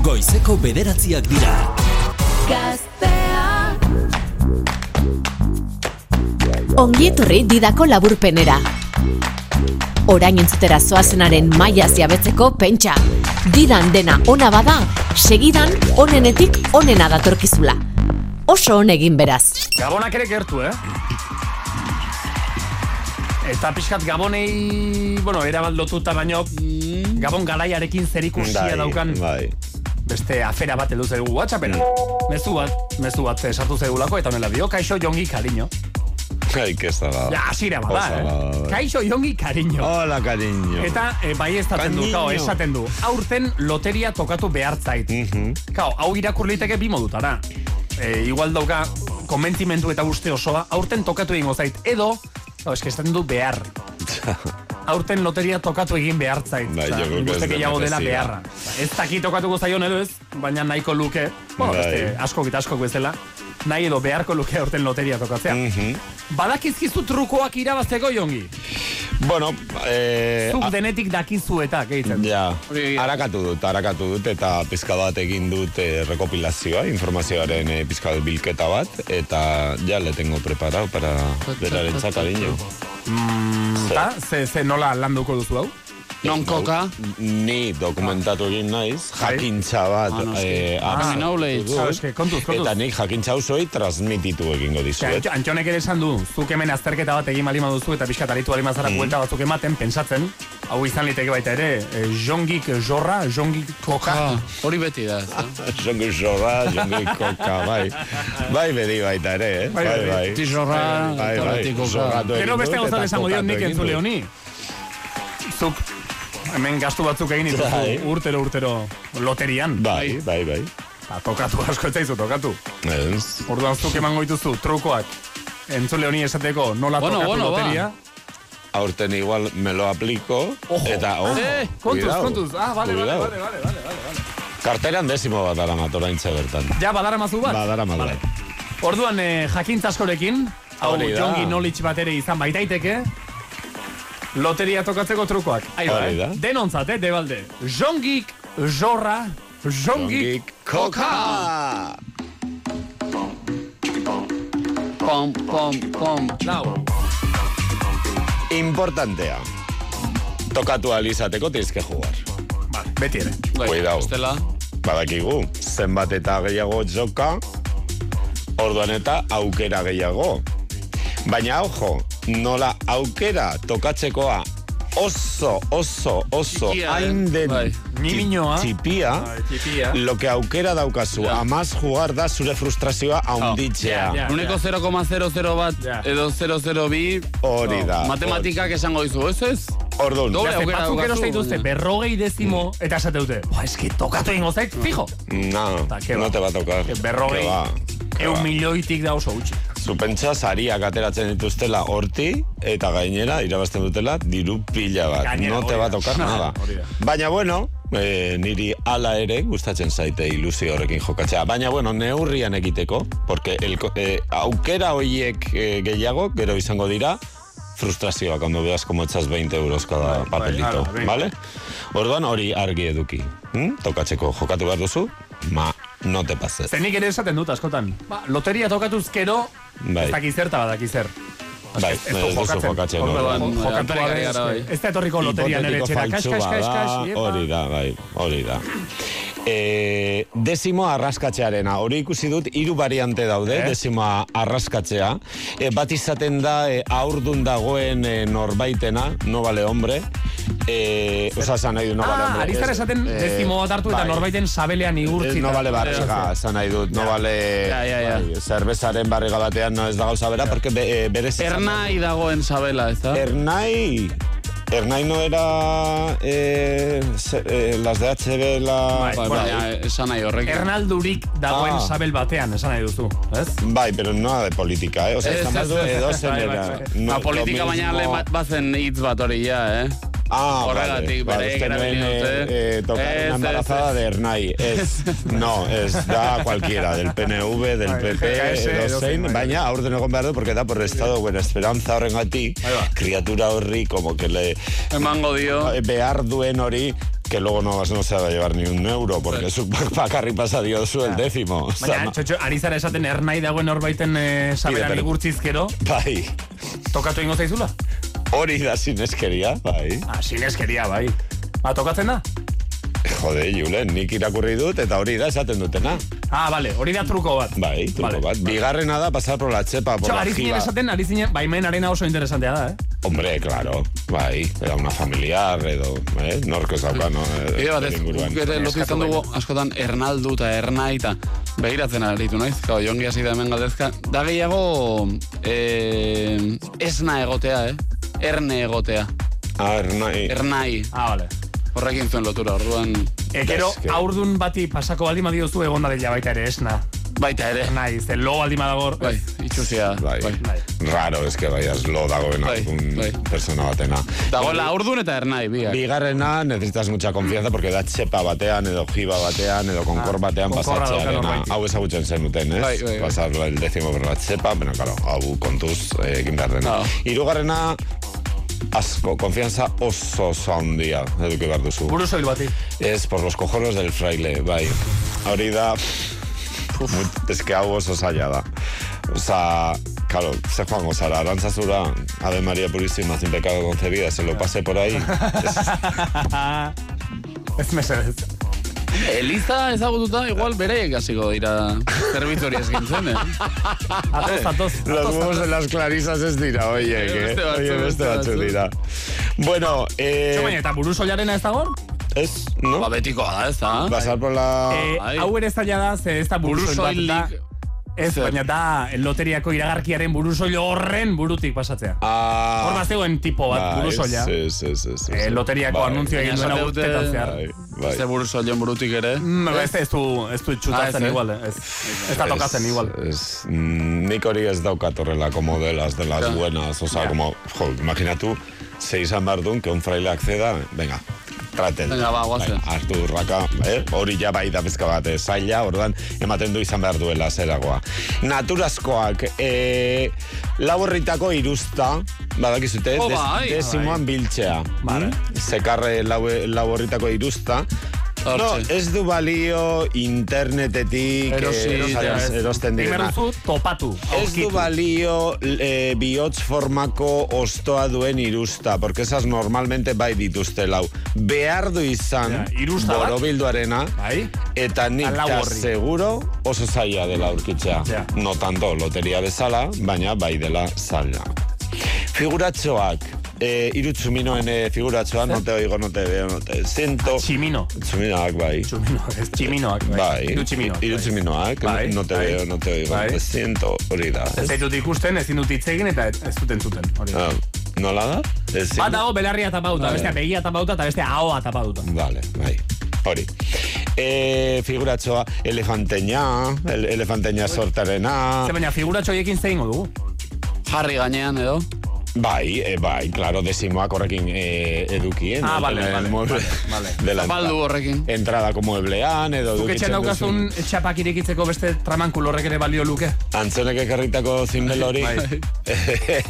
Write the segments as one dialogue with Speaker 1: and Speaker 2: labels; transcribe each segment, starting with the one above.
Speaker 1: Goizeko bederatziak dira.
Speaker 2: Gaztea
Speaker 3: Ongi etorri didako laburpenera. Orain entzutera zoazenaren maia ziabetzeko pentsa. Didan dena ona bada, segidan onenetik onena datorkizula. Oso on egin beraz.
Speaker 4: Gabonak ere gertu, eh? Eta pixkat Gabonei, bueno, erabat lotuta baino, Gabon garaiarekin zerikusia daukan
Speaker 5: Bai.
Speaker 4: Beste afera bat edu zaigu WhatsAppera. Mezu bat, mezu bat eh, sartu zaigulako eta honela dio, kaixo jongi kariño.
Speaker 5: Ai, que esta da.
Speaker 4: Ja, asira bada, eh? Kaixo jongi kariño.
Speaker 5: Hola, cariño.
Speaker 4: Eta e, bai ez du, kao, esaten du. Aurten loteria tokatu behar zait.
Speaker 5: Mhm.
Speaker 4: Kao, hau irakur liteke bi modutara. E, igual dauka konbentzimentu eta uste osoa, aurten tokatu egingo zait. Edo, kao, eske esaten du behar. Aurten loteria tokatu egin behar zait.
Speaker 5: Bai, de
Speaker 4: gehiago dela beharra. Ez daki tokatuko zaion edo ez, baina nahiko luke, bueno,
Speaker 5: Bai.
Speaker 4: beste askok eta askok bezala, nahi edo beharko luke aurten loteria tokatzea.
Speaker 5: Mhm.
Speaker 4: Badakizkizu trukoak irabazteko jongi.
Speaker 5: Bueno, eh,
Speaker 4: Zuk
Speaker 5: a-
Speaker 4: denetik dakizu eta, gehitzen.
Speaker 5: Ja, harakatu dut, harakatu dut, eta pizka bat egin dut eh, rekopilazioa, informazioaren eh, pizka bilketa bat, eta ja le tengo preparado para beraren cariño.
Speaker 4: Eta, ze, ze nola landuko duzu hau?
Speaker 6: Non koka?
Speaker 5: Ni dokumentatu egin naiz,
Speaker 4: Bai.
Speaker 5: jakintza bat.
Speaker 6: Ah, noski.
Speaker 5: eh,
Speaker 4: Ah,
Speaker 6: knowledge.
Speaker 4: Claro, eske, kontuz, kontuz.
Speaker 5: Eta nik jakintza usoi transmititu egingo dizuet.
Speaker 4: Antxo- Antxonek ere esan du, zuk hemen azterketa bat egin balima duzu eta pixkat aritu balima zara buelta batzuk ematen, pensatzen, hau izan liteke baita ere, e, jongik jorra, jongik koka.
Speaker 6: Ah, hori beti da. ezta?
Speaker 5: Jongi jorra, jongi koka, bai. Bai bedi baita ere, eh?
Speaker 4: Bai,
Speaker 5: Bai,
Speaker 4: bedi.
Speaker 5: bai.
Speaker 6: Ti jorra,
Speaker 5: Bai, bai,
Speaker 4: Gero beste
Speaker 5: eta
Speaker 4: esango dion nik entzule honi. Zuk, hemen gastu batzuk egin dituzu,
Speaker 5: Bai.
Speaker 4: urtero, urtero, loterian.
Speaker 5: Bai, bai, bai.
Speaker 4: Ba, tokatu asko ez zaizu, tokatu.
Speaker 5: Ez.
Speaker 4: Orduan zuk emango dituzu, trukoak, entzule honi esateko nola
Speaker 6: Bueno,
Speaker 4: tokatu
Speaker 6: bueno, ba.
Speaker 4: loteria.
Speaker 5: Aurten igual me lo aplico.
Speaker 4: Ojo.
Speaker 5: Eta, ojo,
Speaker 4: Eh, kontuz,
Speaker 5: cuidao,
Speaker 4: kontuz. Ah, vale, vale,
Speaker 5: cuidao.
Speaker 4: vale, vale, vale, vale.
Speaker 5: Karteran desimo bat aramat oraintxe bertan.
Speaker 4: Ja, badara mazu bat?
Speaker 5: Badara mazu
Speaker 4: Vale. Orduan, eh, jakintza askorekin, hau jongi knowledge bat ere izan baitaiteke, loteria tokatzeko trukoak.
Speaker 5: Hori
Speaker 4: eh?
Speaker 5: da.
Speaker 4: Denontzat, eh, debalde. Jongik, jorra, jongik,
Speaker 5: Jongik koka!
Speaker 6: Pom, pom, pom.
Speaker 4: lau.
Speaker 5: Importantea. Tokatu alizateko que jugar.
Speaker 4: Vale, beti ere.
Speaker 5: Cuidao.
Speaker 6: Estela.
Speaker 5: Badakigu, zenbat eta gehiago joka, orduan eta aukera gehiago. Baina, ojo, nola aukera tokatzekoa oso, oso, oso,
Speaker 6: eh?
Speaker 5: hain den
Speaker 6: Bai.
Speaker 5: Txipia,
Speaker 4: Bai, txipia.
Speaker 5: lo que aukera daukazu,
Speaker 6: Ja.
Speaker 5: amaz jugar da zure frustrazioa haunditzea.
Speaker 4: ja, ja.
Speaker 6: Uneko 0,00 bat
Speaker 4: Ja.
Speaker 6: edo 002
Speaker 5: Hori da.
Speaker 6: matematikak esango dizu, ez ez?
Speaker 5: Orduan,
Speaker 6: Doble aukera
Speaker 4: batzuk eroste dituzte,
Speaker 6: baina-
Speaker 4: berrogei dezimo, eta esate dute, "Buah, eski tokatu egingo zait, fijo.
Speaker 5: no,
Speaker 4: Ta, ke
Speaker 5: no
Speaker 4: ba.
Speaker 5: te va a tocar.
Speaker 4: Berrogei,
Speaker 5: que
Speaker 4: eun
Speaker 5: va.
Speaker 4: milioitik da oso gutxi.
Speaker 5: Zu pentsa sariak ateratzen dituztela horti eta gainera irabazten dutela diru pila bat.
Speaker 4: Gainera,
Speaker 5: no te va a tocar nada. Baina bueno, eh, niri ala ere gustatzen zaite ilusio horrekin jokatzea. Baina bueno, neurrian egiteko, porque el, eh, aukera hoiek eh, gehiago, gero izango dira, frustrazioa, cuando veas como echas 20 euros cada
Speaker 4: Bai, bai,
Speaker 5: papelito,
Speaker 4: venga.
Speaker 5: vale? Orduan hori argi eduki. Hm? Tokatzeko jokatu behar duzu, ma, no te pases.
Speaker 4: Zenik ere esaten dut askotan. Ba, loteria tokatuz gero,
Speaker 5: Bai.
Speaker 4: ez daki zer eta badaki zer.
Speaker 5: Bai,
Speaker 4: Ez du jokatzen.
Speaker 6: bai.
Speaker 4: Ez da etorriko loteria nere
Speaker 5: Hipotetiko
Speaker 4: etxera. Kas, kas, kas, kas,
Speaker 5: hori da, bai, hori da. E, desimo arraskatzearena, hori ikusi dut, hiru variante daude,
Speaker 4: Eh?
Speaker 5: desimoa arraskatzea. E, bat izaten da, e, aurdun dagoen e, norbaitena, no vale hombre. E, osa, esan nahi du, no vale
Speaker 4: Ah,
Speaker 5: hombre.
Speaker 4: ari zara
Speaker 5: Ez,
Speaker 4: esaten
Speaker 5: eh,
Speaker 4: dezimo bat hartu eta
Speaker 5: bai.
Speaker 4: norbaiten sabelean igurtzita.
Speaker 5: no vale barriga, esan nahi dut, no vale
Speaker 6: Ja, ja, ja.
Speaker 5: bai, zerbezaren barriga batean no ez da gauza bera, porque be, e, berez...
Speaker 6: Ernai dagoen sabela, ez da?
Speaker 5: Ernai... Ernai no era eh, se- eh, las de HB, la...
Speaker 4: Bai.
Speaker 6: Bai,
Speaker 4: bueno,
Speaker 6: baina esan nahi horrek.
Speaker 4: Ernaldurik dagoen
Speaker 5: Ah.
Speaker 4: sabel batean, esan nahi duzu, ez?
Speaker 5: Bai, pero no de política, eh? O sea,
Speaker 6: Ez,
Speaker 5: estamos
Speaker 6: ez, ez,
Speaker 5: de dos
Speaker 4: ez, bai, bai, bai.
Speaker 5: no,
Speaker 6: Ba,
Speaker 5: lo
Speaker 6: politika baina
Speaker 5: mismo-
Speaker 6: lehen bat bazen hitz bat hori ja, eh?
Speaker 5: Ah,
Speaker 6: Horregatik,
Speaker 5: vale,
Speaker 6: beraiek
Speaker 5: vale,
Speaker 6: erabili
Speaker 5: usted
Speaker 6: dute.
Speaker 5: eh, eh, tocar
Speaker 6: Ez,
Speaker 5: una
Speaker 6: ez,
Speaker 5: embarazada
Speaker 6: ez.
Speaker 5: de Ernai. Es, no, es da cualquiera, del PNV, del PP, edozein,
Speaker 4: edozein, bai.
Speaker 5: baina aurten egon behar du, porque da por estado de buena esperanza horrengatik,
Speaker 4: Ahí va.
Speaker 5: criatura horri, como que le
Speaker 6: Emango dio.
Speaker 5: behar duen hori que luego no, vas- no se va a llevar ni un euro, porque su bakarri pasa dio zu el décimo.
Speaker 4: Baina, txotxo, ari zara esaten ernai dagoen norbaiten e, saberan igurtzizkero,
Speaker 5: Bai,
Speaker 4: tokatu ingo zaizula?
Speaker 5: Hori da sineskeria, bai.
Speaker 4: Ah, sineskeria, bai. Ba, tokatzen da?
Speaker 5: Jode, Julen, nik irakurri dut eta hori da esaten dutena.
Speaker 4: Ah, vale, hori da truko bat.
Speaker 5: Bai, truko
Speaker 4: Vale,
Speaker 5: bat.
Speaker 4: vale.
Speaker 5: Bigarrena da pasar por la txepa, por
Speaker 4: Txo,
Speaker 5: la jiba.
Speaker 4: esaten, ari zinen, baimen arena oso interesantea da, eh?
Speaker 5: Hombre, claro, bai, era una familiar, edo, eh, nork ez dauka, no? eh,
Speaker 6: Bide batez, ere lotu dugu askotan ernaldu eta ernai eta begiratzen aritu noiz, gau, jongi hasi da hemen galdezka. Da gehiago, eh, esna egotea, eh? Erne egotea,
Speaker 5: Ah, ernai.
Speaker 6: ernai,
Speaker 4: Ah, vale.
Speaker 6: horrekin zuen lotura, orduan,
Speaker 4: Ekero,
Speaker 5: Eske.
Speaker 4: aurdun bati pasako baldin badiozu egon dadila baita ere esna.
Speaker 6: Baita ere,
Speaker 4: Nahi, ze lo baldin badagor.
Speaker 6: bai, itxusia,
Speaker 5: Bai.
Speaker 6: bai.
Speaker 4: Bai.
Speaker 5: Raro, eske bai, lo dagoen
Speaker 6: Bai,
Speaker 5: algun
Speaker 6: bai.
Speaker 5: persona batena.
Speaker 6: Dagoela aurdun eta ernai, biak.
Speaker 5: Bigarrena, necesitas mucha confianza porque da txepa batean, edo jiba batean, edo konkor
Speaker 4: Ah,
Speaker 5: batean pasatzearena.
Speaker 4: norbaitek.
Speaker 5: Hau ezagutzen zenuten, ez?
Speaker 6: Bai, bai, bai.
Speaker 5: Pasar el décimo por la txepa, bueno, claro, hau kontuz eh, egin behar dena.
Speaker 6: Ah.
Speaker 5: Hirugarrena, asko, konfianza oso oso handia eduki behar duzu.
Speaker 4: Buru soil bati.
Speaker 5: Es por los cojones del fraile, bai. Hori da... Mut, es que hau oso zaila da. Osa, claro, ze joango zara, arantzazura, Ave María Purísima, sin pecado concebida, se lo pase por ahí.
Speaker 4: Ez mesedez.
Speaker 6: Eliza ezagututa, igual bereiek hasiko dira zerbitzu hori eskintzen, eh?
Speaker 4: Atoz, atoz.
Speaker 5: Los huevos de las clarisas ez dira, oie,
Speaker 6: Oie,
Speaker 5: que,
Speaker 6: beste batzu,
Speaker 5: oie, beste
Speaker 6: beste
Speaker 5: batzu
Speaker 6: batzu.
Speaker 5: dira. Bueno, eh,
Speaker 4: Txo, baina, eta buru soilarena ez dago?
Speaker 5: Es, no?
Speaker 6: Ba, betikoa da, ez da?
Speaker 5: Pasar por la...
Speaker 4: Eh,
Speaker 6: bai.
Speaker 4: hau ere zaila da, ze ez da buru
Speaker 6: Buru
Speaker 4: soil bat da. Ez,
Speaker 6: Zer?
Speaker 4: baina da loteriako iragarkiaren buru soil horren burutik pasatzea.
Speaker 5: Ah,
Speaker 4: Hor bazegoen tipo bat,
Speaker 5: bai,
Speaker 4: buru soila.
Speaker 5: Sí, sí, sí, sí,
Speaker 4: Eh,
Speaker 5: sí.
Speaker 4: loteriako
Speaker 5: Bai,
Speaker 4: anuntzio egin duena urtetan zehar.
Speaker 5: Bai, bai.
Speaker 6: Ze buru soilen burutik ere.
Speaker 4: Mm, ez, ez du, ez du
Speaker 6: Ah,
Speaker 4: txutatzen
Speaker 6: ez, eh?
Speaker 4: igual, eh? ez, ez da tokatzen igual.
Speaker 5: Es, mm, nik hori ez daukat horrelako modelas de las buenas. O sea,
Speaker 4: Ja.
Speaker 5: como, jo, imaginatu, ze izan behar duen, que un fraile acceda, venga, traten.
Speaker 6: Venga, ba, guazen.
Speaker 5: Bai, hartu urraka, eh? hori ja bai da bezka bat, eh, zaila, ordan ematen du izan behar duela zeragoa. Naturazkoak, eh, laborritako iruzta, badakizute,
Speaker 6: Oh,
Speaker 5: des,
Speaker 6: bai.
Speaker 5: desimoan biltzea.
Speaker 4: Vale.
Speaker 5: Mm? Zekarre lau, laborritako iruzta. No, ez du balio internetetik
Speaker 6: Erosi,
Speaker 5: eh,
Speaker 6: ez.
Speaker 5: erosten
Speaker 4: Primer
Speaker 5: direna.
Speaker 4: topatu,
Speaker 5: Ez du balio eh, bihotz formako ostoa duen irusta, porque esas normalmente bai dituzte lau. Behar du izan
Speaker 4: Ja,
Speaker 5: borobilduarena,
Speaker 4: Bai?
Speaker 5: eta nik ta seguro oso zaila dela aurkitzea.
Speaker 4: Ja.
Speaker 5: No tanto loteria bezala, baina bai dela zaila. Figuratxoak, eh, irutzuminoen eh, figuratxoa, no te oigo, no te veo, no te siento.
Speaker 4: Tximino.
Speaker 5: Txuminoak, bai.
Speaker 4: Tximino, ez tximinoak.
Speaker 5: Bai,
Speaker 4: Hiru tximinoak.
Speaker 5: hiru tximinoak,
Speaker 4: Bai,
Speaker 5: no te
Speaker 4: bai.
Speaker 5: veo, no te oigo,
Speaker 4: Bai.
Speaker 5: te siento, hori da.
Speaker 4: Ez zaitut ikusten, ezin dut hitz egin eta ez duten zuten. Hori da.
Speaker 5: Ah, nola da? Ezin
Speaker 4: Bat dago belarria tapauta,
Speaker 5: Bai.
Speaker 4: bestea begia tapauta eta bestea ahoa tapauta.
Speaker 5: Vale, bai. Hori. E, figuratxoa, elefanteña, el, elefanteña sortarena.
Speaker 4: Ze baina figuratxo horiekin zein dugu.
Speaker 6: Jarri gainean, edo?
Speaker 5: Bai, e, bai, claro, desimoak horrekin e, edukien.
Speaker 4: Ah, vale,
Speaker 5: en el
Speaker 4: vale,
Speaker 5: mueble
Speaker 4: vale,
Speaker 5: de la
Speaker 6: Zapaldu horrekin.
Speaker 5: Entradako mueblean, edo
Speaker 4: Zuk etxean
Speaker 5: edukitzen
Speaker 4: daukazun
Speaker 5: duzun-
Speaker 4: txapak irekitzeko beste tramankul horrek ere balio luke.
Speaker 5: Antzonek ekarritako zimbel hori.
Speaker 4: Bai.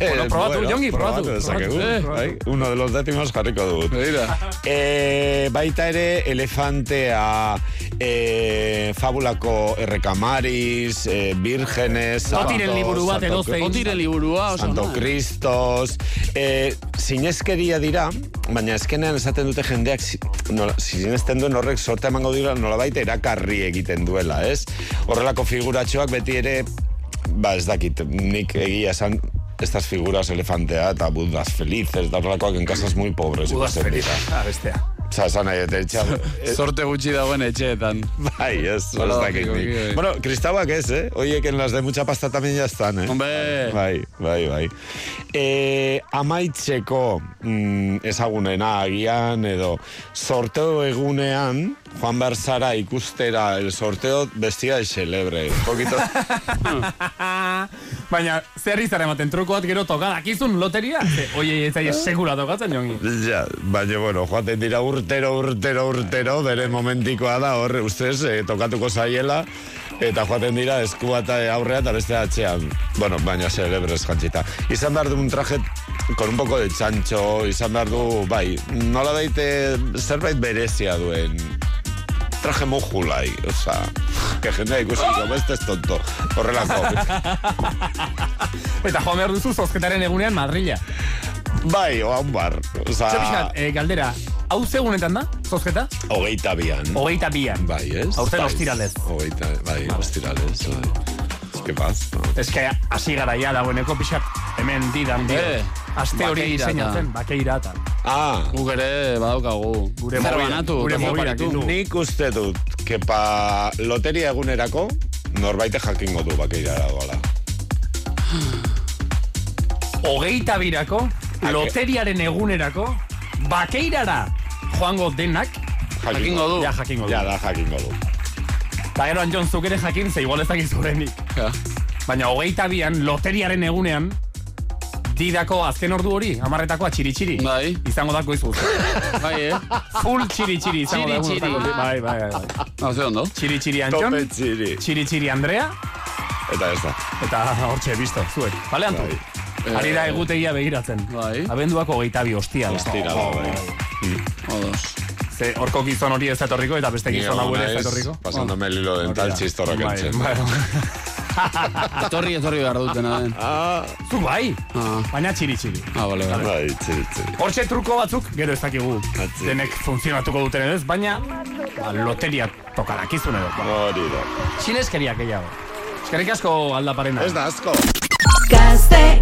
Speaker 4: Bueno, probatu, Jongi, probatu,
Speaker 5: dezakegu,
Speaker 4: probatu.
Speaker 5: bai. Uno de los décimos jarriko dut.
Speaker 6: Begira.
Speaker 5: E, baita ere, elefantea, e, fabulako errekamariz, e, virgenes,
Speaker 4: Otiren
Speaker 5: santos,
Speaker 4: liburu bat
Speaker 5: Santo
Speaker 4: edozein.
Speaker 6: Otire liburua, oso
Speaker 5: Santo
Speaker 6: ona.
Speaker 5: Cristos, e, sinezkeria dira, baina eskenean esaten dute jendeak nola, sinesten duen horrek sorte emango dira nola baita erakarri egiten duela, ez? Horrelako figuratxoak beti ere, ba ez dakit, nik egia esan, estas figuras elefantea eta budas felices, da horrelakoak en casas muy pobres.
Speaker 4: Feliz.
Speaker 5: dira.
Speaker 4: Ah, bestea.
Speaker 5: Nahi, eta etxea,
Speaker 6: Sorte gutxi dagoen etxeetan.
Speaker 5: Bai, ez, ez dakit nik. Bueno, kristauak ez, eh? Oiek en las de mucha pasta también ya están, eh?
Speaker 6: Hombre.
Speaker 5: Bai, bai, bai. E, amaitzeko mm, ezagunena agian edo sorteo egunean Juan Berzara ikustera el sorteo bestia de celebre. Poquito...
Speaker 4: Baina, zer izan ematen truko bat gero toka dakizun loteria? Ze, Oie, ez zaie sekula tokatzen jongi.
Speaker 5: Ja, baina, bueno, joaten dira urtero, urtero, urtero, bere momentikoa da, hor, ustez, eh, tokatuko zaiela, eta joaten dira esku bat aurrea eta beste atzean. Bueno, baina celebrez jantzita. Izan behar du un traje con un poco de chancho, izan behar du, bai, nola daite zerbait berezia duen traje mojulai, oza, que jendea ikusi, como este es tonto, horrelako.
Speaker 4: Eta joan behar duzu zozketaren egunean Madrila.
Speaker 5: bai, oan bar, oza,
Speaker 4: Zer pixkat, eh, galdera, hau zegunetan da, zozketa?
Speaker 5: hogeita bian.
Speaker 4: Hogeita bian.
Speaker 5: Bai, ez?
Speaker 4: Aurten
Speaker 5: Bai.
Speaker 4: ostiralez.
Speaker 5: Hogeita, bai, ostiralez, bai. ¿Qué pasa?
Speaker 4: Ez que hasi gara ja dagoeneko pixat hemen didan dio.
Speaker 6: Eh,
Speaker 4: Aste hori diseinatzen, bakeira eta.
Speaker 5: Ah,
Speaker 6: Guk ere badaukagu.
Speaker 4: Gure
Speaker 6: Zer banatu,
Speaker 4: gure ditu.
Speaker 5: nik uste dut, kepa loteria egunerako, norbaite jakingo du bakeira doala.
Speaker 4: Hogeita birako, loteriaren egunerako, bakeirara joango denak,
Speaker 6: Jakingo du.
Speaker 4: ja jakingo du.
Speaker 5: Ja, da jakingo du.
Speaker 4: Eta gero Anjon zuk ere jakin, ze igual ez dakizu oraindik.
Speaker 6: Ja.
Speaker 4: Baina hogeita bian, loteriaren egunean, didako azken ordu hori, amarretakoa txiri-txiri.
Speaker 6: Bai.
Speaker 4: Izango dako izu.
Speaker 6: Bai, eh?
Speaker 4: Full txiri-txiri izango da.
Speaker 6: Txiri-txiri.
Speaker 4: Bai, bai, bai.
Speaker 6: No, ze ondo.
Speaker 4: Txiri-txiri Anton,
Speaker 5: Tope txiri.
Speaker 4: txiri-txiri Andrea,
Speaker 5: Eta ez da.
Speaker 4: eta hortxe, bisto, zuek. Bale, Antu?
Speaker 5: Bai.
Speaker 4: Ari da egutegia begiratzen.
Speaker 6: Bai.
Speaker 4: Abenduako hogeita bi ostia. da.
Speaker 5: Ostira da, bai.
Speaker 6: Odos.
Speaker 4: Ze horko gizon hori ez etorriko eta beste gizon hau ere ez etorriko.
Speaker 5: Pasándome el hilo dental
Speaker 4: da.
Speaker 5: txistorrak
Speaker 4: Bai,
Speaker 5: entzen.
Speaker 4: bai.
Speaker 6: Etorri, etorri behar dutena den.
Speaker 5: Ah,
Speaker 4: Zu bai,
Speaker 6: Ah,
Speaker 4: baina txiri-txiri.
Speaker 6: ah, bale, bale.
Speaker 5: bai, txiri, txiri.
Speaker 4: Hortxe truko batzuk, gero ez dakigu denek funtzionatuko duten edo ez, baina ba, loteria tokarakizun edo. Ba,
Speaker 5: Hori da.
Speaker 4: Txineskeriak gehiago. Eskerrik asko aldaparena.
Speaker 5: Ez da asko.
Speaker 7: Gaztea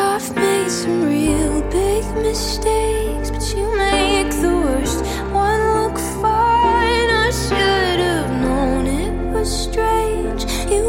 Speaker 7: I've made some real big mistakes, but you make the worst one look fine. I should have known it was strange. You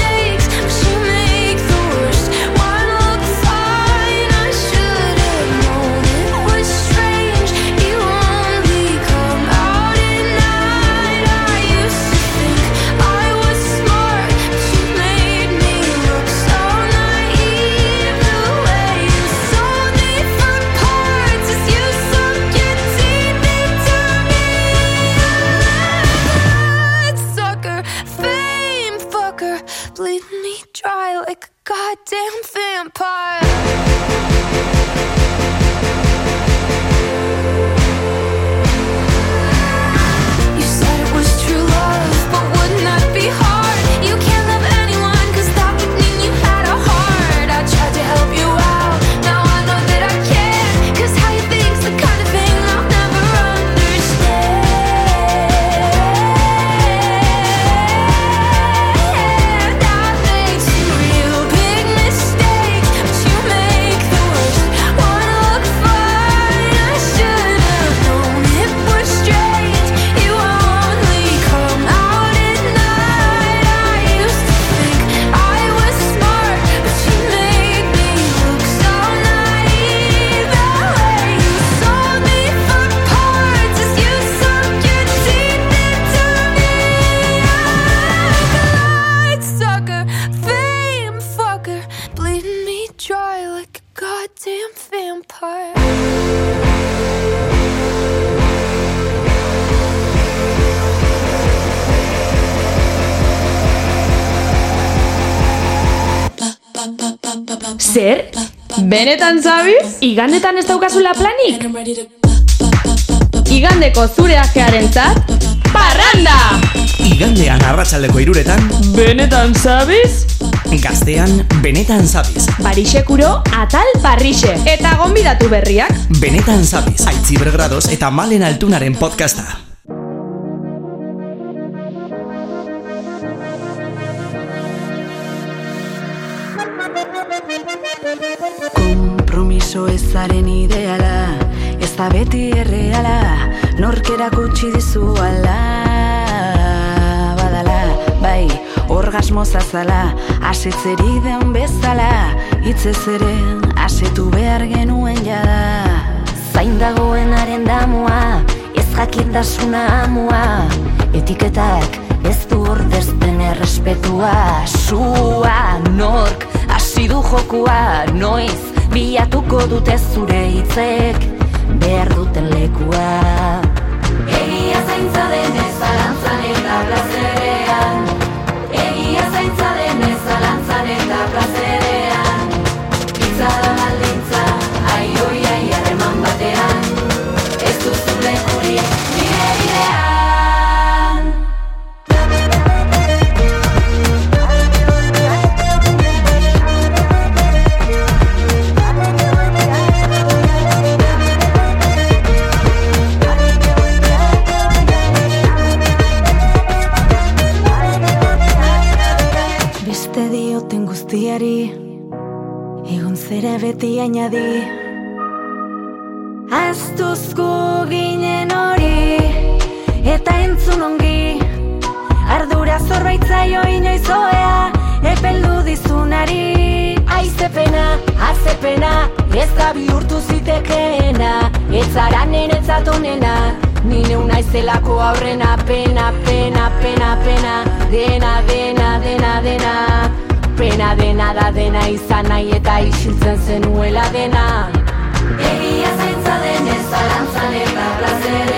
Speaker 7: goddamn vampire.
Speaker 8: Zer? Benetan zabiz? Igandetan ez daukazula planik? Igandeko zure ajearen zat? Parranda!
Speaker 1: Igandean arratsaldeko iruretan,
Speaker 8: Benetan zabiz?
Speaker 1: Gaztean benetan zabiz.
Speaker 8: Barixekuro atal barrixe. Eta gonbidatu berriak?
Speaker 1: Benetan zabiz. Aitzi bergrados eta malen altunaren podcasta.
Speaker 9: Kompromiso ezaren ideala Ez da beti erreala Nork erakutsi dizu ala Badala, bai, orgasmo zazala Asetzeri den bezala Hitzez ere, asetu behar genuen jada. Zain dagoenaren damua Ez jakintasuna amua Etiketak ez du ordezten errespetua. Sua, nork, hasi du jokua Noiz, bilatuko dute zure hitzek Behar duten lekua. Egia zaintza denez zalantzan eta plazerean Zera beti ainadi Aztuzko ginen hori Eta entzun ongi. Ardura zorbaitzaio inoizoea Epeldu dizunari. Aizepena, azepena Ez da bihurtu zitekeena. Ez zara nenetzat onena Ni neu aurrena Pena, pena, pena, pena. Dena, dena, dena, dena Pena dena da dena izan nahi eta isiltzen zenuela dena. Egia zaintza denez zalantzan eta plazerean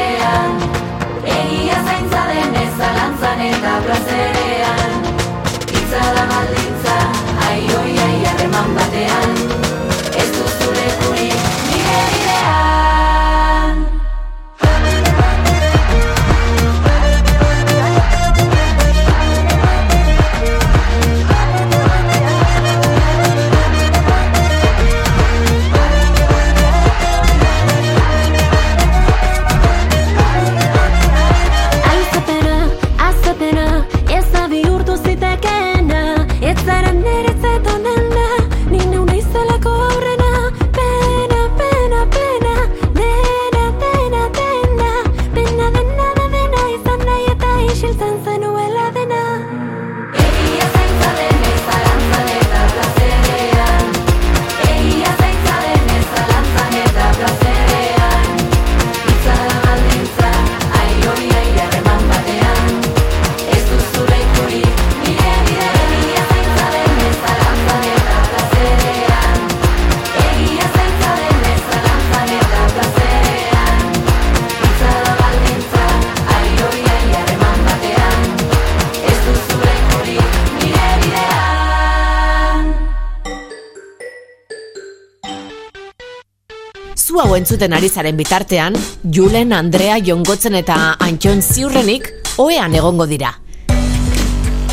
Speaker 3: hau entzuten ari zaren bitartean, Julen, Andrea, Jongotzen eta Antxon ziurrenik oean egongo dira.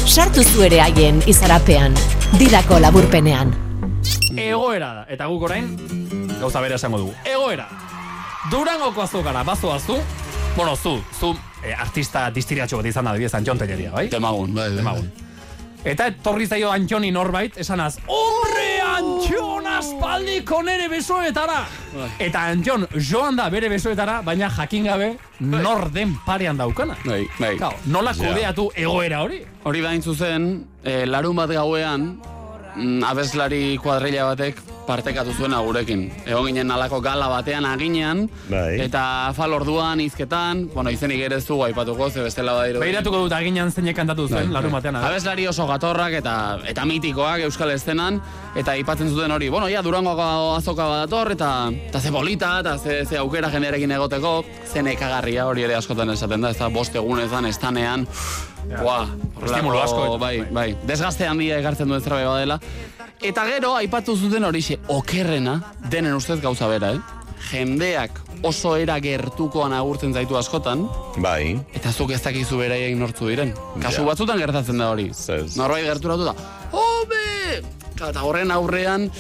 Speaker 3: Sartu zu ere haien izarapean, didako laburpenean.
Speaker 4: Egoera da, eta guk orain, gauza bera esango dugu. Egoera. Durangoko azokara, bazo azu, bueno, zu, zu, eh, artista distiriatxo bat izan da, adibidez, Antxon Telleria, bai?
Speaker 6: Temagun, bai, bai.
Speaker 4: Demagun. Eta etorri zaio Antxoni norbait, esanaz, Hombre, Antxon aspaldiko nere besoetara! Eta Antxon joan da bere besoetara, baina jakin gabe nor den parean daukana.
Speaker 6: Bai, bai.
Speaker 4: Claro, nola
Speaker 5: Ja.
Speaker 4: kudeatu egoera hori?
Speaker 6: Hori da zuzen, e, larun bat gauean, mm, abeslari kuadrilla batek partekatu zuen gurekin. Egon ginen alako gala batean aginean,
Speaker 5: Bai.
Speaker 6: eta afal orduan izketan, bueno, izenik ere ez du aipatuko, ze bestela badiro.
Speaker 4: Begiratuko dut aginan zeinek kantatu
Speaker 6: Bai,
Speaker 4: zuen, larun batean.
Speaker 6: Abeslari oso gatorrak eta eta mitikoak euskal estenan eta aipatzen zuten hori. Bueno, ja Durango azoka bat dator eta eta ze bolita eta ze, ze aukera jendearekin egoteko, ze nekagarria hori ere askotan esaten da, ez da bost egunezan estanean. Buah,
Speaker 4: Estimulo asko.
Speaker 6: Bai, bai. Desgaste handia ekartzen duen zerbait badela. Eta gero aipatu zuten horixe okerrena, denen ustez gauza bera, eh? Jendeak oso era gertukoan agurtzen zaitu askotan,
Speaker 5: Bai.
Speaker 6: Eta zuk ez dakizu beraiek nortzu diren. Kasu
Speaker 5: Ja.
Speaker 6: batzutan gertatzen da hori.
Speaker 5: Zez.
Speaker 6: Norbait gerturatu da. Hobe! Eta horren aurrean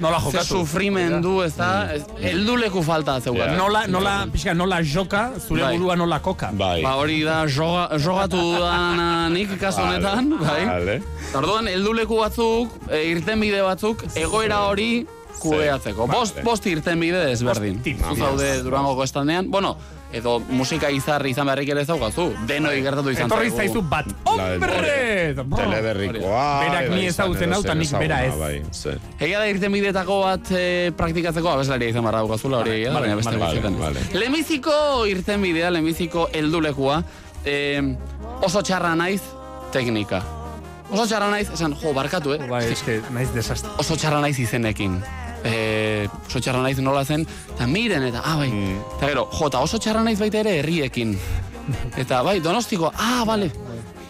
Speaker 4: Nola
Speaker 6: ze
Speaker 4: jokatu.
Speaker 6: sufrimendu, ez da? Helduleku falta zeugan.
Speaker 5: Ja.
Speaker 4: Nola, nola, pixka, nola joka, zure
Speaker 6: Bai.
Speaker 4: burua nola koka.
Speaker 5: Bai.
Speaker 6: Ba hori da joga, jogatu dudana nik kasu honetan, bai?
Speaker 5: Vale.
Speaker 6: Eta Orduan, helduleku batzuk, e, irtenbide batzuk, egoera hori kudeatzeko. Bost, bost irtenbide desberdin.
Speaker 4: Bost tip.
Speaker 6: Zu zaude Durangoko estandean, bueno, edo musika izarri izan beharrik ere ez daukazu. Denoi gertatu izan
Speaker 4: Etorri
Speaker 6: zaigu.
Speaker 4: zaizu bat. Hombre!
Speaker 5: Teleberrikoa.
Speaker 4: Berak
Speaker 5: edo
Speaker 4: ni
Speaker 5: izan
Speaker 4: ezagutzen hau, nik bera ez.
Speaker 5: Bai.
Speaker 6: Egia da irtenbidetako bat e, praktikatzeko abeslaria izan barra daukazula hori egia
Speaker 4: vale,
Speaker 6: baina beste
Speaker 4: vale,
Speaker 6: guztietan ez.
Speaker 5: vale.
Speaker 6: Lehenbiziko irtenbidea, lehenbiziko heldulekua, e, oso txarra naiz teknika. Oso txarra naiz, esan, jo, barkatu, eh?
Speaker 4: Bai, eske, naiz desastre.
Speaker 6: Oso txarra naiz izenekin. E, oso txarra naiz nola zen, eta miren, eta, ah, bai.
Speaker 5: Mm.
Speaker 6: Eta gero, jo, eta oso txarra naiz baita ere herriekin. Eta, bai, donostiko, ah, bale.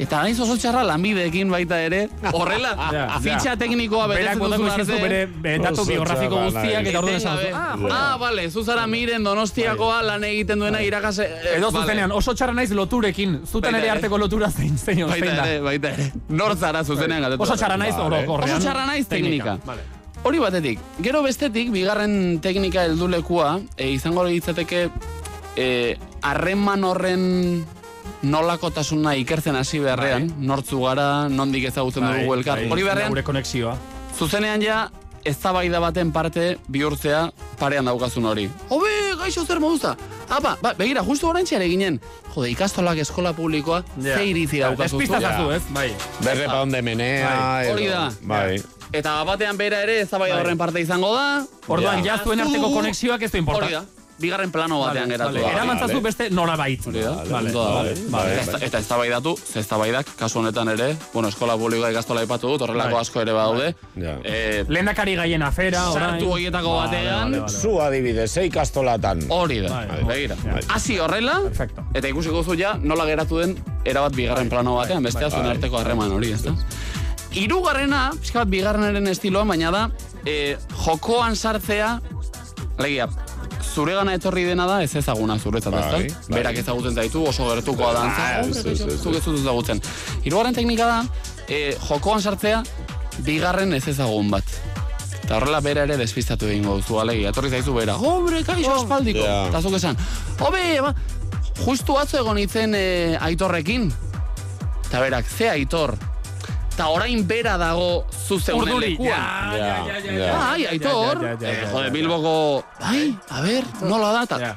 Speaker 6: Eta naiz oso txarra lanbideekin baita ere, horrela,
Speaker 4: Ja, ja.
Speaker 6: fitxa teknikoa betetzen
Speaker 4: eskizu
Speaker 6: arte.
Speaker 4: bere, datu
Speaker 5: Oso
Speaker 4: biografiko guztiak,
Speaker 5: naiz.
Speaker 4: eta orduan esan duzu.
Speaker 6: Ah, ah, bale, zuzara miren donostiakoa lan egiten duena irakase... eh,
Speaker 4: Edo zuzenean, oso txarra naiz loturekin. Zuten ere arteko lotura zein, zein,
Speaker 6: Baita
Speaker 4: zein da.
Speaker 6: ere, baita ere. Nortzara zuzenean gatetu.
Speaker 4: Oso txarra naiz orokorrean.
Speaker 6: Oso txarra naiz teknika.
Speaker 4: Vale.
Speaker 6: Hori batetik. Gero bestetik, bigarren teknika heldulekua, e, izango litzateke, e, harreman horren nolakotasuna ikertzen hasi beharrean, nortzu gara, nondik ezagutzen
Speaker 4: Bai,
Speaker 6: dugu elkar.
Speaker 4: bai,
Speaker 6: Hori beharrean,
Speaker 4: Gure konexioa.
Speaker 6: zuzenean ja, eztabaida baten parte bihurtzea parean daukazun hori. Hobe, gaixo zer moduza. Apa, ba, begira, justu oraintxe ere ginen. Jode, ikastolak eskola publikoa, ze iritzi daukazu. zu?
Speaker 4: Despistazazu, ez? Bai.
Speaker 5: Berre pa onde menea.
Speaker 6: Bai, hori da.
Speaker 5: Bai.
Speaker 6: Eta batean bera ere eztabaida
Speaker 4: Bai.
Speaker 6: horren parte izango da.
Speaker 4: Orduan,
Speaker 5: Ja.
Speaker 4: ja zuen arteko konexioak ez du importa.
Speaker 6: Hori da. Bigarren plano batean geratu da.
Speaker 4: Eraman zazu
Speaker 5: Vale.
Speaker 4: beste norabait.
Speaker 5: Vale, vale, vale,
Speaker 6: Eta-
Speaker 5: vale.
Speaker 6: Eta eztabaidatu, ze eztabaidak, kasu honetan ere, bueno, eskola publikoa ikastola aipatu dut, horrelako asko ere badaude. Eh,
Speaker 4: Lehendakari gaien afera, orain.
Speaker 6: sartu horietako
Speaker 4: Vale,
Speaker 6: batean,
Speaker 4: vale, vale.
Speaker 5: Zu adibidez, zei kastolatan.
Speaker 6: hori da. Begira. Hasi horrela,
Speaker 4: Perfecto.
Speaker 6: eta ikusiko zu ja, nola geratu den, erabat bigarren plano batean, bestea zuen arteko harreman hori, ezta? Hirugarrena, pixka bat bigarrenaren estiloan, baina da, eh, jokoan sartzea, legia, zure gana etorri dena da ez ezaguna zuretzat, ezta?
Speaker 5: Bai, bai.
Speaker 6: Berak ezagutzen zaitu, oso gertukoa da.
Speaker 5: Ah, ez, ez, ez,
Speaker 6: Zuk ez dut ezagutzen. Hirugarren teknika da, eh, jokoan sartzea, bigarren ez ezagun bat. Eta horrela bera ere despistatu egingo duzu, alegia. Etorri zaizu bera, hombre, kaixo aspaldiko.
Speaker 5: Ja.
Speaker 6: Eta zuk esan, hobe, ba, justu atzo egon itzen eh, aitorrekin. Eta berak, ze aitor. Eta orain bera dago zu zeunen
Speaker 4: Urduri.
Speaker 6: lekuan.
Speaker 4: Ja, ja, ja, ja, ja.
Speaker 6: Ai, aitor. Eh, jode. Bilboko, ai, a ber, nola da, eta.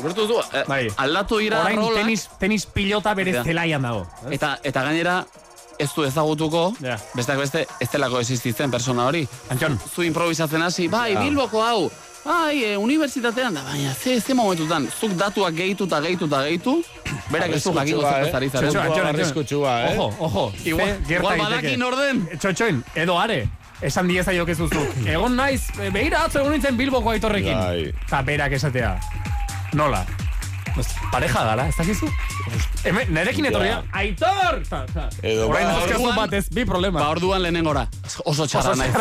Speaker 6: Gertu du, eh,
Speaker 4: Bai.
Speaker 6: aldatu dira
Speaker 4: Orain
Speaker 6: rolak,
Speaker 4: tenis, tenis pilota bere
Speaker 6: Ja.
Speaker 4: zelaian dago.
Speaker 6: eta, eta gainera ez du ezagutuko,
Speaker 4: Ja.
Speaker 6: besteak beste, ez delako existitzen persona hori.
Speaker 4: Antxon,
Speaker 6: Zu improvisatzen hasi, bai, Bilboko hau, bai, e, unibertsitatean da, baina ze, ze momentutan, zuk datuak gehitu eta gehitu eta gehitu, berak ez du jakingo
Speaker 5: Arriskutsua,
Speaker 6: zertaz ari
Speaker 5: eh?
Speaker 6: zaren.
Speaker 4: Txotxo, Antxon, Antxon.
Speaker 5: arriskutsua, eh?
Speaker 4: Ojo, ojo.
Speaker 6: Igual,
Speaker 4: gerta
Speaker 6: igual badakin orden.
Speaker 4: Txotxoin, edo are. Esan dieza jo kezuzu. Egon naiz, e, begira atzo egon nintzen Bilboko aitorrekin.
Speaker 5: Bai.
Speaker 4: Eta berak esatea. Nola? Pues, pareja gara, ez dakizu? Hemen, nerekin etorri da, Aitor! Ta, ta.
Speaker 5: Edo
Speaker 4: Orain
Speaker 5: ba-
Speaker 6: orduan-
Speaker 4: bat ez, bi problema.
Speaker 6: Ba, orduan lehenengora. Oso txarra naiz.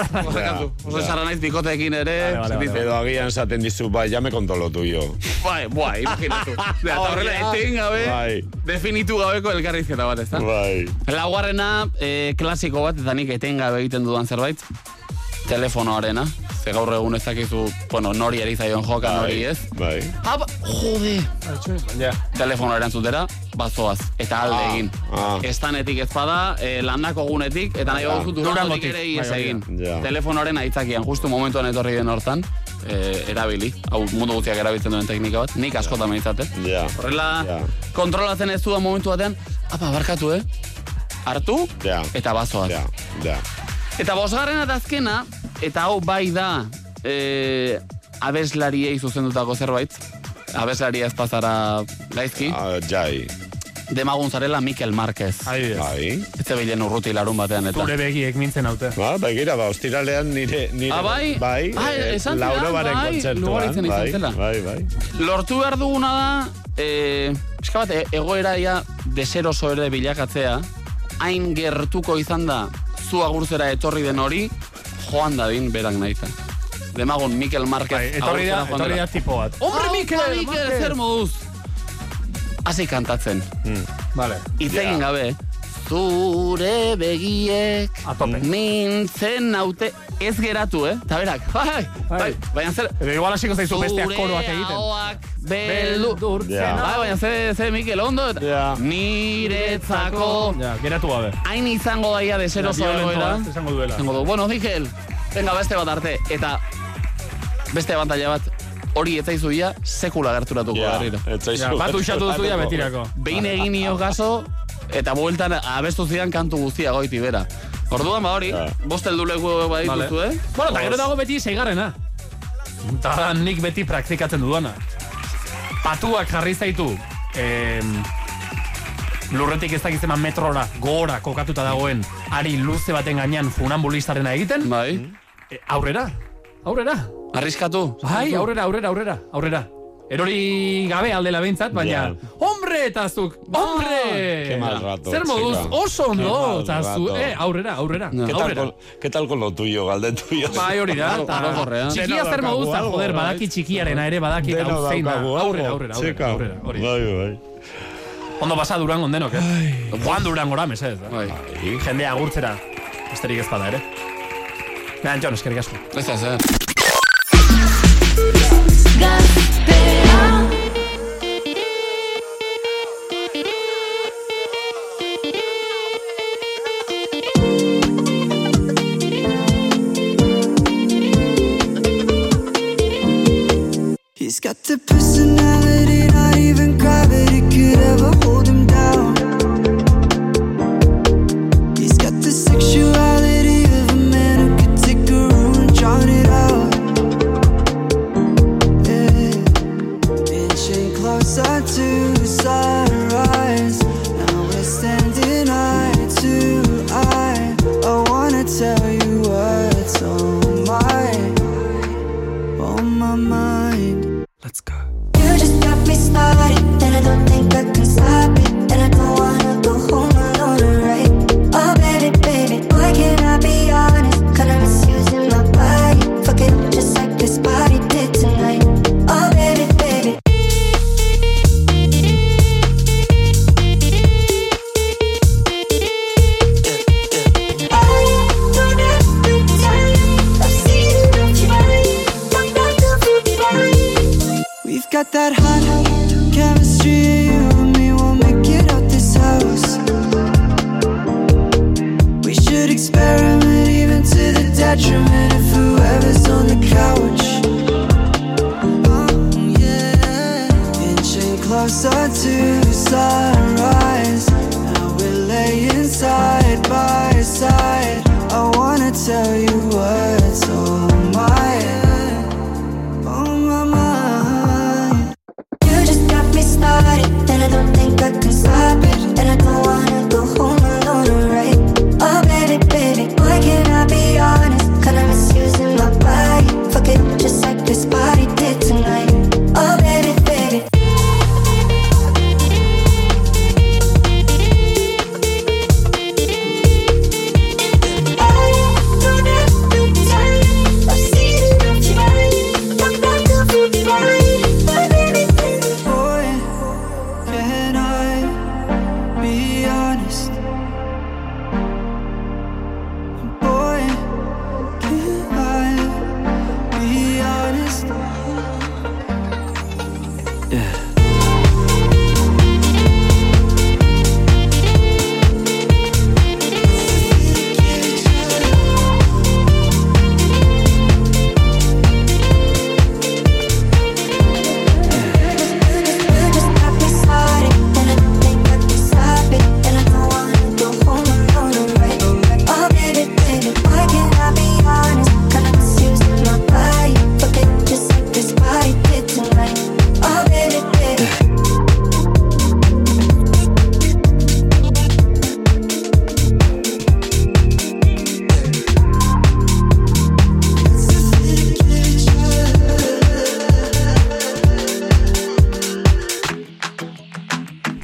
Speaker 6: Oso txarra naiz bikoteekin ere.
Speaker 4: Vale, vale, vale.
Speaker 6: dice,
Speaker 5: Edo agian esaten dizu, bai, ja me contó lo tuyo.
Speaker 6: Bai, bai, imaginatu. Eta horrela, eten gabe,
Speaker 5: Bai.
Speaker 6: definitu gabeko elkarrizketa bat, ezta?
Speaker 5: Bai.
Speaker 6: Laugarrena, eh, klasiko bat, eta nik etengabe egiten dudan zerbait, telefonoarena. Ze gaur egun ez dakizu, bueno, nori ari zaion joka, nori ez.
Speaker 5: Bai.
Speaker 6: Aba, jode!
Speaker 4: Ja.
Speaker 6: Telefono erantzutera, bazoaz, eta alde
Speaker 5: Ah,
Speaker 6: egin.
Speaker 5: ah.
Speaker 6: Estanetik ez bada, eh, landako gunetik, eta nahi baduzu durangotik ere ies
Speaker 4: bai,
Speaker 6: egin.
Speaker 5: Ja.
Speaker 6: Telefonoaren aitzakian, justu momentuan etorri den hortan, eh, erabili, hau mundu guztiak erabiltzen duen teknika bat, nik askotan behintzat, eh?
Speaker 5: Ja.
Speaker 6: Horrela,
Speaker 5: Ja.
Speaker 6: kontrolatzen ez dudan momentu batean, apa, barkatu, eh? Hartu,
Speaker 5: Ja.
Speaker 6: eta bazoaz.
Speaker 5: Ja, ja.
Speaker 6: Eta bosgarrena eta azkena, eta hau bai da e, abeslariei zuzendutako zerbait. Abeslaria ez pazara gaizki.
Speaker 5: Ah, jai.
Speaker 6: Demagun zarela Mikel.
Speaker 4: Adibidez.
Speaker 5: Bai.
Speaker 6: Ez zebilen urruti larun batean eta.
Speaker 4: Zure begiek mintzen haute.
Speaker 5: Ba, begira, ba, ostiralean nire, nire
Speaker 6: Ah, bai?
Speaker 5: bai,
Speaker 6: Ah,
Speaker 5: eh,
Speaker 6: esan zela,
Speaker 5: Lauro baren
Speaker 6: bai,
Speaker 5: kontzertuan, bai, bai, bai.
Speaker 6: Lortu behar duguna da, e, eska bat, e- egoera ia deseroso ere bilakatzea, hain gertuko izan da zu agurzera etorri den hori, joan dadin berak nahiza. Demagun Mikel Marquez
Speaker 4: Bai, etorri da, etorri da tipo bat.
Speaker 6: Hombre, Mikel, Mikel, zer moduz? Hasi kantatzen.
Speaker 4: Vale.
Speaker 6: Hitz egin gabe. Zure begiek mintzen naute ez geratu, eh? Ta berak, bai, bai, baina zer...
Speaker 4: Edo igual hasiko zaizu besteak
Speaker 6: Zure
Speaker 4: koroak egiten.
Speaker 6: ahoak beldu...
Speaker 4: Beldurtzena.
Speaker 6: Bai, baina ze, ze Mikel, ondo? eta-
Speaker 5: Ja.
Speaker 6: Niretzako...
Speaker 4: Ja, geratu gabe.
Speaker 6: Hain izango daia
Speaker 4: Ja, violento
Speaker 6: egoera.
Speaker 4: esango duela.
Speaker 6: Esango du, bueno, Mikel, venga beste bat arte. Eta beste abantaila bat, hori ez zaizuia sekula gerturatuko
Speaker 5: Ja,
Speaker 6: berriro.
Speaker 5: ez zaizu
Speaker 4: Ja, bat uxatu duzu
Speaker 5: gerturatuko.
Speaker 4: betirako.
Speaker 6: Behin egin nio kaso, eta bueltan abestu zidan kantu guztia goiti bera. Orduan ba hori,
Speaker 5: Ja.
Speaker 6: bost heldu leku badituzu,
Speaker 4: Vale.
Speaker 6: eh?
Speaker 4: Bueno, eta gero dago beti zeigarrena. Eta da nik beti praktikatzen dudana. Patuak jarri zaitu, em, lurretik ez dakiz eman metrora, gora kokatuta dagoen, ari luze baten gainean funambulistarena egiten,
Speaker 6: Bai.
Speaker 4: e, aurrera, aurrera.
Speaker 6: Arriskatu.
Speaker 4: Bai, aurrera, aurrera, aurrera, aurrera. Erori gabe aldela behintzat, baina,
Speaker 5: Ja.
Speaker 4: Hombre, eta zuk, hombre!
Speaker 5: Qué mal rato,
Speaker 4: Zer moduz, oso ondo, eta zu, eh, aurrera, aurrera,
Speaker 6: Ja.
Speaker 5: ¿Qué tal,
Speaker 4: aurrera.
Speaker 5: con, ¿Qué tal con lo tuyo, galdetu jo?
Speaker 4: Bai, hori da. Eta. Txikia zer moduz, joder,
Speaker 5: bai.
Speaker 4: badaki txikiarena ere, badaki hau zein da. Aurrera, aurrera, aurrera, aurrera, hori.
Speaker 5: Bai, bai.
Speaker 4: Ondo pasa durango denok, eh? Juan durangora, mesedez. eh?
Speaker 6: Bai.
Speaker 4: Jendea agurtzera, besterik ez bada ere. Behan, Jon, eskerik asko.
Speaker 6: Ez ez, eh?
Speaker 10: Gaztea
Speaker 11: se peut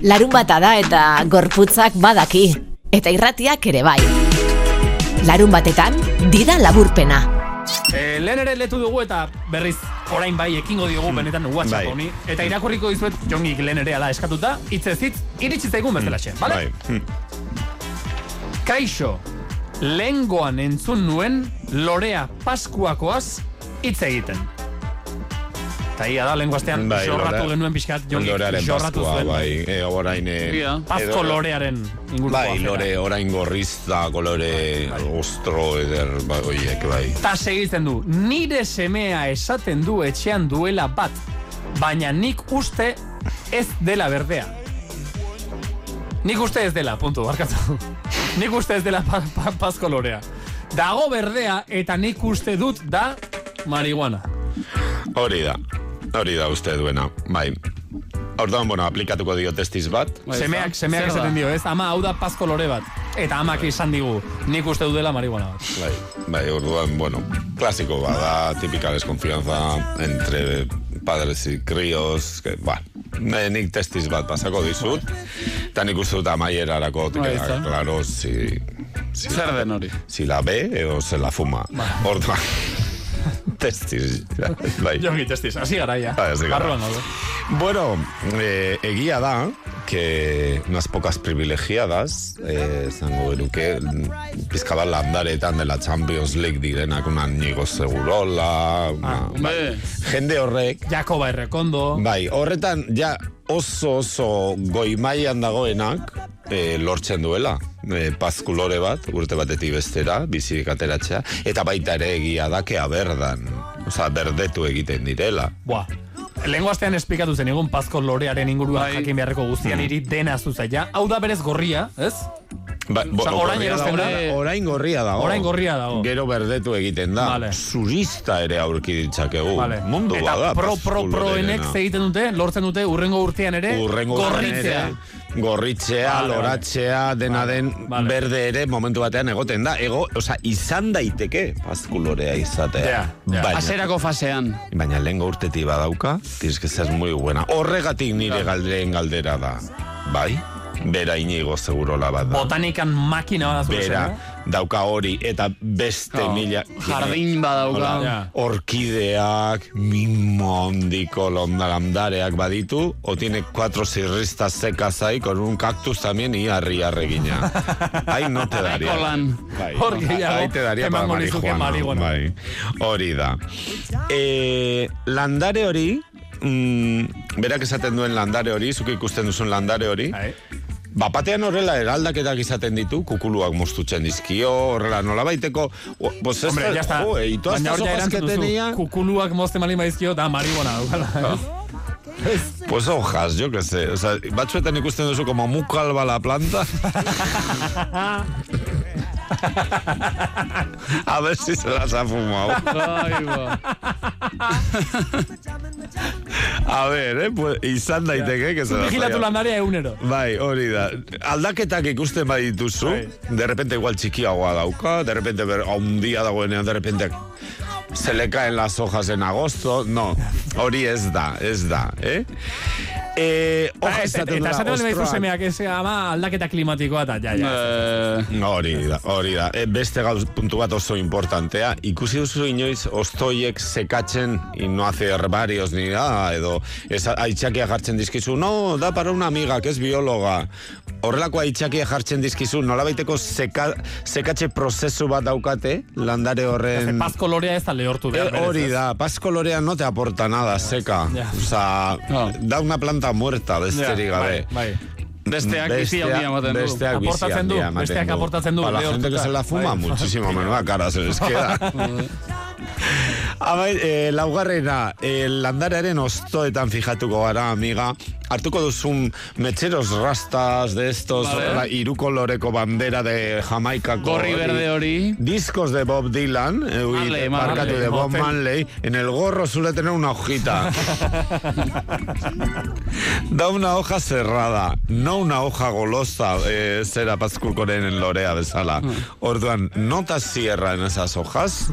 Speaker 3: Larun bata da eta gorputzak badaki. Eta irratiak ere bai. Larun batetan, dida laburpena.
Speaker 4: E, lehen ere letu dugu eta berriz orain bai ekingo diogu benetan WhatsApp
Speaker 5: Bai.
Speaker 4: honi. Eta irakurriko dizuet jongik lehen ere ala eskatuta, hitzez hitz, iritsi zaigun bezalaxe, bale?
Speaker 5: Bai. hm.
Speaker 4: Kaixo, lehengoan entzun nuen lorea paskuakoaz hitz egiten. Eta ia da, lenguaztean
Speaker 5: Bai,
Speaker 4: jorratu genuen pixkat,
Speaker 5: Lorearen
Speaker 4: jorratu
Speaker 5: paskua,
Speaker 4: zuen.
Speaker 5: bai. E, orain... E, edo-
Speaker 4: lorearen inguruko
Speaker 5: Bai,
Speaker 4: afera.
Speaker 5: lore, orain gorrizta, kolore, ostro, eder, bai, oiek, bai.
Speaker 4: Ta segitzen du, nire semea esaten du etxean duela bat, baina nik uste ez dela berdea. Nik uste ez dela, puntu, barkatu. nik uste ez dela pa, pa, pasko lorea. Dago berdea eta nik uste dut da marihuana.
Speaker 5: Hori da, hori da uste duena, bai. Orduan, bueno, aplikatuko dio testiz bat.
Speaker 6: Bai,
Speaker 4: Semeak, semeak
Speaker 6: da?
Speaker 4: esaten dio, ez? Ama, hau da pasko lore bat. Eta amak izan digu, nik uste dela marihuana bat.
Speaker 5: Bai, bai, orduan, bueno, klasiko bada, típica desconfianza entre padres y críos, que, ba, ne- nik testiz bat pasako dizut, eta nik uste dut amaierarako,
Speaker 6: Bai, ezta?
Speaker 5: claro, si, si,
Speaker 6: Zer den hori?
Speaker 5: si la ve edo se la fuma. Orduan, testiz, bai.
Speaker 4: Jongi testiz, hasi gara ya.
Speaker 5: Bai, hasi gara.
Speaker 4: Barruan gaude.
Speaker 5: Bueno, eh, egia da que unas pocas privilegiadas, eh, zango geruke, mm, pizka bat landaretan dela Champions League direnak, una Nigo Segurola, una,
Speaker 6: Hombre,
Speaker 5: jende horrek,
Speaker 4: Jakoba Errekondo,
Speaker 5: bai, horretan ja oso oso goi mailan dagoenak, eh, lortzen duela, eh, pazkulore bat, urte batetik bestera, bizirik ateratzea, eta baita ere egia da, que aberdan, oza, berdetu egiten direla.
Speaker 4: Buah. Lenguaztean esplikatu zen egun pazko lorearen inguruan
Speaker 6: Bai.
Speaker 4: jakin beharreko guztian iri dena zuzaia. Hau da berez gorria, ez?
Speaker 5: Ba, bo,
Speaker 4: Osa, orain
Speaker 5: gorria
Speaker 4: da.
Speaker 5: Orain gorria dago.
Speaker 4: Orain gorria dago.
Speaker 5: Gero berdetu egiten da.
Speaker 4: Vale.
Speaker 5: Zurista ere aurki ditzakegu.
Speaker 4: Vale.
Speaker 5: Mundu
Speaker 4: Eta
Speaker 5: bada.
Speaker 4: pro, pro, proenek
Speaker 5: pazkulorerena.
Speaker 4: egiten dute, lortzen dute, urrengo urtean ere,
Speaker 5: Urrengo
Speaker 4: gorritzea.
Speaker 5: Gorritzea,
Speaker 4: Vale, vale.
Speaker 5: loratzea, dena
Speaker 4: Vale,
Speaker 5: den
Speaker 4: vale.
Speaker 5: berde ere momentu batean egoten da. Ego, oza, izan daiteke pazkulorea izatea.
Speaker 4: Ja, ja.
Speaker 5: Baina,
Speaker 6: Aserako fasean.
Speaker 5: baina lehengo urtetik badauka, tienes que ser muy buena. Horregatik nire galderen galdera da. Bai? Bera inigo segurola bat da.
Speaker 4: Botanikan makina bada zure
Speaker 5: Bera. Dauka hori, eta beste
Speaker 4: Oh,
Speaker 5: mila...
Speaker 6: Jardin badauka.
Speaker 5: Orkideak, mimo londalandareak baditu, o tiene cuatro sirristas secas ahí con un cactus también y arri arregina. Ahí no te daría.
Speaker 6: Nahiko lan.
Speaker 5: Bai, ahí te daría para marihuana. Bai, hori da. E, landare hori, mm, berak esaten duen landare hori, zuk ikusten duzun landare hori,
Speaker 4: Bai.
Speaker 5: Bapatean horrela eraldaketak izaten ditu, kukuluak mostutzen dizkio, horrela nola baiteko, pues ez
Speaker 4: Hombre,
Speaker 5: da- jo, y todas
Speaker 4: Baina
Speaker 5: estas
Speaker 4: hor ja
Speaker 5: hojas que
Speaker 4: erantzun duzu,
Speaker 5: tenía,
Speaker 4: kukuluak mozte malin baizkio, da marihuana daukala.
Speaker 5: pues hojas, yo que sé, o sea, batzuetan ikusten duzu como mukalba la planta. A ver si se las ha fumado. A ver, eh, pues, izan daiteke, que se las
Speaker 4: Vigilatu
Speaker 5: haya-
Speaker 4: landarea egunero.
Speaker 5: Bai, hori da. Aldaketak ikusten badituzu,
Speaker 4: Bai.
Speaker 5: de repente igual txikiagoa dauka, de repente ber, un día dagoenean, de repente se le caen las hojas en agosto. No, hori ez da, ez da, eh? Eh, hoja
Speaker 4: Eta
Speaker 5: izaten
Speaker 4: eta
Speaker 5: da,
Speaker 4: esaten bali baizu semeak ez ama aldaketa klimatikoa eta ja, ja.
Speaker 6: Eh,
Speaker 5: Hori da, hori da. E, beste gauz puntu bat oso importantea. Ikusi duzu inoiz ostoiek sekatzen y no hace herbarios ni nada, edo ez aitzakia jartzen dizkizu, no, da para una amiga que es bióloga. Horrelako aitzakia jartzen dizkizu, nolabaiteko seka, sekatze prozesu bat daukate, landare horren...
Speaker 4: Pazko lorea ez da lehortu behar.
Speaker 5: Eh,
Speaker 4: berez,
Speaker 5: hori da, paz colorea no te aporta nada, seca.
Speaker 4: Ja.
Speaker 5: O sea, da una planta muerta, besterik
Speaker 4: Ja,
Speaker 5: gabe.
Speaker 4: Bai, bai.
Speaker 6: Besteak bizi handia ematen du.
Speaker 5: Besteak bizi
Speaker 4: du,
Speaker 5: handia ematen
Speaker 4: besteak aportatzen du,
Speaker 5: Para la gente que se la fuma, muchísimo menuda cara se les queda. Abai, eh, laugarrena, eh, landarearen ostoetan fijatuko gara, amiga. Hartuko duzun metxeros rastas de estos,
Speaker 6: Vale.
Speaker 5: la iruko loreko bandera de Jamaikako.
Speaker 6: Gorri berde hori.
Speaker 5: Discos de Bob Dylan, eh, marcatu
Speaker 6: Marley,
Speaker 5: de Bob. Manley, en el gorro suele tener una hojita. da una hoja cerrada, no una hoja golosa, eh, zera pazkulkoren lorea bezala.
Speaker 6: Mm.
Speaker 5: Orduan, nota cierra en esas hojas,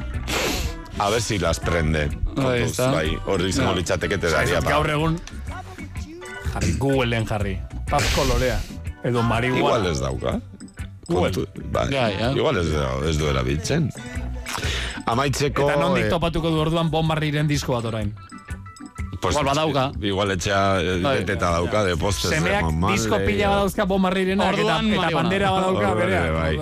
Speaker 5: a ver si las prende. Kontuz. Bai, hori izango
Speaker 6: Ja.
Speaker 5: litzateke te daria.
Speaker 4: Gaur egun jarri, Googleen jarri. Asko lorea. Edo marihuana.
Speaker 5: Igual ez dauka. Kontu, bai.
Speaker 6: Ja, ja.
Speaker 5: Igual ez, ez du erabiltzen. Amaitzeko...
Speaker 4: Eta nondik
Speaker 5: eh,
Speaker 4: topatuko du orduan bombarriren disko bat orain.
Speaker 5: Pues,
Speaker 6: Igual badauka.
Speaker 5: Igual etxea eh,
Speaker 6: Bai.
Speaker 5: beteta dauka, de postes. de
Speaker 4: Semeak
Speaker 5: mamale,
Speaker 4: disko pila badauzka bombarrirenak eta, eta bandera badauka berea.
Speaker 5: ere, bai.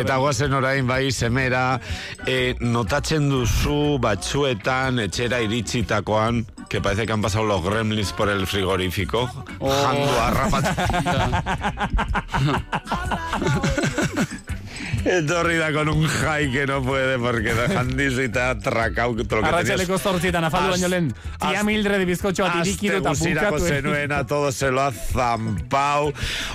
Speaker 5: Eta guazen orain bai semera, e, notatzen duzu batzuetan etxera iritsitakoan, que parece que han pasado los gremlins por el frigorífico,
Speaker 6: Oh.
Speaker 5: jandu arrapat. Etorri da con un jai que no puede, porque da jandiz eta atracau. todo lo que tenías.
Speaker 4: Arratxaleko zortzietan afaldu baino lehen, tia
Speaker 5: Az-
Speaker 4: mildre de bizkotxo bat irikidu eta
Speaker 5: Aste guzirako
Speaker 4: bukatu.
Speaker 5: zenuena, todo se lo ha zampau,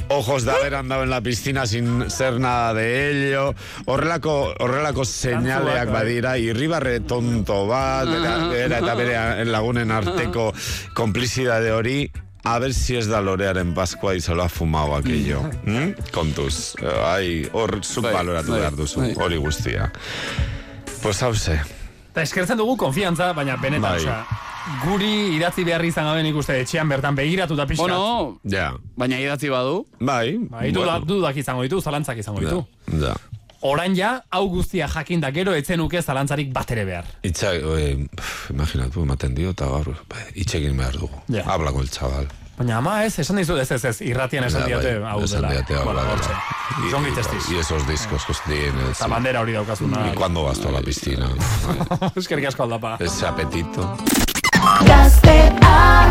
Speaker 5: ojos de haber andado en la piscina sin ser nada de ello, horrelako, horrelako señaleak
Speaker 4: bai.
Speaker 5: badira, irribarre tonto bat, bera, bera eta bere lagunen arteko komplizidade hori, a ver si ez da lorearen Pascua y se lo ha fumado aquello. ¿Mm? Kontuz, eh, ai, hor subvaloratu
Speaker 6: bai,
Speaker 5: behar duzu,
Speaker 6: bai.
Speaker 5: hori guztia. Pues hauze,
Speaker 4: Eta eskertzen dugu konfiantza, baina benetan,
Speaker 5: Bai.
Speaker 4: osea, guri idatzi behar izan gabe nik uste etxean bertan begiratu da pixkat.
Speaker 6: Bueno,
Speaker 5: ja,
Speaker 6: baina idatzi badu.
Speaker 5: bai,
Speaker 4: Bai, du, dudak izango ditu, zalantzak izango ditu.
Speaker 5: ja.
Speaker 4: Orain ja, hau guztia jakinda gero etzenuke zalantzarik bat ere behar.
Speaker 5: Itza, eh, imaginatu, ematen dio, eta gaur, ba, itxegin behar dugu.
Speaker 4: Ja.
Speaker 5: Habla con el chaval.
Speaker 4: Baina ama ez, esan dizu ez ez ez, irratian esan diate,
Speaker 5: bai,
Speaker 4: hau
Speaker 5: esan
Speaker 4: dela.
Speaker 5: diate, hau dela. Y-
Speaker 4: Zongi
Speaker 5: y- esos discos que tienes.
Speaker 4: Eta bandera hori daukazuna.
Speaker 5: ¿Y cuándo vas tú a la piscina?
Speaker 4: Eskerrik asko aldapa.
Speaker 5: Ese apetito.
Speaker 9: Gaztea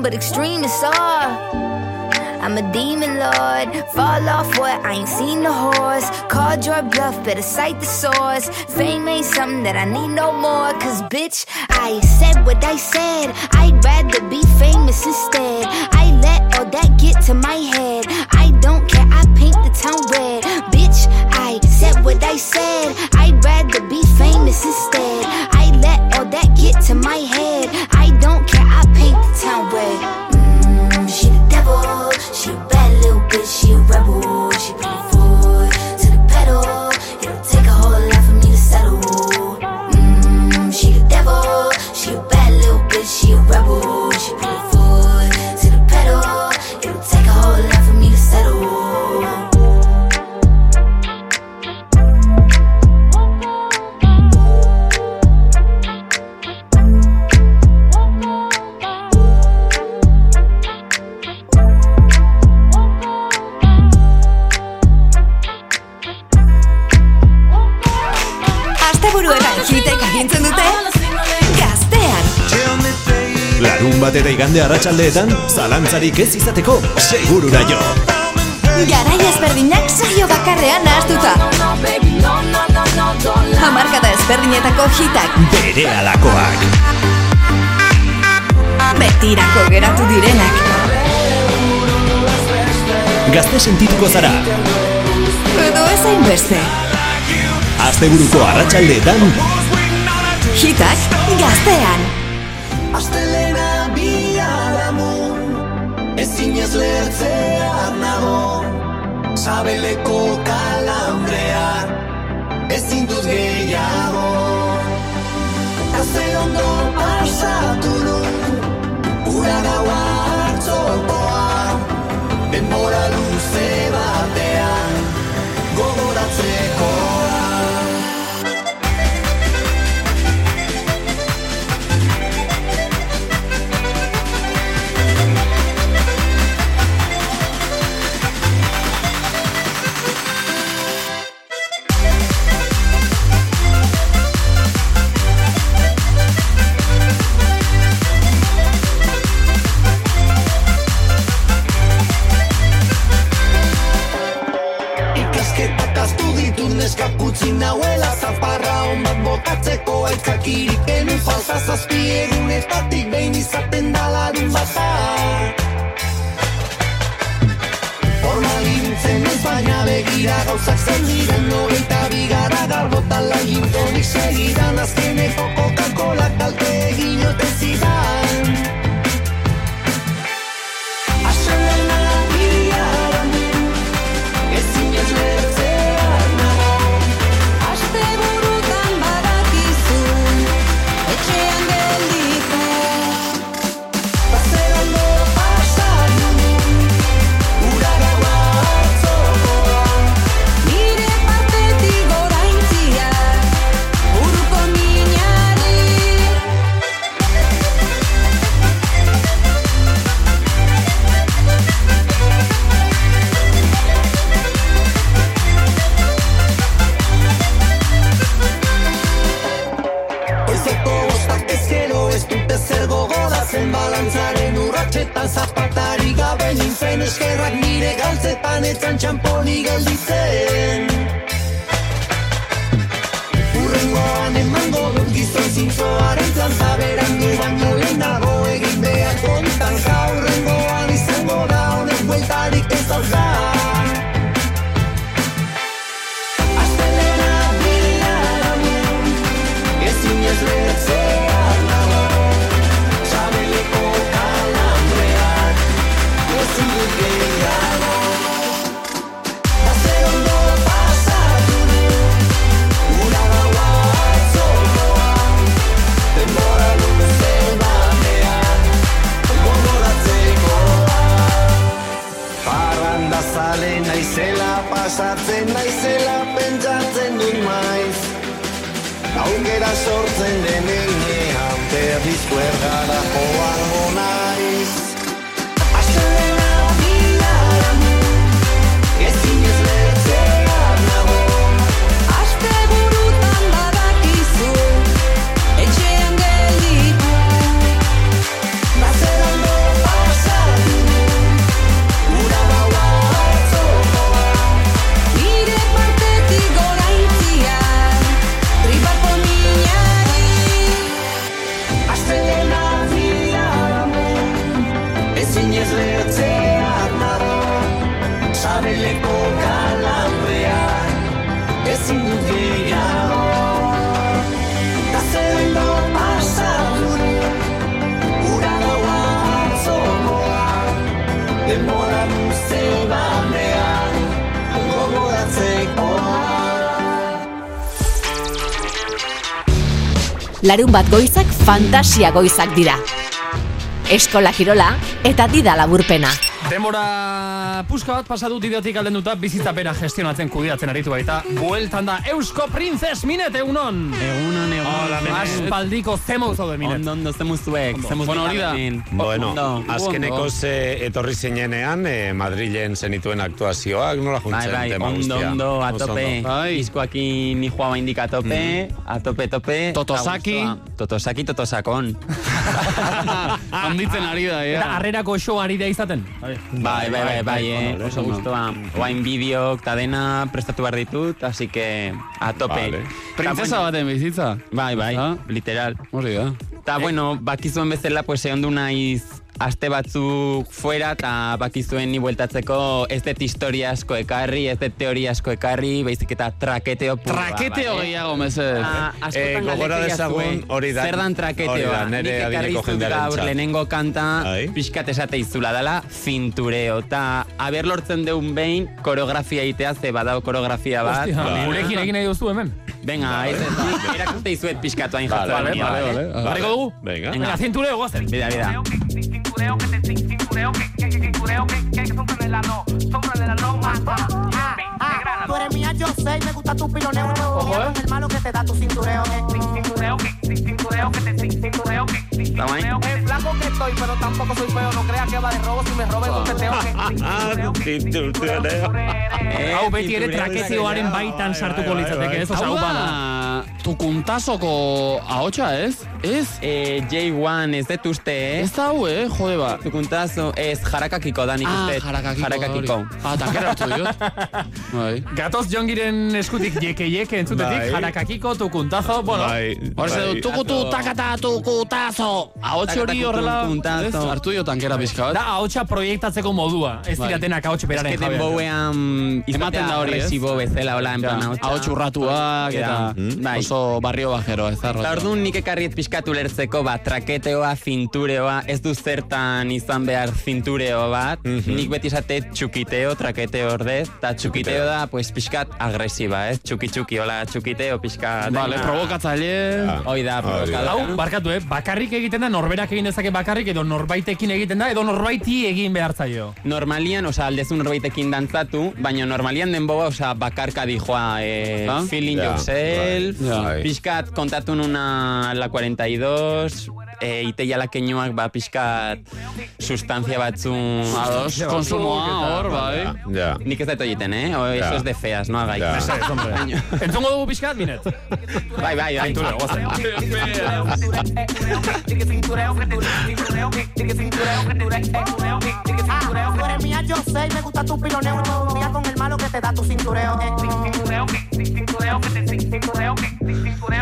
Speaker 2: Ain't but extreme is all. I'm a demon lord. Fall off what? I ain't seen the horse. Called your bluff, better cite the source. Fame ain't something that I need no more. Cause bitch, I said what I said. I'd rather be famous instead.
Speaker 1: Igande arratsaldeetan zalantzarik ez izateko, segurura jo.
Speaker 10: Garai ezberdinak saio bakarrean nahaztuta. Hamarkada ezberdinetako hitak
Speaker 1: Bere alakoak.
Speaker 10: betirako geratu direnak.
Speaker 1: Gazte sentituko zara.
Speaker 10: Edo ezain beste.
Speaker 1: Asteburuko arratsaldeetan
Speaker 10: Hitak gaztean.
Speaker 12: Ezinez lertzea nago Sabeleko kalambrean Ezin dut gehiago Kaze ondo pasatu nauela Zaparra hon bat botatzeko aitzakirik enun falta zazpi egunetatik behin izaten da larun bata. Formal irutzen ez baina begira gauzak zen diren Nogeita bigara garbota lagin tonik segidan Azkeneko Coca-Cola kalte egin oten Denbora luze batean Gogoratzekoan
Speaker 3: Larun bat goizak fantasia goizak dira. Eskola kirola eta dida laburpena.
Speaker 4: Demora puska bat pasadu didiotik alden duta bizitzapera gestionatzen kudiatzen aritu baita. Bueltan da Eusko Princes Minet egunon.
Speaker 6: Egunon,
Speaker 4: Hola, Aspaldiko zemuz zaude Minet.
Speaker 6: Ondo, ondo, zemuzuek. Zemuz
Speaker 4: Bueno, hori da.
Speaker 5: Bueno, azkeneko ze etorri zinenean, eh, Madrilen zenituen aktuazioak, nola
Speaker 6: Bai,
Speaker 5: juntzen
Speaker 6: bai,
Speaker 5: tema
Speaker 6: ondo,
Speaker 5: guztia?
Speaker 6: ondo, a
Speaker 5: Oso
Speaker 6: tope.
Speaker 5: ondo.
Speaker 4: Bai.
Speaker 6: Diskoakin ni joa indik a tope, a tope, tope.
Speaker 4: Totosaki.
Speaker 6: Totosaki, totosakon. Handitzen ari da,
Speaker 4: Eta
Speaker 6: ja.
Speaker 4: harrerako show ari da izaten.
Speaker 13: Bai, bai, bai, bai, eh, oso gustoa. Oain bideok eta dena prestatu behar ditut, así que a tope.
Speaker 5: Vale.
Speaker 6: Princesa baten bizitza.
Speaker 13: Bai, bai, literal.
Speaker 6: Hori da.
Speaker 13: Ta bueno, bakizuen bezala, pues egon naiz aste batzuk fuera eta bakizuen ni bueltatzeko ez dut historia asko ekarri, ez dut teoria asko ekarri, baizik eta traketeo purra.
Speaker 6: Traketeo
Speaker 13: vale?
Speaker 6: gehiago, mesedez.
Speaker 13: Ah,
Speaker 5: Eh, gogora dezagun hori da-
Speaker 13: Zer dan traketeoa? ekarri
Speaker 5: adineko
Speaker 13: dizut
Speaker 5: jendearentzat.
Speaker 13: gaur lehenengo kanta pixkat esate izula dela fintureo. Ta haber lortzen deun behin koreografia itea, ze badao koreografia bat.
Speaker 4: Hostia,
Speaker 5: Vale.
Speaker 4: gurekin egin nahi duzu hemen.
Speaker 13: Venga, ez ez, nik erakuste izuet pixkatu hain jatzen.
Speaker 4: Vale,
Speaker 6: vale, vale. culeo
Speaker 4: que te
Speaker 5: sin
Speaker 4: culeo que que
Speaker 13: que culeo
Speaker 14: que que que son de no, son de la no más.
Speaker 12: Tú eres mía, yo sé, y me gusta tu piloneo.
Speaker 4: Ojo, eh.
Speaker 12: El malo que te da tu cintureo.
Speaker 13: ¿Está guay?
Speaker 12: Es flaco que estoy, pero tampoco soy feo. No creas que va de robo si me roben un teteo.
Speaker 5: Ah, tintureo.
Speaker 13: Eh,
Speaker 4: Hau beti ere
Speaker 13: izan
Speaker 4: baitan
Speaker 5: bai,
Speaker 4: sartuko litzateke, ez? Osa,
Speaker 6: Hau da, tukuntazoko ahotsa, ez? Ez?
Speaker 13: Eh, J1, ez dut uste, eh?
Speaker 6: Ez hau, eh? Jode ba.
Speaker 13: Tukuntazo, ez jarakakiko da nik
Speaker 6: Ah,
Speaker 13: uste.
Speaker 6: jarakakiko.
Speaker 13: Jarakakiko.
Speaker 6: hori. Ah, tankera hartu diot.
Speaker 4: Gatoz jongiren eskutik jeke-jeke entzutetik,
Speaker 5: Bai.
Speaker 4: jarakakiko, tukuntazo, bueno.
Speaker 5: Bai,
Speaker 6: Hor ze
Speaker 5: bai.
Speaker 6: du, tukutu, takata, tukutazo. Ahotsi hori horrela,
Speaker 13: tukuntazo.
Speaker 6: ez? Hartu dio tankera pizka bat.
Speaker 4: Da, ahotsa proiektatzeko modua. Ez
Speaker 6: Bai.
Speaker 4: diratenak ahotxe beraren
Speaker 13: Esketen
Speaker 4: jabeak.
Speaker 13: boean
Speaker 6: Ematen da hori, ez?
Speaker 13: agresibo bezala, hola, en plan, ahotsa.
Speaker 6: Ahots urratuak eta
Speaker 13: Bai.
Speaker 6: oso barrio bajero, ez da
Speaker 13: Eta
Speaker 6: rollo.
Speaker 13: orduan nik ekarriet pixkatu lertzeko, ba, traketeoa, fintureoa, ez du zertan izan behar fintureo bat, nik beti esate txukiteo, traketeo ordez, eta txukiteo da, pues, pixkat agresiba, ez? Txuki-txuki, hola, txukiteo, pixkat.
Speaker 6: Vale,
Speaker 13: dena.
Speaker 6: provokatzaile.
Speaker 13: Hoi da,
Speaker 5: Hori da.
Speaker 13: provokadora.
Speaker 4: Hau, barkatu, eh? Bakarrik egiten da, norberak egin dezake bakarrik, edo norbaitekin egiten da, edo norbaiti egin behar zaio.
Speaker 13: Normalian, oza, aldezu norbaitekin dantzatu, baina normalian denboa, oza, bakarka dijoa, eh,
Speaker 6: Ah?
Speaker 13: feeling
Speaker 5: Ja,
Speaker 13: yourself,
Speaker 6: bai.
Speaker 13: pixkat kontatu nuna la 42, eh, ite la keinoak, ba, pixkat sustantzia batzu...
Speaker 6: Ados, konsumoa hor, bai.
Speaker 5: Ja.
Speaker 13: Nik ez dut egiten, eh? O, eso es de feas, no hagáis.
Speaker 5: Ja.
Speaker 4: Entzongo dugu pixkat, minet.
Speaker 13: Bai, bai, bai.
Speaker 4: Cintureo, goazen.
Speaker 12: Tú eres mía, yo sé, y me gusta tu piloneo. Mía con el malo que te da tu cintureo.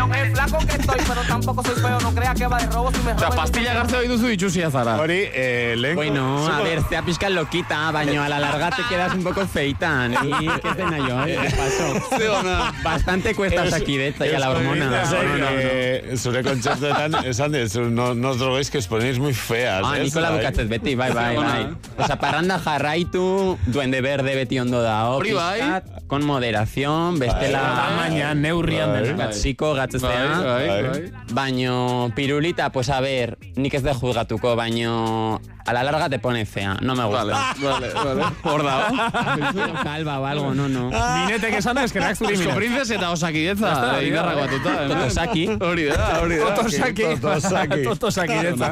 Speaker 12: Es flaco que estoy, pero tampoco soy feo. No creas que va de robo si me Roben.
Speaker 6: pastilla gartze hori duzu itxusia zara.
Speaker 5: Hori, eh, lehen...
Speaker 13: Bueno, a ver, zea pixkat loquita, baino a la larga te quedas un poco feita. Ni que dena yo, eh? ¿Qué pasó? Bastante cuesta Osakidetza y a la hormona.
Speaker 5: No,
Speaker 13: No, no, no.
Speaker 5: eh, Zure kontzertuetan, esan dezu, no, no os droguéis que os ponéis muy feas.
Speaker 13: Ah,
Speaker 5: ez?
Speaker 13: Nikola
Speaker 5: Bai.
Speaker 13: bukatzez beti, bai, bai, bai. Osa, parranda jarraitu, duende berde beti ondo da.
Speaker 6: Hori bai.
Speaker 13: Con moderación, bestela...
Speaker 4: Tamaina, neurrian
Speaker 5: Bai.
Speaker 4: dena.
Speaker 13: Gatziko,
Speaker 6: Bai,
Speaker 13: gatzestea.
Speaker 6: bai,
Speaker 5: Bai.
Speaker 6: bai.
Speaker 13: Baño pirulita, pues a ver, nik ez de juzgatuko, baño a la larga te pone fea, no me gusta.
Speaker 6: Vale, vale, vale. Hor dago.
Speaker 13: Calva o algo, no, no.
Speaker 4: Minetek esan da, eskerak zuri
Speaker 6: Eusko
Speaker 4: minet.
Speaker 6: Princess eta Osakidetza.
Speaker 4: da,
Speaker 6: Iberrak
Speaker 4: bai.
Speaker 6: batuta. hemen.
Speaker 13: Totosaki.
Speaker 6: Hori da, hori da.
Speaker 4: Totosaki.
Speaker 5: Totosaki.
Speaker 4: Totosaki detza.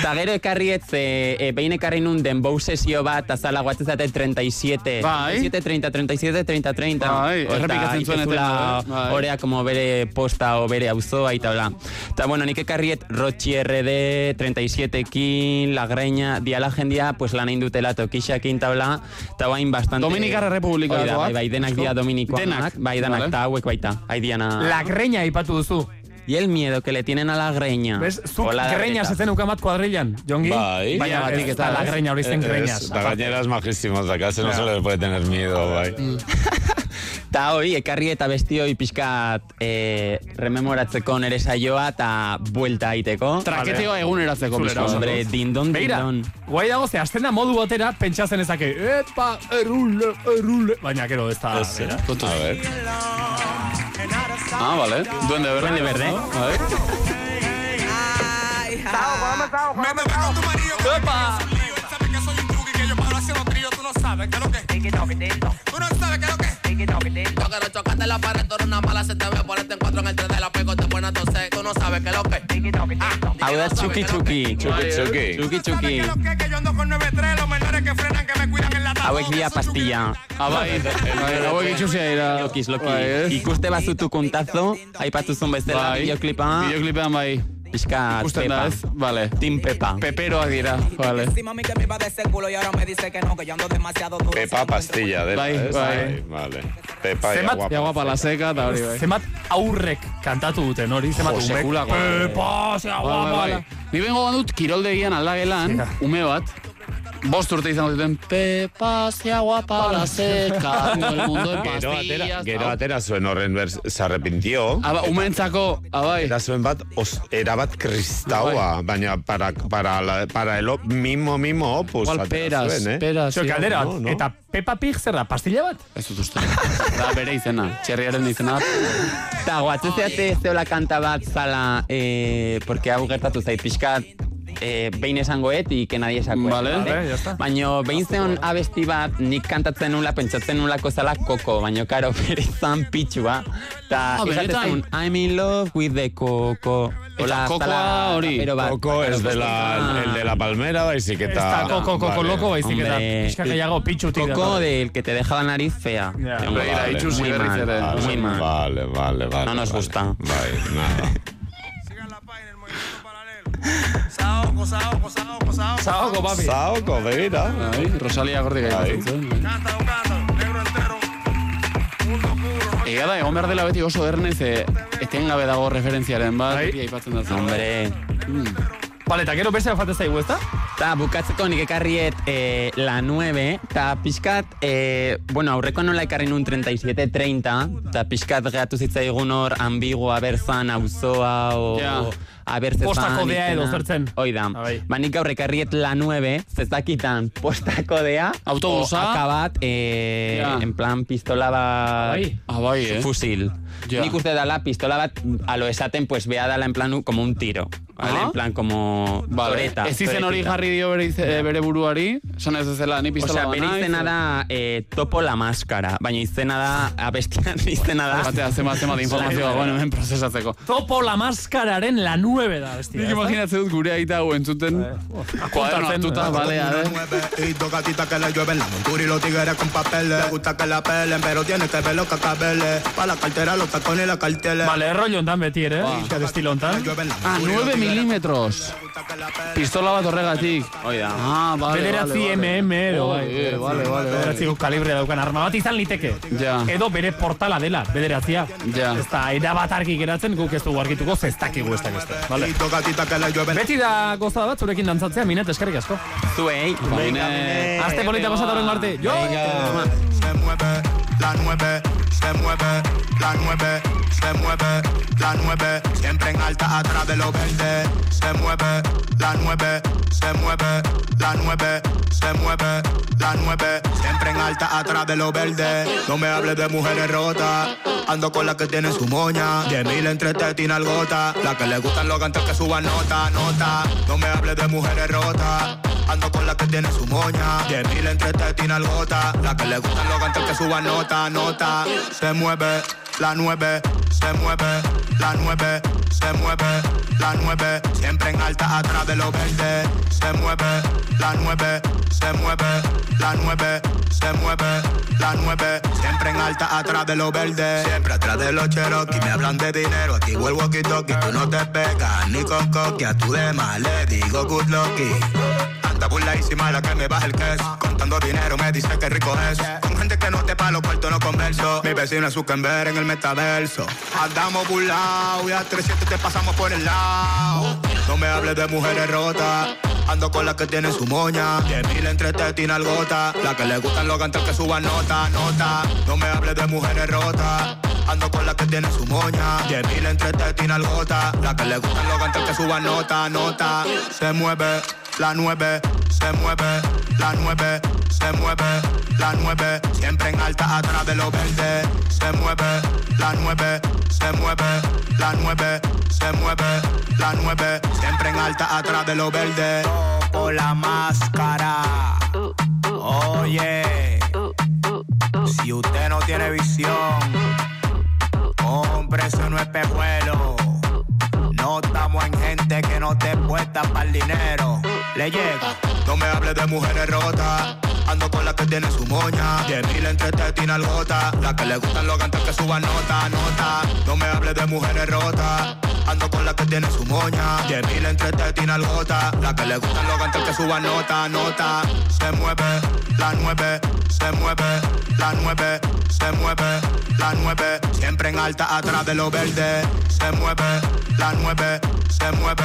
Speaker 13: Eta gero ekarrietz, e, e, behin ekarri nun denbou sesio bat, azala guatzezate 37.
Speaker 6: Bai.
Speaker 13: 37, 30, 37, 30, 30.
Speaker 6: Bai, errepikatzen zuen etena, bai.
Speaker 13: Orea como bere posta o bere auzoa eta bla. Eta bueno, nik ekarriet Rochi RD, 37ekin, La Greña, diala jendia, pues lan indutela tokixakin eta bla. Eta bain bastante...
Speaker 6: Dominikar Errepublikoakoak?
Speaker 13: Hori da, Bai, bai, denak dira dominikoak.
Speaker 6: Denak?
Speaker 13: Bai, denak,
Speaker 6: Vale.
Speaker 13: eta hauek baita. Hai diana...
Speaker 4: La greña ipatu duzu.
Speaker 13: Y el miedo que le tienen a la greña.
Speaker 4: Bez, zuk greña
Speaker 13: bereta.
Speaker 4: zezen ukamat kuadrillan, jongi?
Speaker 5: Bai.
Speaker 4: Baina,
Speaker 6: Baina,
Speaker 4: ez da la greña hori zen greñas.
Speaker 5: Es, la gañera es majísimo, de acá se no se le puede tener miedo, bai.
Speaker 13: Ta hori, ekarri eta besti hori pixkat eh, rememoratzeko nere saioa eta buelta aiteko.
Speaker 6: Traketeoa eguneratzeko
Speaker 4: Zulera,
Speaker 6: pizka.
Speaker 13: Hombre, dindon, dindon.
Speaker 4: guai dago, ze azten da modu batera, pentsatzen ezake, epa, errule, errule, baina gero ez da,
Speaker 5: Ez. A ver.
Speaker 6: Ah, vale. Duende verde.
Speaker 13: Duende verde.
Speaker 6: Bai.
Speaker 14: Yo quiero chocarte la pared, tú eres una mala, se te ve ponerte en cuatro en el tren de la pego, te buena entonces, tú no sabes qué es lo que. Ah,
Speaker 13: Hau da txuki txuki.
Speaker 5: Txuki, txuki.
Speaker 13: Txuki txuki.
Speaker 14: que yo ando con 9-3, los menores que frenan, que me cuidan en la
Speaker 13: Hauek dira pastilla.
Speaker 6: Ah, bai. Bai, Hauek itxusia dira.
Speaker 13: Lokiz, loki.
Speaker 6: Bai, ez?
Speaker 13: Ikuste bazutu kontazo, aipatu zuen bezala
Speaker 6: Bai.
Speaker 13: videoklipa.
Speaker 6: Videoklipean bai.
Speaker 13: Pixka
Speaker 6: Ikusten da, ez? Vale.
Speaker 13: Tim Pepa.
Speaker 6: Peperoak dira, vale.
Speaker 5: Pepa pastilla dela,
Speaker 6: Bai,
Speaker 5: ez?
Speaker 6: bai.
Speaker 5: Vale. Pepa
Speaker 4: Zenbat-
Speaker 5: ya
Speaker 6: guapa la seca, eta hori bai.
Speaker 4: Zemat aurrek kantatu duten hori, zemat
Speaker 6: Jo,
Speaker 4: umek. Pepa, zea
Speaker 6: Bai,
Speaker 4: guapa.
Speaker 6: bai, bai. Ni bengo dut kiroldegian aldagelan, ume bat, bost urte izango zuten, Pepa, sea guapa la seca, todo el mundo en
Speaker 5: Gero atera,
Speaker 6: pastillas.
Speaker 5: gero atera zuen horren ber, se arrepintió.
Speaker 6: Aba, umentzako, abai.
Speaker 5: Era zuen bat, os, erabat kristaua, baina para, para, la, para el op- mimo, mimo opus.
Speaker 6: Igual peras,
Speaker 5: zuen, eh?
Speaker 6: peras.
Speaker 4: Zio, kaldera
Speaker 5: no,
Speaker 4: bat,
Speaker 5: no.
Speaker 4: eta Peppa Pig zer da, pastilla bat?
Speaker 6: Ez dut uste. Da bere izena, txerriaren izena.
Speaker 13: Eta guatzu zeate zeola kanta bat zala, eh, porque hau gertatu zait pixkat, eh, behin esangoet, y que nadie esakoet.
Speaker 6: Vale.
Speaker 4: Vale, ya está.
Speaker 13: Baina behin zeon abesti bat nik kantatzen nula, pentsatzen nulako zala koko, baina karo bere zan pitxua. Eta
Speaker 6: Ah,
Speaker 13: esaten I'm in love with the koko.
Speaker 6: Eta kokoa hori.
Speaker 13: rapero bat.
Speaker 5: Coco es de la, el de la palmera, baizik
Speaker 4: Ez
Speaker 5: eta...
Speaker 4: da, koko, koko,
Speaker 5: Vale.
Speaker 4: loko, baizik eta pixka gehiago pitxutik.
Speaker 13: Coco
Speaker 4: dator.
Speaker 13: del que te deja la nariz fea.
Speaker 4: Ya.
Speaker 6: Hombre, ira,
Speaker 5: Vale.
Speaker 6: itxusi berriz ere.
Speaker 5: Vale,
Speaker 13: muy mal.
Speaker 5: Vale, vale, vale.
Speaker 13: No nos gusta.
Speaker 5: Bai, nada.
Speaker 15: Saoko, saoko, saoko, saoko.
Speaker 4: Zaoko, papi.
Speaker 5: Zaoko, begira.
Speaker 6: Bai, Rosalia gordik
Speaker 5: Bai.
Speaker 6: aipatzen zuen.
Speaker 15: Cántalo, cántalo, negro entero.
Speaker 6: Egia da, egon behar dela beti oso ernez, e, etengabe dago referentziaren bat,
Speaker 4: Bai.
Speaker 6: beti aipatzen da.
Speaker 13: Hombre,
Speaker 4: Vale, eta gero beste falta zaigu, ezta?
Speaker 13: Eta bukatzeko nik ekarriet eh, la 9, eta pixkat, eh, bueno, aurreko nola ekarri nun 37-30, eta pixkat gehatu zitzaigun hor ambigua berzan, auzoa, o,
Speaker 6: Ja.
Speaker 13: O abertzezan.
Speaker 4: Postako dea edo
Speaker 13: izena.
Speaker 4: zertzen.
Speaker 13: Hoi da.
Speaker 4: Ah, bai.
Speaker 13: Ba, nik aurre ekarriet la 9, zezakitan postako dea,
Speaker 6: Autobusa.
Speaker 13: o akabat, eh,
Speaker 6: Ja.
Speaker 13: en plan pistola bat...
Speaker 4: Bai.
Speaker 6: Ah, bai, eh?
Speaker 13: Fusil.
Speaker 6: Ja.
Speaker 13: Nik uste dala pistola bat, a lo esaten, pues bea dala en plan como un tiro. ¿vale?
Speaker 6: Ah.
Speaker 13: En plan como
Speaker 6: Vale.
Speaker 13: toreta.
Speaker 6: Ez izen hori jarri dio bere, ize- bere buruari, esan ez ezela, ni pistola
Speaker 13: Osea,
Speaker 6: bat
Speaker 13: bere
Speaker 6: naiz,
Speaker 13: izena
Speaker 6: o-
Speaker 13: da eh, Topo la Máscara, baina izena da, abestian izena da...
Speaker 6: Batea, zema, zema de informazioa, bueno, hemen procesatzeko.
Speaker 4: Topo la maskararen la 9 da, bestia.
Speaker 6: Nik imaginatzen dut gure aita hau entzuten, kuaderno
Speaker 4: apuntatzen,
Speaker 6: hartuta,
Speaker 4: eh.
Speaker 6: bale, a ver.
Speaker 15: Y dos gatitas que le llueven la montura y los tigres con papeles. Le gusta que la pelen, pero tiene que ver los cacabeles. Pa' la cartera, los tacones y la cartela.
Speaker 4: Vale, rollo hontan beti ere, pixka de estilo hontan.
Speaker 6: Ah, 9 milímetros. Pistola bat horregatik.
Speaker 13: Hoi da.
Speaker 6: Ah, vale,
Speaker 4: Bederatzi
Speaker 6: vale, vale.
Speaker 4: MM edo, bai.
Speaker 6: Vale, vale,
Speaker 4: Bederatzi
Speaker 6: vale.
Speaker 4: kalibre daukan arma bat izan liteke.
Speaker 6: Ja.
Speaker 4: Edo bere portala dela, bederatzia.
Speaker 6: Ja.
Speaker 4: Ez da, era bat argi geratzen, guk ez dugu argituko, zestakigu ez da beste. Vale.
Speaker 15: Y dos gatitas que le llueven
Speaker 4: Beti da gozada bat, zurekin dantzatzea, minet eskerrik asko.
Speaker 13: Zuei.
Speaker 4: Aste polita pasatu horren arte. Jo!
Speaker 15: Se mueve, la nueve, se mueve, la nueve, se mueve, la nueve, siempre en alta atrás de los verdes. Se mueve, la nueve, se mueve, la nueve, se mueve, la nueve, siempre en alta atrás de los verdes. No me hables de mujeres rotas, ando con la que tiene su moña. Diez mil entre teta y nalgota, la que le gustan los cantos que suban nota, nota. No me hables de mujeres rotas. Ando con la que tiene su moña. Diez mil entre teta y nalgota. La que le gustan los cantos que suban nota, nota. Se mueve, la nueve, se mueve, la nueve, se mueve, la nueve. Siempre en alta atrás de los verdes. Se mueve, la nueve, se mueve, la nueve, se mueve, la nueve. Siempre en alta atrás de los verdes. Siempre atrás de los Cherokee. Me hablan de dinero. Aquí el walkie talkie. Tú no te pegas ni con coqui. A tu demás le digo good lucky. Anda burladísima la que me baja el queso. Contando dinero me dice que rico es. Con gente que no te pa' los cuartos no converso. Mi vecino es Zuckerberg en el metaverso. Andamos burlados y a 300 te pasamos por el lado. No me hables de mujeres rotas. Ando con la que tiene su moña. Diez mil entre teta y nalgota. La que le gustan los cantos que suban nota, nota. No me hables de mujeres rotas. Ando con la que tiene su moña. Diez mil entre teta y nalgota. La que gustan los que suban nota, nota. Se mueve, la nueve, se mueve, la nueve, se mueve, la nueve. Siempre en alta atrás de los verdes. Se mueve, la nueve, se mueve, la nueve, se mueve, la nueve. Siempre en alta atrás de los verdes. Por la máscara. Oye, si usted no tiene visión, hombre, eso no es pejuelo. Estamos en gente que no te puesta para el dinero. Le llega. No me hables de mujeres rotas.
Speaker 12: Ando con la que tiene su moña. 10 mil entre teta y nalgota. La que le gustan los cantantes que suban nota, nota. No me hables de mujeres rotas. Ando con la que tiene su moña. 10 mil entre teta y nalgota. La que le gustan los cantantes que suban nota, nota. Se mueve, la nueve. Se mueve, la nueve. Se mueve, la nueve. Siempre en alta atrás de lo verde. Se mueve, la nueve. Se mueve,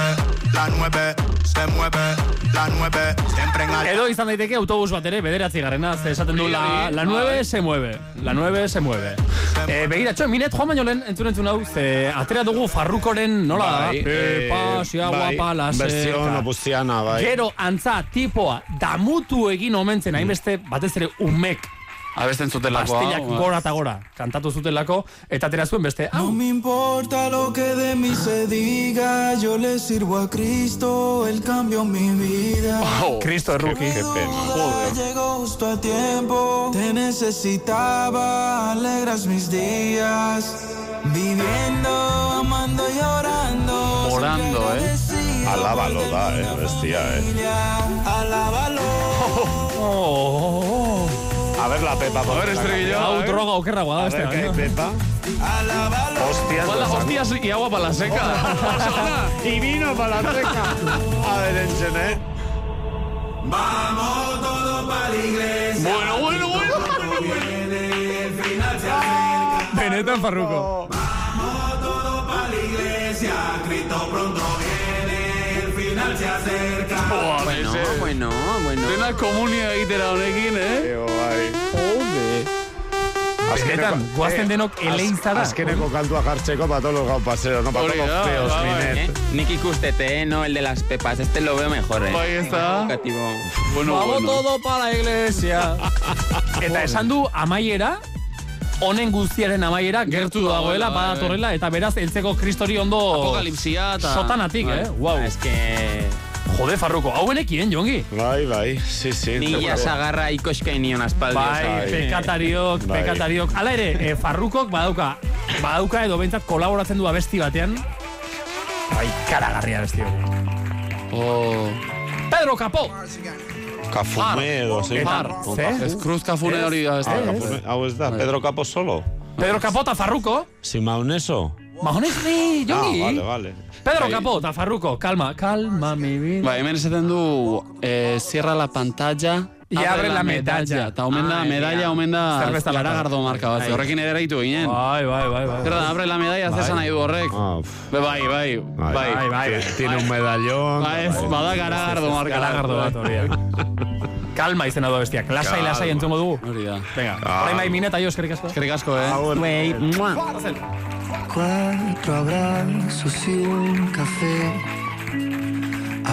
Speaker 12: la nueve. Se mueve, la nueve. Siempre en alta.
Speaker 4: Edo izan daiteke autobus bat ere, bederatzi garrena, esaten du la, la 9 se mueve. La 9 se mueve. Eh, begira, txo, minet, joan baino lehen, entzun entzun hau, ze atera dugu farrukoren, nola da?
Speaker 5: Bai,
Speaker 4: Pepa,
Speaker 5: eh,
Speaker 4: sia,
Speaker 5: bai,
Speaker 4: guapa, la
Speaker 5: versión opustiana, bai.
Speaker 4: Gero, antza, tipoa, damutu egin omentzen, hainbeste, batez ere, umek,
Speaker 6: Abesten zutelako.
Speaker 4: pastillak
Speaker 6: hau,
Speaker 4: gora eta gora, kantatu zutelako, eta atera zuen beste,
Speaker 16: No
Speaker 4: hau,
Speaker 16: me importa lo que de mí se diga, yo le sirvo a Cristo, Él cambió mi vida.
Speaker 4: Cristo de rookie.
Speaker 5: Qué pena.
Speaker 16: Llegó justo a tiempo, te necesitaba, alegras mis días. Viviendo, amando y orando.
Speaker 6: Orando, eh.
Speaker 5: Alábalo da, eh, bestia, eh.
Speaker 16: Alábalo.
Speaker 4: Oh,
Speaker 5: A ver la Pepa.
Speaker 6: A ver, estribillo.
Speaker 4: hau
Speaker 6: a ver.
Speaker 4: droga okerragoa da
Speaker 5: A
Speaker 4: beste.
Speaker 5: ver, ¿qué hay,
Speaker 4: baino.
Speaker 5: Pepa?
Speaker 16: Alábalo.
Speaker 5: Hostias.
Speaker 6: Hola,
Speaker 5: los
Speaker 6: hostias y agua para la seca.
Speaker 5: Y vino para la seca. A ver, enchen, eh.
Speaker 16: Vamos todos para la iglesia.
Speaker 6: bueno, bueno, bueno.
Speaker 16: Viene el final se acerca.
Speaker 4: Benetan farruko.
Speaker 16: Vamos todos para la iglesia. Cristo pronto
Speaker 6: Buah,
Speaker 13: Bueno,
Speaker 6: ese-
Speaker 13: bueno, bueno.
Speaker 6: Dena komunia egitera honekin, eh?
Speaker 5: Eo, bai.
Speaker 4: Benetan, guazten denok eleintza da.
Speaker 5: Azkeneko kantua jartzeko para todos los gau paseros, no para
Speaker 6: Hori
Speaker 5: todos los feos,
Speaker 6: bai,
Speaker 5: minet.
Speaker 13: ¿Eh? Nik ikustete, eh, no el de las pepas. Este lo veo mejor, eh.
Speaker 6: Bai, ez da. Bueno,
Speaker 4: Vamos
Speaker 6: bueno.
Speaker 4: todo para la iglesia. Eta esan du amaiera, honen guztiaren amaiera gertu dagoela,
Speaker 6: dagoela,
Speaker 4: badatorrela, eta beraz, eltzeko kristori ondo
Speaker 6: Apokalipsia eta...
Speaker 4: sotanatik,
Speaker 6: Bai.
Speaker 4: eh? Wow.
Speaker 13: Es que...
Speaker 4: Jode, farruko, hau benekien, jongi.
Speaker 5: Bai, bai, sí, sí.
Speaker 13: Ni ya sagarra ikoskain nion aspaldi.
Speaker 4: Bai,
Speaker 13: oso.
Speaker 4: pekatariok,
Speaker 5: Bai.
Speaker 4: pekatariok. Hala ere, e, farrukok badauka, badauka edo bentsat kolaboratzen du abesti batean. Bai, karagarria abesti hori.
Speaker 6: Oh.
Speaker 4: Pedro Capó!
Speaker 5: Cafume edo.
Speaker 6: Far.
Speaker 4: Ze?
Speaker 6: Ez cruz kafune hori ez da.
Speaker 5: Hau ez da, Pedro Capo solo.
Speaker 4: Pedro Capó eta farruko.
Speaker 5: Sin mauneso.
Speaker 4: Mahonesi, jongi.
Speaker 5: Ah, vale, vale.
Speaker 4: Pedro. Capó eta farruko, calma, calma mi vida.
Speaker 6: Ba, hemen esaten du, eh, cierra la pantalla,
Speaker 4: Y abre la medalla.
Speaker 6: Eta omen da,
Speaker 13: Ai,
Speaker 6: medalla, omen da,
Speaker 4: Zerbeza lata.
Speaker 6: garagardo marka bat. Horrekin ere ditu ginen.
Speaker 4: Bai, bai, bai, bai.
Speaker 6: Zer da, abre la medalla,
Speaker 4: Bai.
Speaker 6: zesan nahi du horrek.
Speaker 5: Ah,
Speaker 6: bai, bai,
Speaker 5: Bai,
Speaker 6: bai.
Speaker 4: bai, bai.
Speaker 5: Tiene un medallón.
Speaker 6: Ba, ez, bada garagardo marka.
Speaker 4: Garagardo bat hori da. Kalma izena du bestia. Lasai, lasai entzungo dugu.
Speaker 6: Hori da.
Speaker 4: Venga, orain bai mineta jo eskerrik asko.
Speaker 6: Eskerrik asko, eh?
Speaker 13: Wey, mua.
Speaker 12: Cuatro abrazos y un café.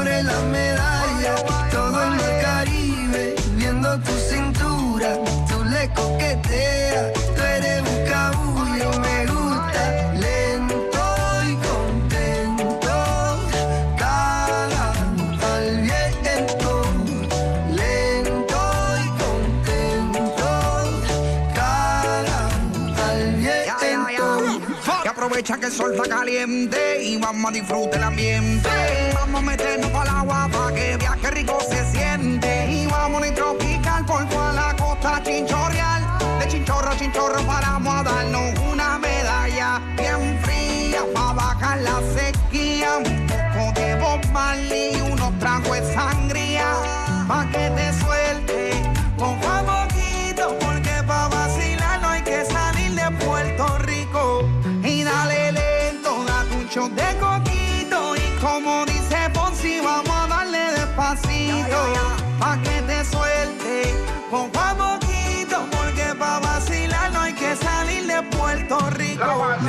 Speaker 12: abre la medalla. Todo el mar Caribe, viendo tu cintura. Tú le coqueteas,
Speaker 17: aprovecha que el sol está caliente y vamos a disfrutar el ambiente. Vamos a meternos para el agua para que viaje rico se siente. Y vamos a tropical por toda la costa chinchorreal. De chinchorro a chinchorro paramos a darnos una medalla bien fría para bajar la sequía. Un poco de Marley y unos tragos de sangría. Pa' que te suelte Juan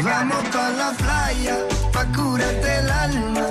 Speaker 17: Vamos pa'
Speaker 12: la playa, pa' curarte el alma.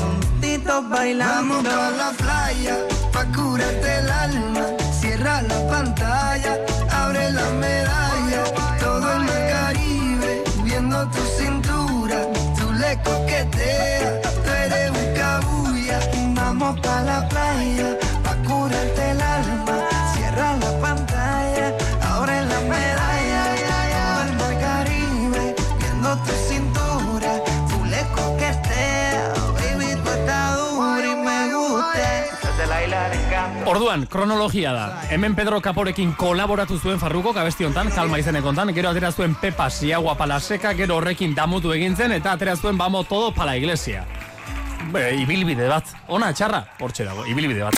Speaker 12: Vamos a la playa pa curarte el alma. Cierra la pantalla, abre la medalla. Todo el Caribe viendo tu cintura. Tú le coqueteas, tú eres un cabulla. Vamos pa la playa
Speaker 11: Orduan, kronologia da. Hemen Pedro Caporekin kolaboratu zuen farruko abesti hontan, kalma izenek hontan, gero atera zuen Pepa Siagua Palaseka, gero horrekin damutu egin zen, eta atera zuen Vamos todo para la iglesia. Be, ibilbide bat. Ona, txarra, hortxe dago, ibilbide bat.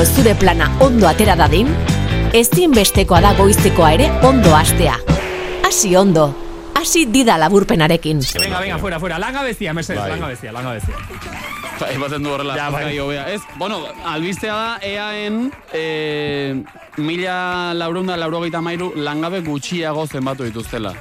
Speaker 3: Gaueko zure plana ondo atera dadin, ezinbestekoa da goizekoa ere ondo hastea. Hasi ondo, hasi dida laburpenarekin.
Speaker 4: Venga, venga, fuera, fuera. Langabezia, mesedez,
Speaker 6: Bai.
Speaker 4: langabezia, langabezia.
Speaker 6: Bai, baten du horrela.
Speaker 4: Ja, bai.
Speaker 6: hobea. Ez, bueno, albistea da, EAen e, mila laurunda laurogeita mairu langabe gutxiago zenbatu dituztela.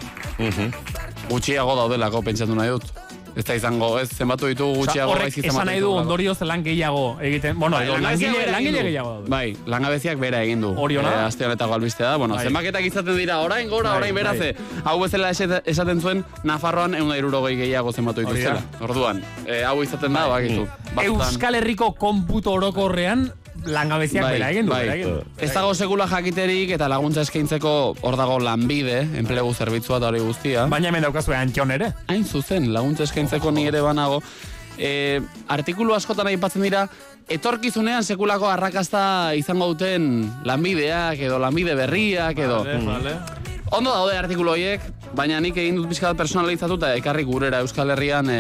Speaker 6: Gutxiago daudelako pentsatu nahi dut. Ez da izango, ez, zenbatu ditugu gutxiago
Speaker 4: horrek esan nahi du ondorioz lan gehiago egiten. Bueno,
Speaker 6: Bai,
Speaker 4: langile, langile gehiago.
Speaker 6: Bai, langabeziak bera egin du.
Speaker 4: Hori ona.
Speaker 6: Eh, aste honetako albistea da. Bueno,
Speaker 4: Bai.
Speaker 6: zenbaketak izaten dira, orain gora,
Speaker 4: Bai,
Speaker 6: orain beraze. Hau bezala esate- esaten zuen, Nafarroan egun da gehiago zenbatu dituzela. Orduan, eh, hau izaten da, bakizu.
Speaker 4: Euskal Herriko konputo orokorrean langabeziak bera egin du.
Speaker 6: bai.
Speaker 4: bera egin du.
Speaker 6: Ez dago sekula jakiterik eta laguntza eskaintzeko hor dago lanbide, enplegu zerbitzua eta hori guztia.
Speaker 4: Baina hemen daukazue antxon ere.
Speaker 6: Hain zuzen, laguntza eskaintzeko ni ere banago. E, artikulu askotan aipatzen dira, etorkizunean sekulako arrakasta izango duten lanbideak edo lanbide berriak edo...
Speaker 4: Vale, vale.
Speaker 6: Ondo daude artikulu horiek, baina nik egin dut pixka bat personalizatu eta ekarri gurera Euskal Herrian e,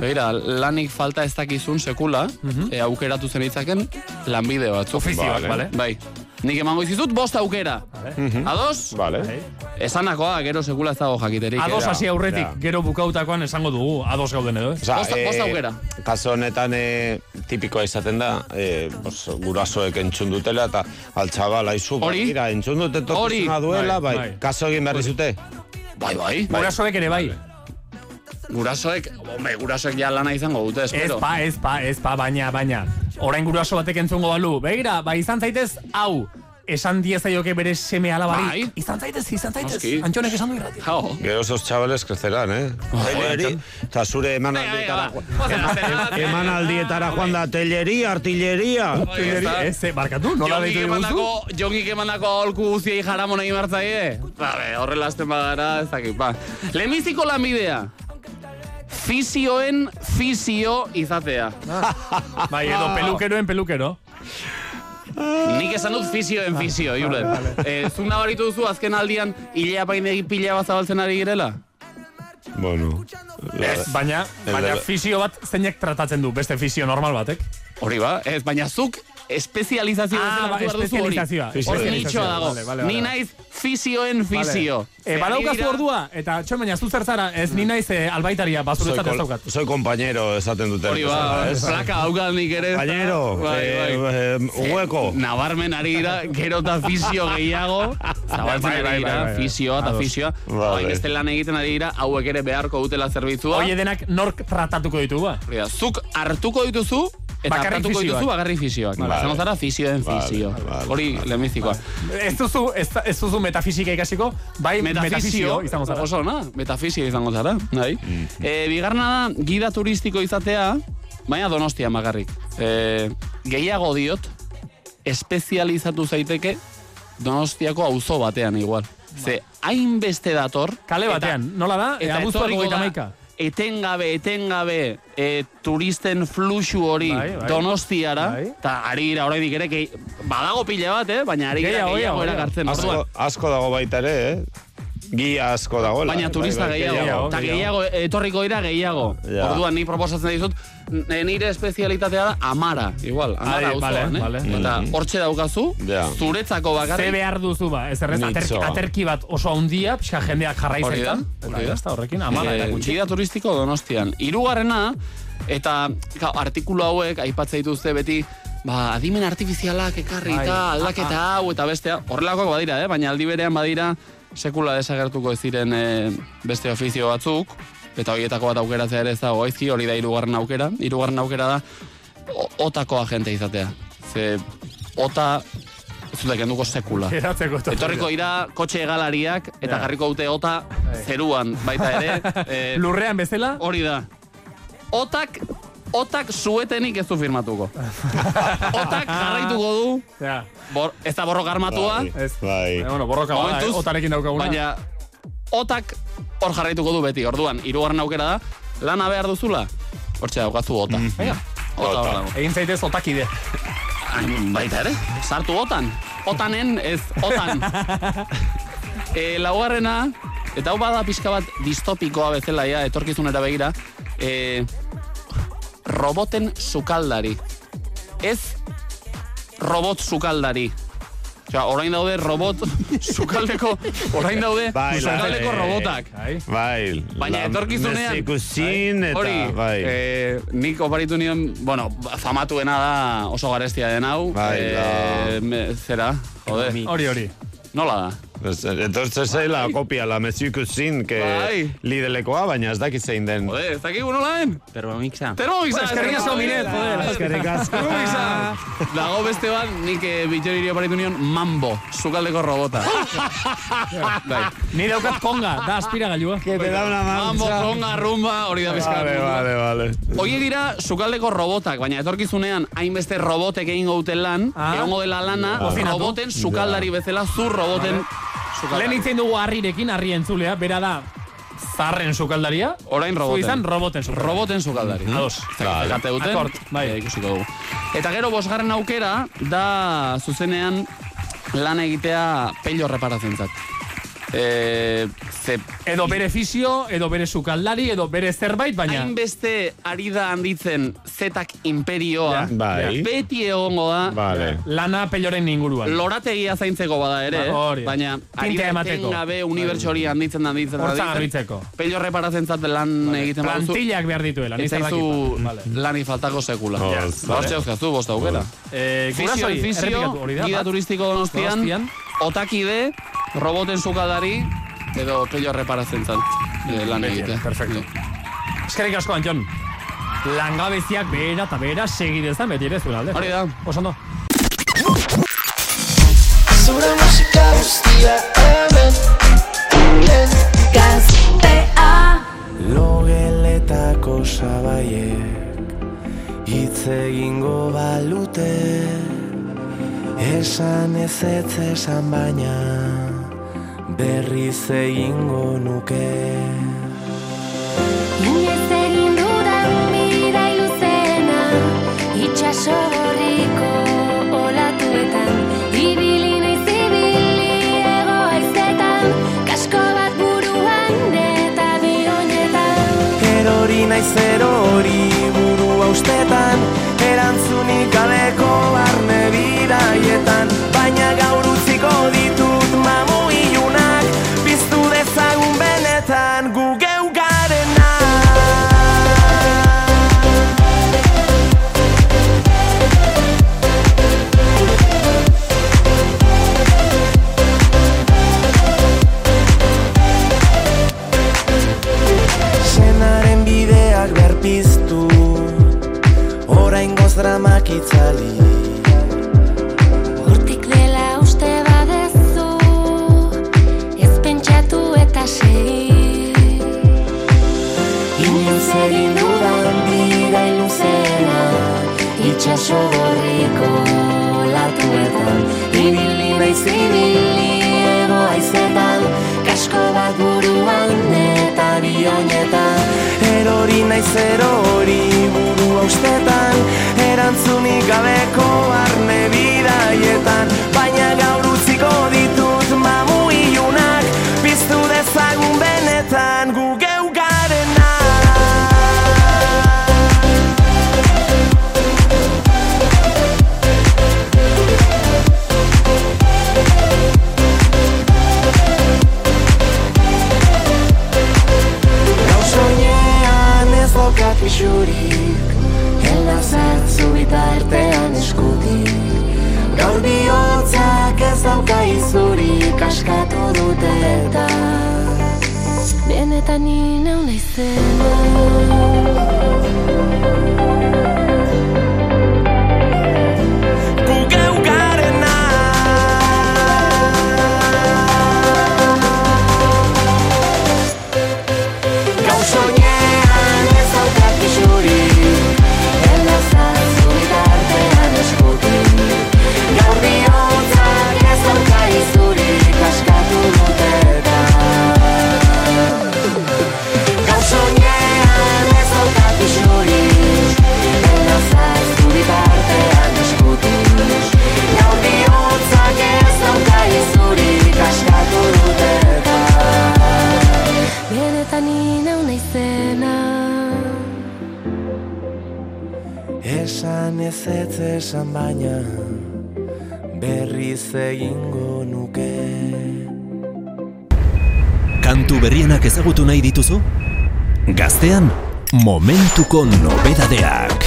Speaker 6: Begira, lanik falta ez dakizun sekula, e, aukeratu zen itzaken lanbide batzuk.
Speaker 4: Ofizioak, bale.
Speaker 6: Bai. Nik emango izizut bost aukera. Ados?
Speaker 5: Vale.
Speaker 6: Esanakoa, gero sekula ez dago jakiterik.
Speaker 4: Ados
Speaker 6: eh?
Speaker 4: hasi aurretik, gero bukautakoan esango dugu, ados gauden edo, ez?
Speaker 5: Osa,
Speaker 6: Bost- bost aukera.
Speaker 5: Kaso honetan e, tipikoa izaten da, e, bos, gurasoek entzun dutela eta altxabala izu.
Speaker 6: Hori.
Speaker 5: Mira, entzun dute duela,
Speaker 4: Bai,
Speaker 5: bai,
Speaker 4: bai.
Speaker 5: Kaso egin behar zute.
Speaker 6: Bai, bai.
Speaker 4: Gurasoek ere bai.
Speaker 6: Gurasoek, hombre, gurasoek ja lana izango dute,
Speaker 4: Ez
Speaker 6: espero.
Speaker 4: pa, ez pa, ez pa, baina, baina. Orain guraso batek entzungo balu. Begira, ba, izan zaitez, hau, esan diezaioke bere seme alabari.
Speaker 6: Bai.
Speaker 4: Izan zaitez, izan zaitez.
Speaker 6: Noski.
Speaker 4: Antxonek esan du irrati.
Speaker 6: Jao.
Speaker 5: Gero esos chavales crecerán, eh? Telleri, eta zure emanaldietara, emanaldietara joan da, telleri, artilleria.
Speaker 4: Ez, eh, barkatu, nola deitu diguzu?
Speaker 6: jongik emandako aholku guztiei jaramon egin martzaie. Ba, horrela azten bagara, ez dakit, ba. Lehenbiziko lanbidea. Fisioen fisio izatea.
Speaker 4: Bai, edo pelukeroen pelukero.
Speaker 6: Nik esan dut fisioen fisio, Julen. Eh, zuk nabaritu duzu azken aldian hilea painegi pila bat zabaltzen ari girela?
Speaker 5: Bueno.
Speaker 4: Ez, baina, baina fisio bat zeinek tratatzen du, beste fisio normal batek.
Speaker 6: Hori ba, ez, baina zuk espezializazio
Speaker 4: Ah,
Speaker 6: bezala
Speaker 4: ba,
Speaker 6: behar duzu hori.
Speaker 4: espezializazioa.
Speaker 6: Hor
Speaker 4: Espezializazioa,
Speaker 6: nitxoa dago.
Speaker 4: vale, vale,
Speaker 6: Ni
Speaker 4: vale.
Speaker 6: naiz fisioen fisio.
Speaker 4: E, badaukazu ordua, eta txon, baina zu zertzara, ez ni naiz eh, albaitaria,
Speaker 5: Soy,
Speaker 4: bazuretzat ez daukat.
Speaker 5: soy compañero, esaten dute.
Speaker 6: Hori ba, plaka daukat nik ere.
Speaker 5: Compañero,
Speaker 6: Bai,
Speaker 5: eh,
Speaker 6: bai.
Speaker 5: eh, hueco.
Speaker 6: Nabarmen ari dira, gero eta fisio gehiago, zabaltzen
Speaker 4: Bai,
Speaker 6: ari dira, fisioa eta fisioa.
Speaker 5: Vale.
Speaker 6: Bai, beste lan egiten ari dira, hauek ere beharko dutela zerbitzua.
Speaker 4: Oie denak nork tratatuko ditu ba?
Speaker 6: Zuk hartuko dituzu, eta
Speaker 4: Bakarrik fisioak.
Speaker 6: dituzu bakarrik fisioak.
Speaker 5: Vale.
Speaker 6: Zango zara fisioen
Speaker 5: Vale,
Speaker 6: fisio.
Speaker 5: vale,
Speaker 6: Hori lehenbizikoa.
Speaker 4: Ez duzu, ez, ez duzu metafisika ikasiko, bai metafisio izango zara.
Speaker 6: Oso, na? Metafisio izango zara, nahi. E, bigarna da, gida turistiko izatea, baina donostia magarrik. E, gehiago diot, espezializatu zaiteke donostiako auzo batean igual. Ze, hainbeste dator.
Speaker 4: Kale batean, nola da?
Speaker 6: Eta
Speaker 4: Abuztuak
Speaker 6: etengabe, etengabe e, turisten fluxu hori
Speaker 4: Bai, bai.
Speaker 6: donostiara,
Speaker 4: Bai.
Speaker 6: eta ari gira oraindik ere, badago pila bat, eh? baina ari gira
Speaker 4: Gehiago,
Speaker 6: erakartzen.
Speaker 5: Asko, asko dago baita ere, eh? Gia asko dagoela.
Speaker 6: Baina turista
Speaker 5: Bai, bai,
Speaker 6: gehiago, eta gehiago etorriko dira gehiago.
Speaker 5: Ja.
Speaker 6: Orduan, ni proposatzen dizut, nire espezialitatea da Amara, igual, Amara
Speaker 4: Ai, vale,
Speaker 6: eh?
Speaker 4: vale.
Speaker 6: Eta
Speaker 5: Mhm.
Speaker 6: hortxe daukazu,
Speaker 5: Ja.
Speaker 6: zuretzako
Speaker 4: Ze
Speaker 6: bakarrik.
Speaker 4: behar duzu ba, ez errez, aterki, aterki bat oso handia, pixka jendeak jarrai
Speaker 6: Hori da, da
Speaker 4: horrekin,
Speaker 6: Eh,
Speaker 4: gutxi.
Speaker 6: Gida turistiko donostian. Hirugarrena eta ka, artikulu hauek aipatzen dituzte beti ba, adimen artifizialak ekarri
Speaker 4: Bai.
Speaker 6: eta aldaketa hau eta bestea. Horrelakoak badira, eh? baina aldi berean badira sekula desagertuko ez ziren eh, beste ofizio batzuk eta horietako bat aukeratzea ere ez dago gaizki, hori da hirugarren aukera. Hirugarren aukera da o- otako agente izatea. Ze ota ez dute kenduko sekula. Etorriko dira kotxe egalariak eta
Speaker 4: Ja.
Speaker 6: jarriko dute ota zeruan baita ere. eh,
Speaker 4: Lurrean bezala,
Speaker 6: hori da. Otak Otak suetenik ez du firmatuko. Otak jarraituko du,
Speaker 4: ja.
Speaker 6: bor, ez da borroka armatua,
Speaker 5: Bai,
Speaker 4: Ez.
Speaker 5: bai.
Speaker 4: Eh, bueno, borroka bada, eh,
Speaker 6: Momentuz,
Speaker 4: otarekin daukaguna.
Speaker 6: baina otak hor jarraituko du beti. Orduan, hirugarren aukera da, lana behar duzula, hortxe daukazu ota. Venga, ota hor
Speaker 5: Ota.
Speaker 6: dago.
Speaker 4: Egin zaitez otakide.
Speaker 6: Baita ere, sartu otan. Otanen, ez otan. e, laugarrena, eta hau bada pixka bat distopikoa bezala, ja, etorkizunera begira, e, roboten sukaldari. Ez robot sukaldari. Osea, orain daude robot, sukaldeko, orain daude
Speaker 5: Bai,
Speaker 6: sukaldeko
Speaker 5: eh,
Speaker 6: robotak.
Speaker 5: Bai.
Speaker 6: Baina
Speaker 5: la-
Speaker 6: etorkizunean...
Speaker 5: Mexikusin eta,
Speaker 6: Hori,
Speaker 5: bai.
Speaker 6: eh, nik oparitu nion, bueno, famatuena da oso garestia den hau.
Speaker 5: Bai,
Speaker 6: eh, me- zera, jode.
Speaker 4: Hori, hori.
Speaker 6: Nola da?
Speaker 5: Eh, Entonces es la copia, la Mexikusin, que
Speaker 6: Bai.
Speaker 5: lidelekoa, baina ez dakit zein den.
Speaker 6: Jode, ez dakigu nola den?
Speaker 13: Thermomixa.
Speaker 6: Thermomixa!
Speaker 4: Eskerrik asko, Minet, joder.
Speaker 5: Eskerrik asko.
Speaker 6: Thermomixa! Dago beste bat, nik eh, bitxoriri oparitu nion Mambo, sukaldeko robota. bai.
Speaker 4: Ni daukat konga, da aspiragailua.
Speaker 5: Que te da una
Speaker 6: Mambo,
Speaker 5: mancha.
Speaker 6: konga, rumba, hori da bizkat.
Speaker 5: Vale, vale, vale.
Speaker 6: Oie dira sukaldeko robotak, baina etorkizunean hainbeste robotek egingo duten lan,
Speaker 4: Ah.
Speaker 6: egongo dela lana,
Speaker 4: Kozinatu.
Speaker 6: roboten sukaldari bezala, zur roboten
Speaker 4: Lehen itzen dugu harrirekin, harri entzulea, bera da zarren sukaldaria.
Speaker 6: Orain roboten.
Speaker 4: Zu izan roboten sukaldaria.
Speaker 6: Roboten sukaldari.
Speaker 4: Ados.
Speaker 6: Zekate duten,
Speaker 4: Akord, bai.
Speaker 6: eh, ikusiko dugu. Eta gero bosgarren aukera da zuzenean lan egitea pello reparatzen zat. E, ze,
Speaker 4: Edo bere fisio, edo bere sukaldari, edo bere zerbait, baina...
Speaker 6: hainbeste ari da handitzen zetak imperioa,
Speaker 5: Ja, bai.
Speaker 6: beti egongo da,
Speaker 5: Vale.
Speaker 4: Lana peloren inguruan.
Speaker 6: lorategia zaintzeko bada ere,
Speaker 4: Ba, hori.
Speaker 6: baina ari da
Speaker 4: emateko.
Speaker 6: etengabe unibertso hori handitzen da handitzen da
Speaker 4: Hortza
Speaker 6: handitzen.
Speaker 4: garbitzeko.
Speaker 6: Pello reparatzen zat lan egiten baduzu.
Speaker 4: Plantillak behar dituela,
Speaker 6: Ez
Speaker 4: ni
Speaker 6: zaizu
Speaker 4: Vale.
Speaker 6: lani faltako sekula.
Speaker 5: Oh,
Speaker 6: Ja,
Speaker 5: vale.
Speaker 6: Hortxe euzkazu, bost aukera.
Speaker 4: Eh,
Speaker 6: Fisio, fisio, gida turistiko Donostian. otakide, roboten sukaldari, edo pello reparatzen zat eh, lan egitea.
Speaker 4: perfecto. Eskerrik asko, Antxon. Langabeziak behera eta behera segidezan beti ere zuen alde.
Speaker 6: Hori da.
Speaker 4: Osondo.
Speaker 18: Zure musika guztia hemen
Speaker 19: Gaztea
Speaker 18: Logeletako sabaiek Hitz egingo balute Esan ez ez esan baina Berriz egingo nuke.
Speaker 9: Inoiz egin dudan bidai luzena Itxaso gorriko olatuetan. Ibili naiz ibili ego haizetan Kasko bat buruan eta bionetan
Speaker 18: Erori naiz erori burua ustetan Erantzunik gabeko barne bidaietan. Baina gaur utziko ditut dramak itzali
Speaker 9: Hortik dela uste badezu Ez pentsatu eta segi
Speaker 18: Inoiz egin dudan bidai luzena Itxaso gorriko latuetan. Ibili naiz ibili ego haizetan Kasko bat buruan eta bionetan Erori naiz erori gabeko arne bidaietan dauka izurik askatu dute eta.
Speaker 9: Benetan ni neu
Speaker 1: momentuko nobedadeak.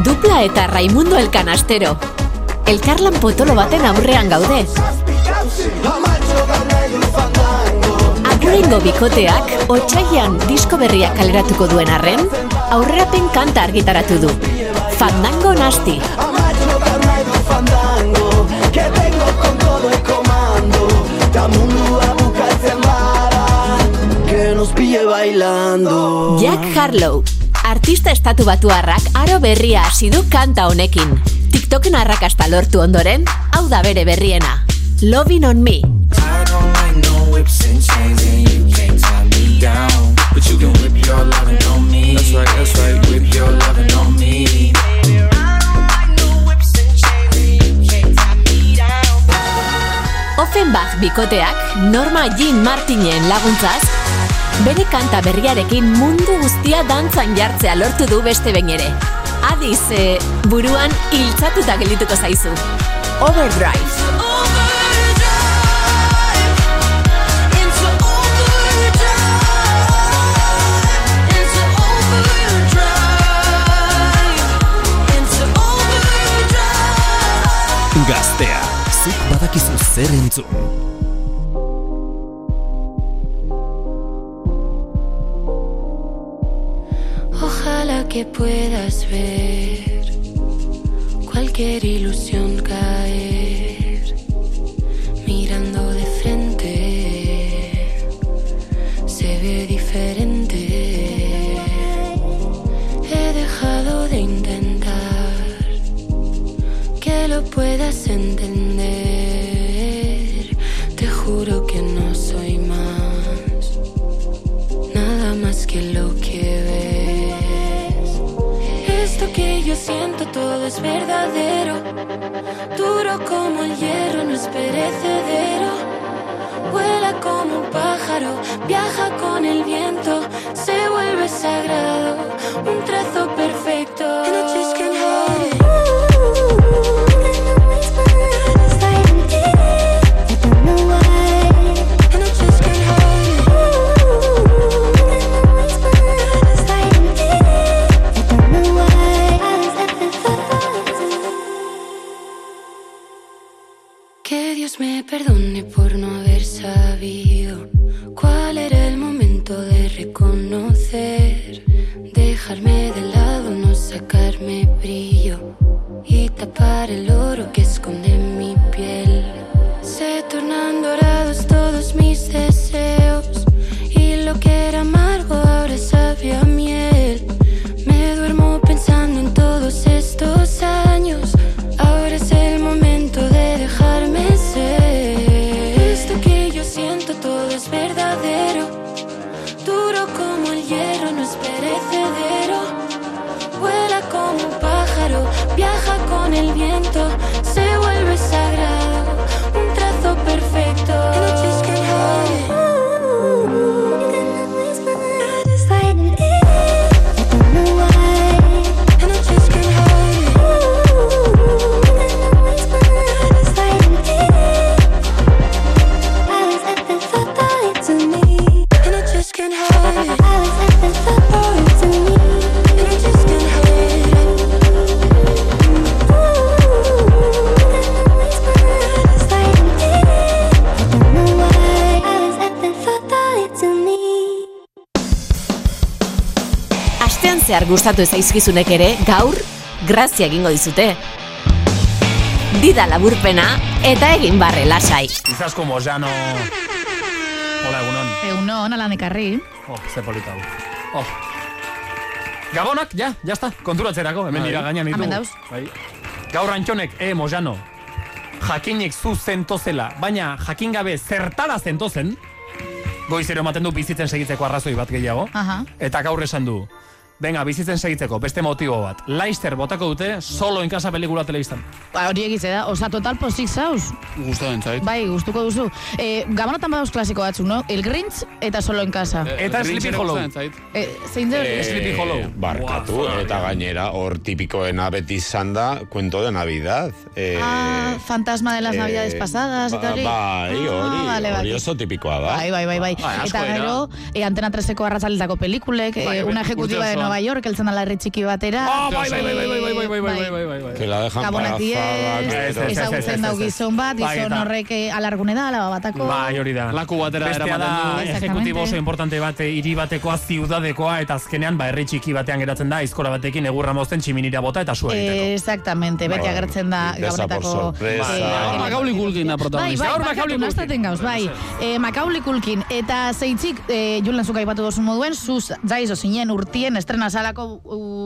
Speaker 3: Dupla eta Raimundo Elkanastero. Elkarlan potolo baten aurrean gaude. Agrengo bikoteak, otxaian disko berriak kaleratuko duen arren, aurrerapen kanta argitaratu du. Fandango nasti.
Speaker 20: fandango Que tengo con todo el comando pille bailando
Speaker 3: Jack Harlow. Artista estatu batuarrak aro berria hasi du kanta honekin. TikToken arrakasta lortu ondoren, hau da bere berriena. Loving on me.
Speaker 21: But you can whip your lovin' on me That's right, that's right, whip your lovin' on me
Speaker 3: Offenbach bikoteak Norma Jean Martinen laguntzaz, bere kanta berriarekin mundu guztia dantzan jartzea lortu du beste behin ere. Adiz, eh, buruan hiltzatuta gelituko zaizu. Overdrive.
Speaker 1: Gaztea, zuk badakizu zer entzun.
Speaker 22: Cualquier ilusión
Speaker 3: gustatu zaizkizunek ere, gaur, grazia egingo dizute. Dida laburpena eta egin barre lasai.
Speaker 4: Izasko Mojano... Hola, egunon.
Speaker 23: Egunon, alan ekarri.
Speaker 4: Oh, ze polita. Oh. Gabonak, ja, ja está, konturatzerako, hemen
Speaker 23: Bai.
Speaker 4: dira gainean
Speaker 23: Hemen
Speaker 4: ditugu.
Speaker 23: dauz.
Speaker 4: Bai. Gaur antxonek, e, Mojano, jakinek zu zentozela, baina jakin gabe zertara zentozen, goizero ematen du bizitzen segitzeko arrazoi bat gehiago,
Speaker 23: Aha.
Speaker 4: eta gaur esan du, Venga, bizitzen segitzeko, beste motibo bat. Leicester botako dute, solo en casa pelikula telebistan.
Speaker 23: Ba, hori egize da, oza, total pozik zauz.
Speaker 6: Gustatzen zait.
Speaker 23: Bai, gustuko duzu. E, gabonotan badauz klasiko batzuk, no? El Grinch eta solo en casa.
Speaker 4: Eta Sleepy Hollow.
Speaker 23: E, zein de hori?
Speaker 5: Eh, Barkatu, eta gainera, hor tipikoena beti izan da, cuento de Navidad. Eh,
Speaker 23: Ah, fantasma de las
Speaker 5: eh,
Speaker 23: navidades pasadas, eta hori.
Speaker 5: Bai, hori,
Speaker 23: Ah, vale,
Speaker 5: hori oso tipikoa da.
Speaker 23: Bai, bai, bai, bai.
Speaker 5: Bai, asko
Speaker 23: Eta gero, e, Antena 3eko arratzaletako pelikulek,
Speaker 5: Bai,
Speaker 23: e, una ejecutiva de. Nueva York, eltzen ala herri txiki batera.
Speaker 4: Ah, bai, bai, bai, bai, bai, bai, bai, bai, bai, bai, bai, bai.
Speaker 5: Que la dejan
Speaker 23: Gabonak
Speaker 5: para
Speaker 23: diez,
Speaker 5: gero.
Speaker 23: ezagutzen dau gizon bat, gizon horrek eh, alargune da, alaba batako.
Speaker 4: Bai, hori da.
Speaker 6: Laku batera eramaten
Speaker 4: da,
Speaker 6: du.
Speaker 4: ejecutibo oso importante bat, eh, hiri batekoa, ziudadekoa, eta azkenean, ba, herri txiki batean geratzen da, aizkora batekin egurra mozten tximinira bota eta su egiteko.
Speaker 23: Eh, Exactamente, beti
Speaker 4: Bai.
Speaker 23: agertzen da gabonetako...
Speaker 4: sorpresa.
Speaker 23: eh,
Speaker 6: Macaulay Culkin da
Speaker 23: Bai,
Speaker 6: protagonista.
Speaker 23: bai, barkatu,
Speaker 6: Macaulay Culkin.
Speaker 23: nastaten gauz, bai. E, Macaulay Culkin, eta zeitzik, e, Julen zuka ipatu dozu moduen, zuz zaizo zinen urtien estrena salako,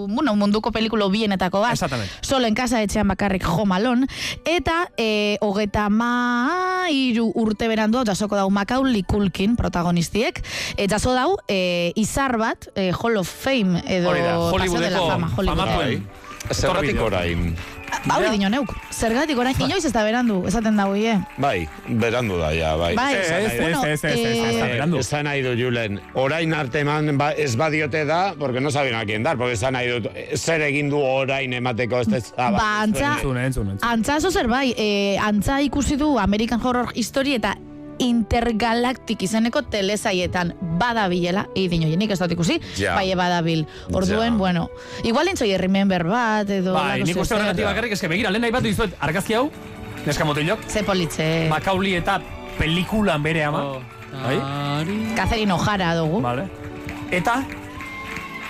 Speaker 23: bueno, munduko pelikulo bienetako bat.
Speaker 4: Exactamente.
Speaker 23: Solo en casa etxean bakarrik jomalon. Eta, e, hogeta ma iru urte berandu, hau jasoko dau Macaulay Culkin protagonistiek. E, jaso dau, e, izar bat, e, Hall of Fame, edo
Speaker 5: Hori da,
Speaker 23: Paseo de la
Speaker 5: Hollywoodeko
Speaker 23: Fama, Hollywood.
Speaker 5: famatuen. Zergatik orain.
Speaker 23: Ba, hori dino neuk. Zergatik orain, inoiz ez da berandu, esaten dago, ie.
Speaker 5: Bai, berandu da, ja, bai.
Speaker 23: Bai, Ez, ez, ez, ez, ez, ez, ez da
Speaker 5: Eh, nahi du, Julen, orain arte eman ba, ez badiote da, porque no saben a quién dar, porque esan nahi dut, eh, zer egin du orain emateko ez ez
Speaker 23: Ba, antza, antza oso zer bai, e, antza ikusi du American Horror History eta Intergalactic izeneko telesaietan badabilela, idin joienik ez dut ikusi,
Speaker 4: Ja.
Speaker 23: bai badabil. Orduen,
Speaker 4: Ja.
Speaker 23: bueno, igual entzoi remember bat, edo...
Speaker 4: Bai, nik uste horregatik bakarrik, eske begira, lehen nahi bat dizuet, argazki hau, neska motilok.
Speaker 23: Ze politxe.
Speaker 4: Macaulay eta pelikulan bere ama.
Speaker 23: Oh.
Speaker 4: bai?
Speaker 23: Catherine O'Hara dugu.
Speaker 4: Vale. Eta,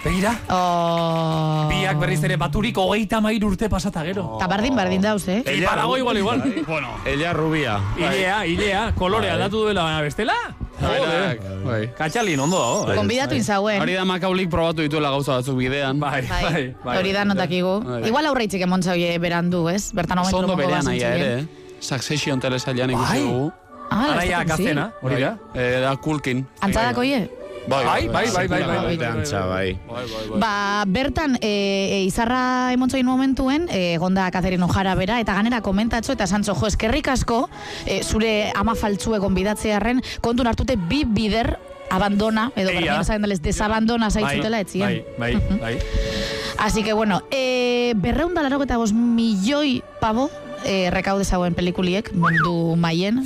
Speaker 4: begira,
Speaker 23: Oh.
Speaker 4: biak berriz ere baturik hogeita mair urte pasata gero.
Speaker 23: Ta bardin bardin dauz, eh?
Speaker 4: Ella dago igual, igual.
Speaker 5: bueno. Ella rubia.
Speaker 4: Ilea, ilea, kolorea
Speaker 5: Bai.
Speaker 4: aldatu duela baina bestela.
Speaker 6: Bai.
Speaker 4: Katxalin, ondo dago. bai.
Speaker 23: Konbidatu inzauen.
Speaker 6: Hori da Macaulik probatu dituela gauza batzuk bidean.
Speaker 4: Bai,
Speaker 23: Bai, hori da notakigu.
Speaker 6: Bai.
Speaker 23: Igual aurreitzik emontza hoie berandu, ez? Bertan hau
Speaker 6: Zondo berean aia ere, eh? Succession telesailean ikusi
Speaker 23: Bai.
Speaker 6: dugu.
Speaker 23: Ah,
Speaker 4: Araia gaztena, hori da?
Speaker 6: Eh, da Kulkin.
Speaker 23: Antzadako hie?
Speaker 6: Bai,
Speaker 4: bai, bai, bai, bai, bai, bai,
Speaker 5: Antza, bai.
Speaker 23: Ba, bertan, e, e, izarra emontzoin momentuen, e, gonda Catherine O'Hara bera, eta ganera komentatxo, eta santzo, jo, eskerrik asko, e, zure ama faltzue gonbidatzearen, kontun hartute bi bider abandona, edo berren esan dales, desabandona zaitzutela etzien.
Speaker 4: Bai, bai, bai.
Speaker 23: Así que, bueno, e, berreunda laro eta bos milioi pavo, e, rekaude zauen pelikuliek, mundu maien,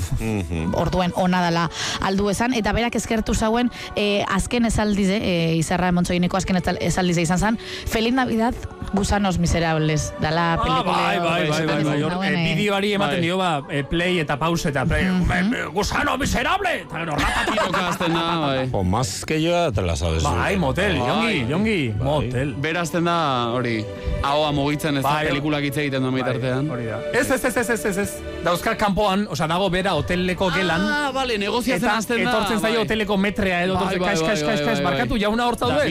Speaker 23: orduen ona dala aldu esan, eta berak eskertu zauen e, azken esaldize, e, izarra emontzoineko azken esaldize izan zen, Feliz Navidad, gusanos miserables, dala
Speaker 4: Ah,
Speaker 23: pelikule.
Speaker 4: bai, bai, bai, bai, bai. Eh,
Speaker 23: eh,
Speaker 4: bideoari ematen
Speaker 6: Bai.
Speaker 4: dio, ba, eh, play eta pause eta play. Eh, Gusano miserable! Eta gero,
Speaker 6: Tiroka azten da, bai.
Speaker 5: O más que yo te la sabes.
Speaker 4: Bai, motel,
Speaker 6: Bai.
Speaker 4: jongi, jongi, motel.
Speaker 6: Berazten da, hori, ahoa mugitzen ez da
Speaker 4: Bai.
Speaker 6: pelikulak hitz egiten duen bitartean.
Speaker 4: Hori da. Ez, ez, ez, ez, ez, ez, ez. Dauzka kanpoan, osea, dago bera hoteleko gelan.
Speaker 6: Ah, bale, negoziatzen hasten da.
Speaker 4: etortzen zaio
Speaker 6: bai.
Speaker 4: hoteleko metrea edo
Speaker 6: Bai, bai,
Speaker 4: kas, kas,
Speaker 6: bai,
Speaker 4: kas,
Speaker 6: bai,
Speaker 4: kas,
Speaker 6: bai,
Speaker 4: barkatu
Speaker 6: bai.
Speaker 4: jauna hor zaude
Speaker 6: Da,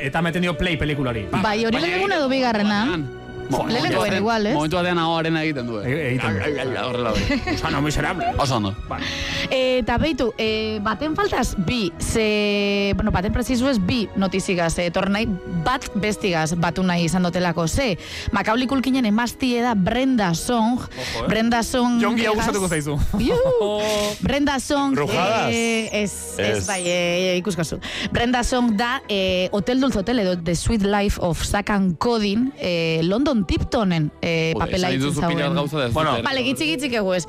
Speaker 4: eta ematen dio, play pelikulari.
Speaker 23: Bai, hori lehenenguna edo Lehenengoen igual, ez?
Speaker 6: Momentu batean ahoaren egiten du.
Speaker 4: E- egiten du.
Speaker 6: Horrela hori.
Speaker 4: Gusano miserable.
Speaker 6: Oso ondo.
Speaker 23: Eta beitu, e, baten faltaz bi, ze, bueno, baten prezizu ez bi notizigaz, e, nahi, bat bestigaz batu nahi izan dotelako, ze, Macaulay Culkinen emaztie da Brenda Song,
Speaker 4: eh.
Speaker 23: Brenda Song...
Speaker 4: Jongi hau gustatuko zaizu.
Speaker 23: Brenda Song...
Speaker 4: Brujadas.
Speaker 23: Eh, ez, bai, eh, ikuskozu. Brenda Song da eh, Hotel Dulce Hotel edo The Sweet Life of Zack and Codin eh, London Tiptonen eh,
Speaker 6: Joder,
Speaker 23: papela itzen
Speaker 6: gauza ez
Speaker 4: Bueno.
Speaker 6: ere.
Speaker 23: Bale, gitzik gitzik egu ez.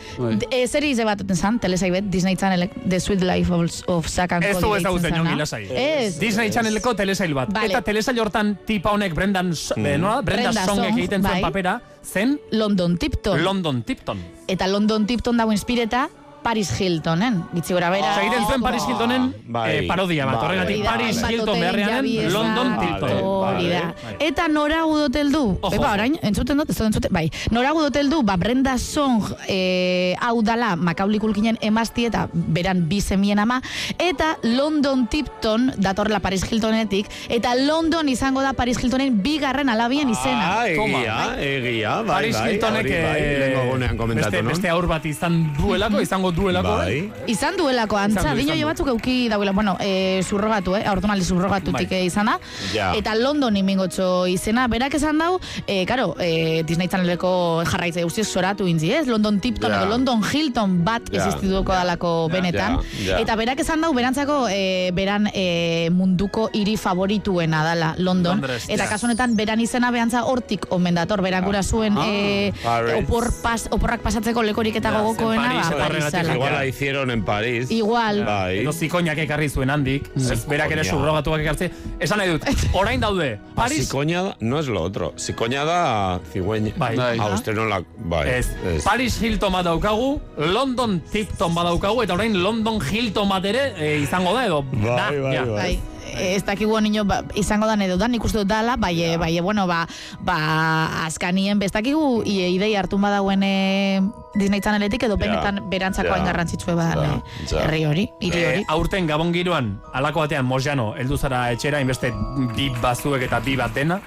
Speaker 23: E, zer ize bat zan, telesaibet, Disney Channel, The Sweet Life of, of Zack and
Speaker 4: Ez
Speaker 23: Cody.
Speaker 4: du ezagutzen
Speaker 23: deitzen
Speaker 4: jongi lasai.
Speaker 23: Ez.
Speaker 4: Disney Channeleko telesail bat.
Speaker 23: Vale.
Speaker 4: Eta telesail hortan tipa honek Brendan, mm. eh, nola? Brenda,
Speaker 23: Brenda Song,
Speaker 4: egiten zuen
Speaker 23: bai.
Speaker 4: papera, zen
Speaker 23: London Tipton.
Speaker 4: London Tipton.
Speaker 23: Eta London Tipton dago inspireta Paris Hiltonen. Gitzi gora bera.
Speaker 4: Osea, egiten zuen Paris Hiltonen
Speaker 5: Bai.
Speaker 4: eh, parodia bat.
Speaker 5: Bai.
Speaker 4: Horregatik
Speaker 23: da,
Speaker 4: Paris
Speaker 23: hainbat
Speaker 4: Hilton beharrean. London Tipton.
Speaker 23: Hori da.
Speaker 4: Bai.
Speaker 23: Eta nora gudotel du?
Speaker 4: Ojo.
Speaker 23: Epa, orain, entzuten dut, ez dut entzuten, bai. Nora gudotel du, ba, Brenda Song eh, hau dala Macaulay Culkinen emazti eta beran bi semien ama, eta London Tipton datorrela Paris Hiltonetik, eta London izango da Paris Hiltonen bigarren alabien izena.
Speaker 5: Ah,
Speaker 4: Toma.
Speaker 5: egia, egia, bai,
Speaker 4: Paris
Speaker 5: bai.
Speaker 4: Hiltonek
Speaker 5: hori bai,
Speaker 4: eh,
Speaker 5: komentatu
Speaker 4: beste, beste aur bat izan duelako, izango duelako.
Speaker 5: Bai.
Speaker 23: Izan duelako, antza, dino jo batzuk euki dauela, bueno, e, surrogatu, eh, aurtonaldi surrogatutik
Speaker 4: Bai.
Speaker 23: eh, izan da,
Speaker 5: Ja.
Speaker 23: eta London inmingotxo izena, berak esan dau, e, karo, e, Disney Channeleko jarraitze guztiz soratu intzi, ez? London Tipton
Speaker 5: Ja.
Speaker 23: edo London Hilton bat
Speaker 5: Ja.
Speaker 23: existituko dalako benetan,
Speaker 5: Ja, ja.
Speaker 23: eta berak esan dau, berantzako, e, beran e, munduko hiri favorituena dala, London,
Speaker 4: Londres,
Speaker 23: eta
Speaker 4: ja.
Speaker 23: kasu honetan, beran izena behantza hortik omen dator, berak gura zuen, e,
Speaker 5: Paris.
Speaker 23: opor pas, oporrak pasatzeko lekorik eta
Speaker 4: Ja,
Speaker 23: gogokoena, ba, Paris
Speaker 4: horregatik
Speaker 23: zala.
Speaker 5: Igual la hicieron en París.
Speaker 23: Igual.
Speaker 5: Bai.
Speaker 4: Edo zikoinak ekarri zuen handik, ez berak ere
Speaker 5: Zikoina.
Speaker 4: subrogatuak ekartzi. Esan nahi dut, orain daude, Paris,
Speaker 5: Zicoña da- no es lo otro. Zicoña da cigüeña.
Speaker 4: Bai.
Speaker 6: Bai.
Speaker 5: Ah, usted no la... Bai.
Speaker 4: ez,
Speaker 5: ez.
Speaker 4: Paris Hilton bat daukagu, London Tipton bat daukagu, eta orain London Hilton bat ere e, izango da, edo
Speaker 5: Bai,
Speaker 4: da,
Speaker 5: bai,
Speaker 4: ja.
Speaker 5: bai.
Speaker 23: Bai, ez dakigu niño ba, izango da edo da, nik uste dut dala, bai, e, bai, e, bueno, ba, ba, askanien bestakigu idei hartun badauen e, Disney Channeletik edo benetan berantzakoa
Speaker 5: ja,
Speaker 23: garrantzitsue ba,
Speaker 5: ja, ja.
Speaker 23: herri hori, hiri
Speaker 4: E,
Speaker 23: hori.
Speaker 4: aurten gabon giroan, alako batean Mojano, heldu zara etxera, inbeste bi bazuek eta bi bat dena,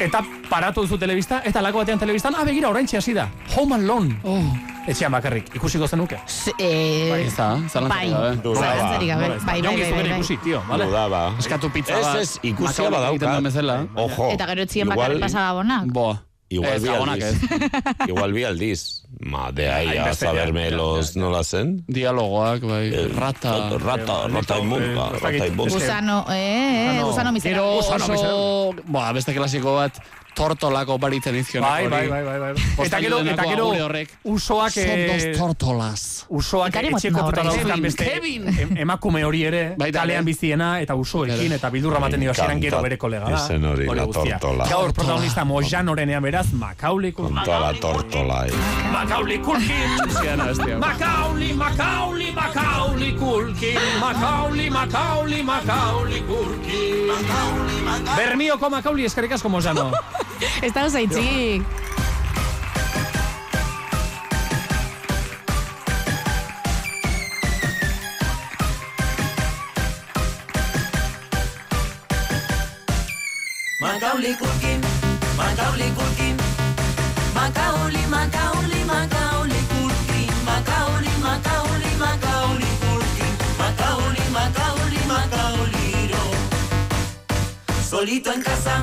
Speaker 4: eta paratu duzu telebista, eta alako batean telebistan, ah, begira, orain hasi da, Home Alone.
Speaker 6: Oh.
Speaker 4: Etxean bakarrik, ikusiko zenuke.
Speaker 23: Z- e,
Speaker 6: Ez da, zalantzarik
Speaker 23: bai,
Speaker 6: gabe.
Speaker 4: Ez da?
Speaker 23: bai, bai, bai, bai, bai.
Speaker 4: ikusi, tio, vale?
Speaker 5: Dudaba.
Speaker 6: Eskatu pizza
Speaker 5: Ez,
Speaker 6: bat.
Speaker 5: ez, ikusia
Speaker 6: egiten
Speaker 5: badaukat.
Speaker 6: duen bezala.
Speaker 5: Ojo.
Speaker 23: Eta gero
Speaker 5: Igual-
Speaker 23: bakarrik pasagabonak.
Speaker 6: Boa.
Speaker 5: Igual
Speaker 6: Ez,
Speaker 5: vi aldiz. Igual vi aldiz. Ma, de ahí a saberme los
Speaker 4: ja.
Speaker 5: nola zen.
Speaker 6: Dialogoak, bai,
Speaker 5: Eh,
Speaker 6: rata.
Speaker 5: Rata, rata imunda,
Speaker 4: eh,
Speaker 5: rata imunda.
Speaker 23: Gusano, eh, eh,
Speaker 4: Gusano-
Speaker 6: Gero
Speaker 23: miserable.
Speaker 4: Gusano
Speaker 6: oso, boa, beste klasiko bat, tortolako baritzen izkionak
Speaker 4: Bai, bai, bai, bai, bai. Eta gero, eta gero, usoak,
Speaker 6: Son
Speaker 4: eh,
Speaker 6: dos tortolas.
Speaker 4: usoak etxeko tuta dauzetan
Speaker 6: Kevin,
Speaker 4: beste
Speaker 6: Kevin.
Speaker 4: em- emakume hori ere,
Speaker 6: Baita
Speaker 4: kalean
Speaker 6: ere.
Speaker 4: biziena, eta usoekin, eta bildurra maten dio hasieran gero bere kolega da.
Speaker 5: Izen hori, la tortola.
Speaker 4: Gaur protagonista Mojanorenean beraz, Macaulay Culkin.
Speaker 5: Con toda la tortola ahí.
Speaker 4: Macaulay Culkin.
Speaker 6: Bestia.
Speaker 4: Macaulay, Macaulay, Macaulay Culkin. Macaulay, Macaulay, Macaulay Culkin. Bermioko Macaulay eskerrik asko Mojano.
Speaker 23: Ez da zaitzik.
Speaker 24: Macaulay Culkin, Macaulay Culkin, Macaulay, Macaulay, Macaulay Culkin, Macaulay, Macaulay, Macaulay Culkin, Macaulay, Macaulay, Macaulay. Solito en casa,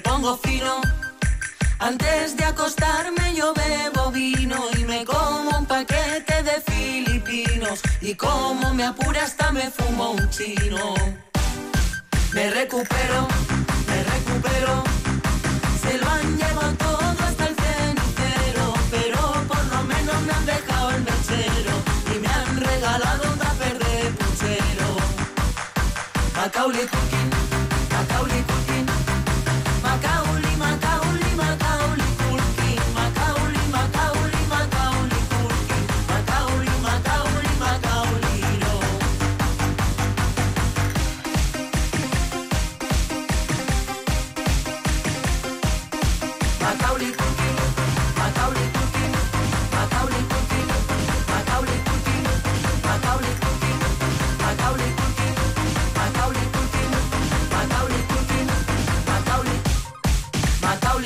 Speaker 24: pongo fino. Antes de acostarme yo bebo vino y me como un paquete de filipinos. Y como me apura hasta me fumo un chino. Me recupero, me recupero. Se lo han llevado todo hasta el cenicero. Pero por lo menos me han dejado el mechero. Y me han regalado un tupper de puchero. Macaulay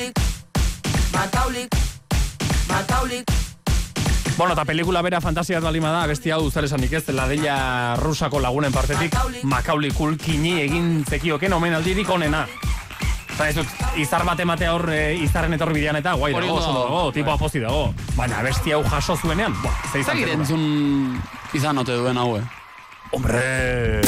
Speaker 24: Macaulay, Macaulay, Macaulay.
Speaker 4: Bueno, eta pelikula bera fantasia bat balima da, besti hau zer esanik ez, ladella rusako lagunen partetik, Macaulay Culkini egin zekioken omenaldirik onena. Eta ez dut, izar bat ematea hor e, izarren etorri bidean eta guai dago, oso
Speaker 6: dago,
Speaker 4: tipo aposti dago. Baina besti hau jaso zuenean, buah, ze izan
Speaker 6: Zagir
Speaker 4: pelikula.
Speaker 6: entzun izan ote duen haue.
Speaker 4: Hombre!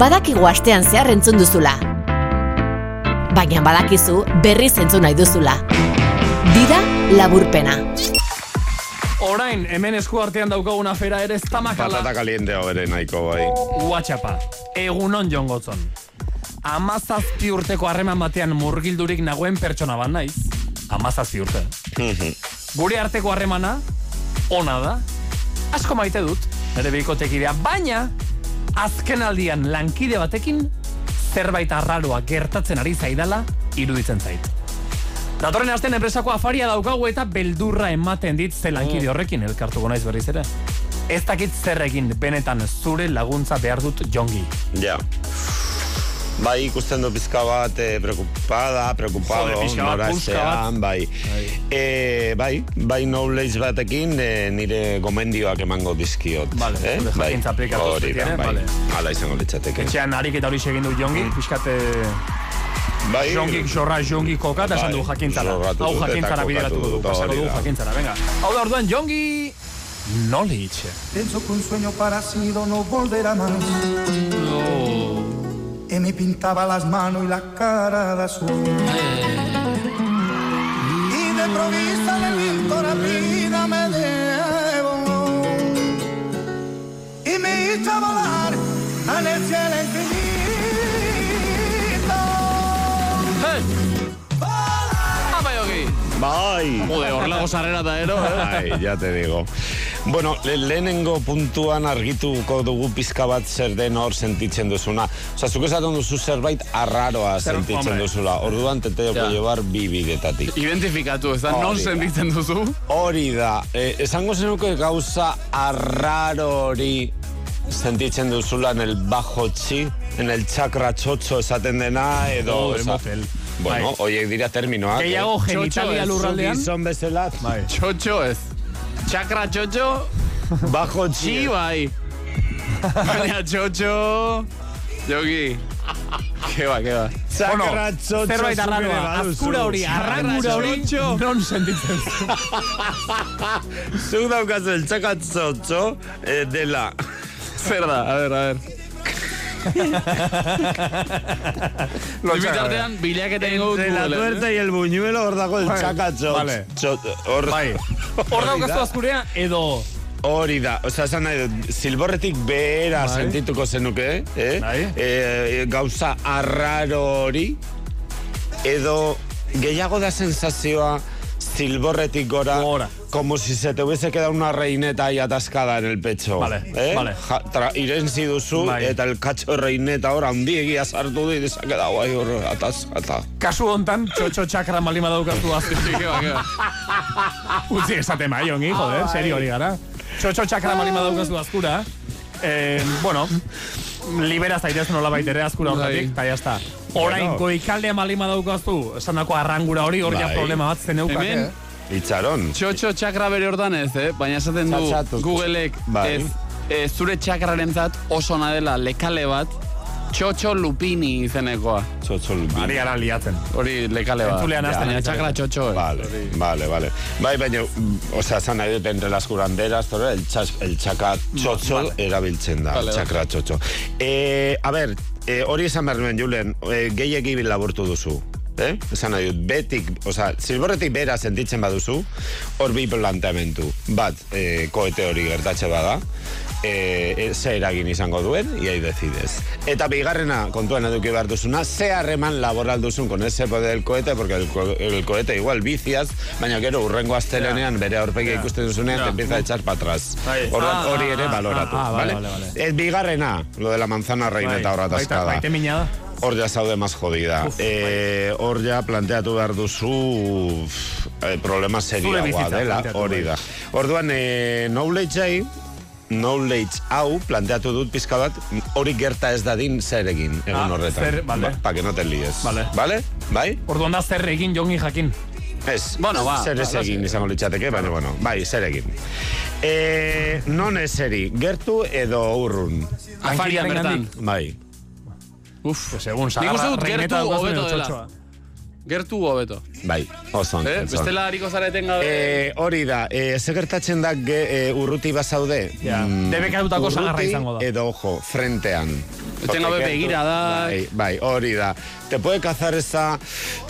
Speaker 3: Badakigu astean zehar entzun duzula. Baina badakizu berriz entzun nahi duzula. Dira laburpena.
Speaker 4: Orain, hemen esku artean daukagun afera ere ez tamakala.
Speaker 5: Patata kaliente ere nahiko bai.
Speaker 4: Whatsaappa, egunon Jon Gotzon. Amazazpi urteko harreman batean murgildurik nagoen pertsona bat naiz. Amazazpi urte. Gure arteko harremana, ona da. Asko maite dut, nire bikotekidea. Baina, azken aldian lankide batekin, zerbait arraroa gertatzen ari zaidala, iruditzen zait. Datorren astean enpresako afaria daukagu eta beldurra ematen dit ze lankide horrekin elkartuko naiz berriz ere. Ez dakit zer egin benetan zure laguntza behar dut jongi.
Speaker 5: Ja. Bai, ikusten du pizka bat eh, preocupada, preocupado,
Speaker 4: Jode, pixka bat,
Speaker 5: nora
Speaker 4: puska
Speaker 5: ezean, bai. Eh, bai, bai knowledge batekin eh, nire gomendioak emango dizkiot.
Speaker 4: Vale,
Speaker 5: eh?
Speaker 4: jakintza aplikatu
Speaker 5: Hori da, bai.
Speaker 4: vale.
Speaker 5: Hala izango litzateke.
Speaker 4: Etxean harik eta hori egin du jongi, pixkate...
Speaker 5: Bai.
Speaker 4: Jongi xorra jongi koka eta esan du
Speaker 5: Bai,
Speaker 4: jakintzara.
Speaker 5: xorratu
Speaker 4: Hau jakintzara bideratuko du, pasako du jakintzara, venga. Hau da orduan jongi... Knowledge.
Speaker 17: Pienso que un sueño parecido no volverá más. Y me pintaba las manos y la cara de azul. Y de provista el viento la vida me llevó. Y me hizo volar en el cielo infinito.
Speaker 6: Joki!
Speaker 5: Bai.
Speaker 6: Jode, horrelako sarrera eta ero, eh?
Speaker 5: Bai, ya te digo. Bueno, le, lehenengo puntuan argituko dugu pizka bat zer den hor sentitzen duzuna. Osa, zuk esaten duzu zerbait arraroa
Speaker 6: Zer-
Speaker 5: sentitzen
Speaker 6: hombre.
Speaker 5: duzula. Orduan te tengo
Speaker 6: Ja.
Speaker 5: que llevar bi bidetatik.
Speaker 6: Identifikatu, ez da, non sentitzen duzu?
Speaker 5: Hori da, eh, esango zenuke gauza arraro hori sentitzen duzula en el bajo chi, en el chakra txotxo esaten dena, edo...
Speaker 4: Oh,
Speaker 5: oza,
Speaker 4: emotel.
Speaker 5: bueno,
Speaker 4: Bai.
Speaker 5: horiek dira terminoak.
Speaker 4: Gehiago
Speaker 5: eh?
Speaker 4: genitalia lurraldean.
Speaker 5: zu Gizon bezala.
Speaker 6: Txotxo ez. Txakra txotxo,
Speaker 5: Bajo chi.
Speaker 6: txi bai. Baina txotxo... Joki. Keba, keba.
Speaker 5: Chakra txotxo
Speaker 4: zerbait
Speaker 5: zuk ere
Speaker 4: arraroa, azkura hori, arrangura hori, non sentitzen zu.
Speaker 5: Zuk daukazu el chakra txotxo eh, dela.
Speaker 6: Zer da, a ver, a ver. Bitartean, bilaketa egingo dut
Speaker 5: Entre la tuerta y el buñuelo hor dago el chakra txotxo.
Speaker 4: vale.
Speaker 5: Hor
Speaker 4: Bai. Hor daukazu azkurea, edo...
Speaker 5: Hori da, osea, esan nahi dut, zilborretik behera
Speaker 4: Bai.
Speaker 5: sentituko zenuke, eh?
Speaker 4: Bai.
Speaker 5: Eh, gauza arraro hori, edo gehiago da sensazioa zilborretik gora,
Speaker 4: Gora.
Speaker 5: Como si se te hubiese quedado una reineta ahí atascada en el pecho.
Speaker 4: Vale,
Speaker 5: eh?
Speaker 4: vale.
Speaker 5: Ja, tra, irentzi duzu,
Speaker 4: Bai.
Speaker 5: eta el cacho de reineta hor handiegia sartu du, y se ha quedado ahí hor atascata.
Speaker 4: Kasu hontan, txotxo txakra malima.
Speaker 6: Keba, keba.
Speaker 4: Utzi esate mai, ongi, joder, serio hori gara. Txotxo txakra malima daukazu azkura. Eh, bueno, libera zaitez nola baitere azkura horretik, eta jazta. Orain,
Speaker 5: Bueno.
Speaker 4: goikaldea malima daukazu, esan dako arrangura hori, hor ja
Speaker 5: Bai.
Speaker 4: problema bat zeneukak,
Speaker 6: Hemen,
Speaker 4: eh?
Speaker 5: Itxaron.
Speaker 6: Txotxo txakra bere hortan ez, eh? Baina esaten du
Speaker 5: Txatxatu.
Speaker 6: Googleek
Speaker 5: Bai.
Speaker 6: ez, eh, zure txakrarentzat oso ona dela lekale bat txotxo lupini izenekoa.
Speaker 5: Txotxo lupi.
Speaker 4: Ari gara liatzen.
Speaker 6: Hori lekale bat.
Speaker 4: Entzulean hasten
Speaker 6: Baina
Speaker 4: ari zara.
Speaker 6: txakra txotxo. eh.
Speaker 5: Vale, vale, vale. Bai, baina, mm, osea, esan nahi dut entre las curanderas, todo el, chas, el chakra txotxo erabiltzen da,
Speaker 6: Vale,
Speaker 5: el chakra txotxo. Eh, a ber, eh, hori esan behar nuen, Julen, eh, gehiegi laburtu duzu. Eh? Esan nahi dut, betik, osea, zilborretik bera sentitzen baduzu, hor bi planteamentu. Bat, eh, koete hori gertatxe bada, eh, eh, ze eragin izango duen, iai decides. Eta bigarrena, kontuan eduki behar duzuna, ze harreman laboral duzun con ese poder del cohete, porque el, co- el cohete igual vicias, baina gero urrengo astelenean bere aurpegia
Speaker 4: Ja.
Speaker 5: ikusten duzunean,
Speaker 4: Ja.
Speaker 5: te empieza a echar para atrás.
Speaker 4: Bai. Ah,
Speaker 5: hori
Speaker 4: ah,
Speaker 5: ere
Speaker 4: ah,
Speaker 5: baloratu,
Speaker 4: ah, ah,
Speaker 5: vale?
Speaker 4: vale, vale.
Speaker 5: Ez bigarrena, lo de la manzana reineta hor
Speaker 4: baita,
Speaker 5: atascada.
Speaker 4: baita da.
Speaker 5: Hor ja zaude más jodida.
Speaker 4: Uf,
Speaker 5: eh, hor ja planteatu behar duzu uf, eh, problema
Speaker 4: bizitza
Speaker 5: dela, hori
Speaker 4: bai.
Speaker 5: da. Orduan, eh, knowledge knowledge hau planteatu dut pizka bat hori gerta ez dadin zer egin egun
Speaker 4: Ah,
Speaker 5: horretan.
Speaker 4: zer, vale.
Speaker 5: Ba, pa que no te líes.
Speaker 4: Vale.
Speaker 5: Vale? Bai?
Speaker 4: Orduan da zer egin jongi jakin.
Speaker 5: Ez,
Speaker 6: Bueno, ba,
Speaker 5: zer ez
Speaker 6: ba,
Speaker 5: egin
Speaker 6: lasai.
Speaker 5: izango litzateke, baina, bueno, bai, zer egin. Eh, non eseri, gertu edo urrun?
Speaker 6: Afarian bertan.
Speaker 5: Bai.
Speaker 6: Uf,
Speaker 4: Pues egun,
Speaker 6: nik uste dut gertu hobeto dela. Gertu hobeto.
Speaker 5: Bai, oso ondo,
Speaker 6: Eh? Bestela hariko zareten gabe.
Speaker 5: Eh, hori da, eh, ze gertatzen da ge, eh, urruti bazaude?
Speaker 4: Ja, debekatutako
Speaker 5: urruti
Speaker 4: sagarra izango da.
Speaker 5: Edo, ojo, frentean.
Speaker 6: Etengabe
Speaker 5: Porque
Speaker 6: begira da.
Speaker 5: Bai, bai, hori da. Te puede cazar esa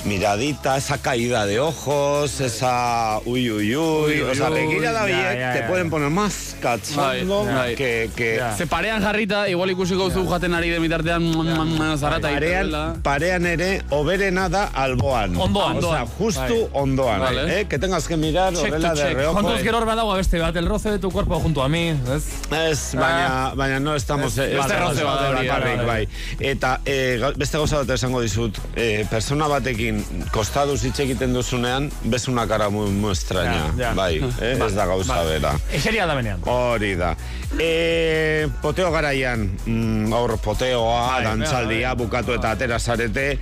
Speaker 5: miradita, esa caída de ojos, esa uy, uy, uy.
Speaker 6: Uy,
Speaker 5: o sea, begira da
Speaker 6: ya, ya,
Speaker 5: te
Speaker 6: ya.
Speaker 5: pueden poner más cachondo
Speaker 6: Bai, bai.
Speaker 5: que... que
Speaker 6: Ze parean jarrita, igual ikusiko zu jaten ari den bitartean mm, mm, zarata
Speaker 5: Parean, parean ere, oberena da alboan.
Speaker 4: Ondoan.
Speaker 5: O sea, justu
Speaker 4: Bai.
Speaker 5: ondoan.
Speaker 4: Vale.
Speaker 5: Eh? Que tengas que mirar
Speaker 4: Check
Speaker 5: horrela de reojo.
Speaker 4: Kontuz gero hor badago beste bat, el roce de tu cuerpo junto a mí, ez?
Speaker 5: Ez, baina, baina no estamos...
Speaker 4: Ez,
Speaker 5: eh,
Speaker 4: beste
Speaker 5: ez-
Speaker 4: roze bat hori,
Speaker 5: bakarrik,
Speaker 4: bai, bai.
Speaker 5: bai. Eta eh, beste gauza bat esango dizut, eh, persona batekin kostaduz hitz egiten duzunean, ves una cara muy, muy extraña.
Speaker 4: Ja, ja.
Speaker 5: Bai, eh, ez da gauza
Speaker 4: Bai.
Speaker 5: bera.
Speaker 4: Eseria da benean.
Speaker 5: Hori da. E, poteo garaian, mm, aur poteoa,
Speaker 4: Bai,
Speaker 5: dantzaldia, bukatu eta atera zarete,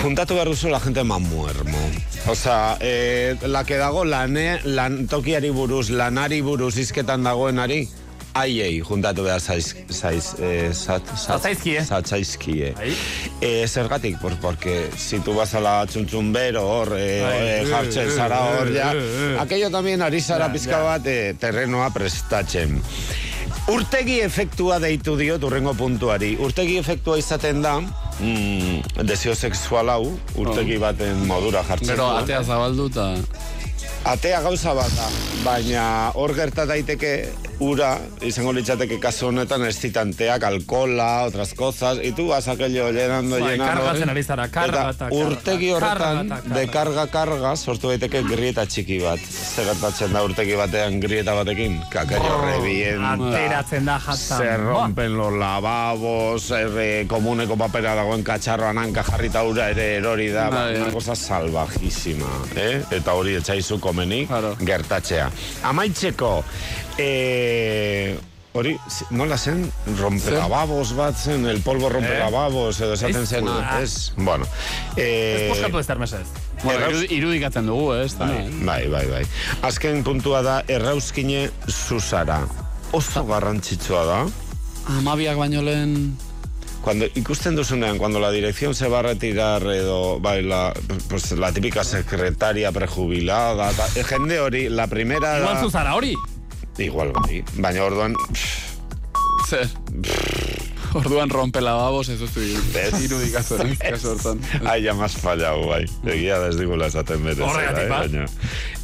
Speaker 5: juntatu behar duzu la gente más muermo. O sea, eh, la que dago lane, lan, tokiari buruz, lanari buruz izketan dagoenari, aiei juntatu behar zaiz, zaiz, eh, zat, zat, zatzaizkie. Eh, zergatik, pues porque si tú vas a la txuntxumbero hor, eh,
Speaker 4: Bai.
Speaker 5: eh, jartzen zara hor, ja,
Speaker 4: Eh, eh,
Speaker 5: aquello también ari zara pizka bat eh, terrenoa prestatzen. Urtegi efektua deitu diot urrengo puntuari. Urtegi efektua izaten da, mm, desio sexual hau, urtegi baten modura jartzen
Speaker 6: Gero
Speaker 5: du.
Speaker 6: atea zabaldu eta...
Speaker 5: Atea gauza bat da, baina hor gerta daiteke ura, izango litzateke kasu honetan estitanteak, alkola, otras cosas, y tú vas aquello llenando,
Speaker 4: Bai,
Speaker 5: llenando.
Speaker 4: kargatzen ari zara, karga
Speaker 5: Eta urtegi horretan, de karga karga, sortu daiteke grieta txiki bat. Zer gertatzen da urtegi batean grieta batekin? Kakario
Speaker 4: Oh,
Speaker 5: revienta.
Speaker 4: ateratzen da jatzan.
Speaker 5: Se rompen los lavabos, erre, komuneko papera dagoen katxarroan hanka jarrita ura ere erori da,
Speaker 6: Bai,
Speaker 5: una cosa salvajísima, eh? Eta hori etxaizu komenik gertatzea. Amaitzeko, eh, hori, nola zen, rompelavabos bat zen, el polvo rompelavabos, edo esaten
Speaker 4: Ez,
Speaker 5: zen, ez, bueno.
Speaker 4: Ez
Speaker 5: Eh,
Speaker 4: poskatu ez termesez.
Speaker 6: Bueno,
Speaker 5: Errauz-
Speaker 6: irudi- irudikatzen dugu, eh, ez?
Speaker 5: Bai,
Speaker 6: eh?
Speaker 5: bai, bai, bai. Azken puntua da, errauskine zuzara. Oso garrantzitsua da.
Speaker 6: Amabiak baino lehen...
Speaker 5: Cuando ikusten duzunean, cuando la dirección se va a retirar edo, bai, la, pues, la típica secretaria prejubilada, ta, e, jende hori, la primera
Speaker 4: Igual
Speaker 5: da...
Speaker 4: zuzara hori.
Speaker 5: Igual bai, baina orduan...
Speaker 6: Zer. Orduan rompe lavabos, ez duztu irudikatzen, ez? Kasu hortan.
Speaker 5: Ai, ja mas fallau, bai. Egia da ez digula esaten bete
Speaker 6: Horregatik,
Speaker 5: eh, baina.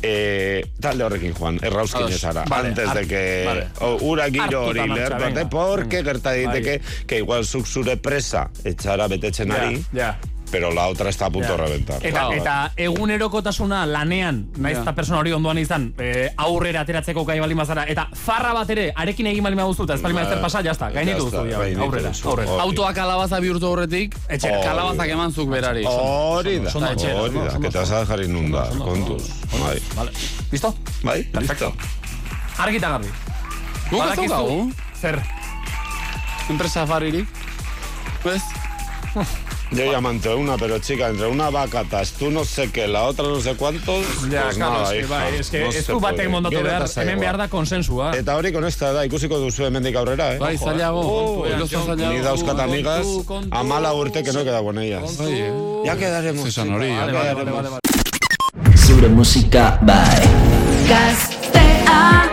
Speaker 5: Eh, talde horrekin, Juan, errauskin
Speaker 6: Ados.
Speaker 5: ezara.
Speaker 6: Vale,
Speaker 5: antes de que
Speaker 6: vale.
Speaker 5: o, ura giro hori
Speaker 4: venga.
Speaker 5: porque gerta daiteke que igual zuk zure presa etxara betetzen
Speaker 4: Ja,
Speaker 5: ari,
Speaker 4: ja.
Speaker 5: Pero la otra está a punto de reventar.
Speaker 4: Eta, eta egunerokotasuna lanean, naiz eta persona hori ondoan izan, eh, aurrera ateratzeko gai bali mazara, eta farra bat ere, arekin egin bali maduzu, eta ez bali maizter pasa, jazta, gainitu duzu, aurrera, aurrera.
Speaker 6: Autoa kalabaza bihurtu horretik. Hori. kalabazak eman zuk berari.
Speaker 5: Hori da, hori da, que te vas a dejar inundar, kontuz. Bai.
Speaker 4: Vale. Listo?
Speaker 5: Bai, listo.
Speaker 4: Argita garbi.
Speaker 6: Guk ez daukagu?
Speaker 4: Zer?
Speaker 6: Enpresa faririk? Pues,
Speaker 5: Yo ya manté una, pero chica, entre una vaca, tas, tú no sé qué, la otra no sé cuántos,
Speaker 4: Ja,
Speaker 5: pues
Speaker 4: claro,
Speaker 5: nada,
Speaker 4: es que,
Speaker 5: hija,
Speaker 4: bai, es que
Speaker 5: no
Speaker 4: ez du batek mondatu behar, hemen behar da konsensua.
Speaker 5: Eta hori konesta da, ikusiko duzu hemendik aurrera, eh?
Speaker 6: Bai, zailago,
Speaker 5: Oh,
Speaker 6: kontu, eroso zailago.
Speaker 5: Ni dauzkat amigas,
Speaker 6: kontu,
Speaker 5: a mala urte que no he quedado con ellas.
Speaker 6: Bai, eh?
Speaker 5: Ya quedaremos.
Speaker 6: Zesan hori, ya
Speaker 5: ya
Speaker 6: quedaremos.
Speaker 5: quedaremos.
Speaker 25: Zure musika bai.
Speaker 9: Gaztea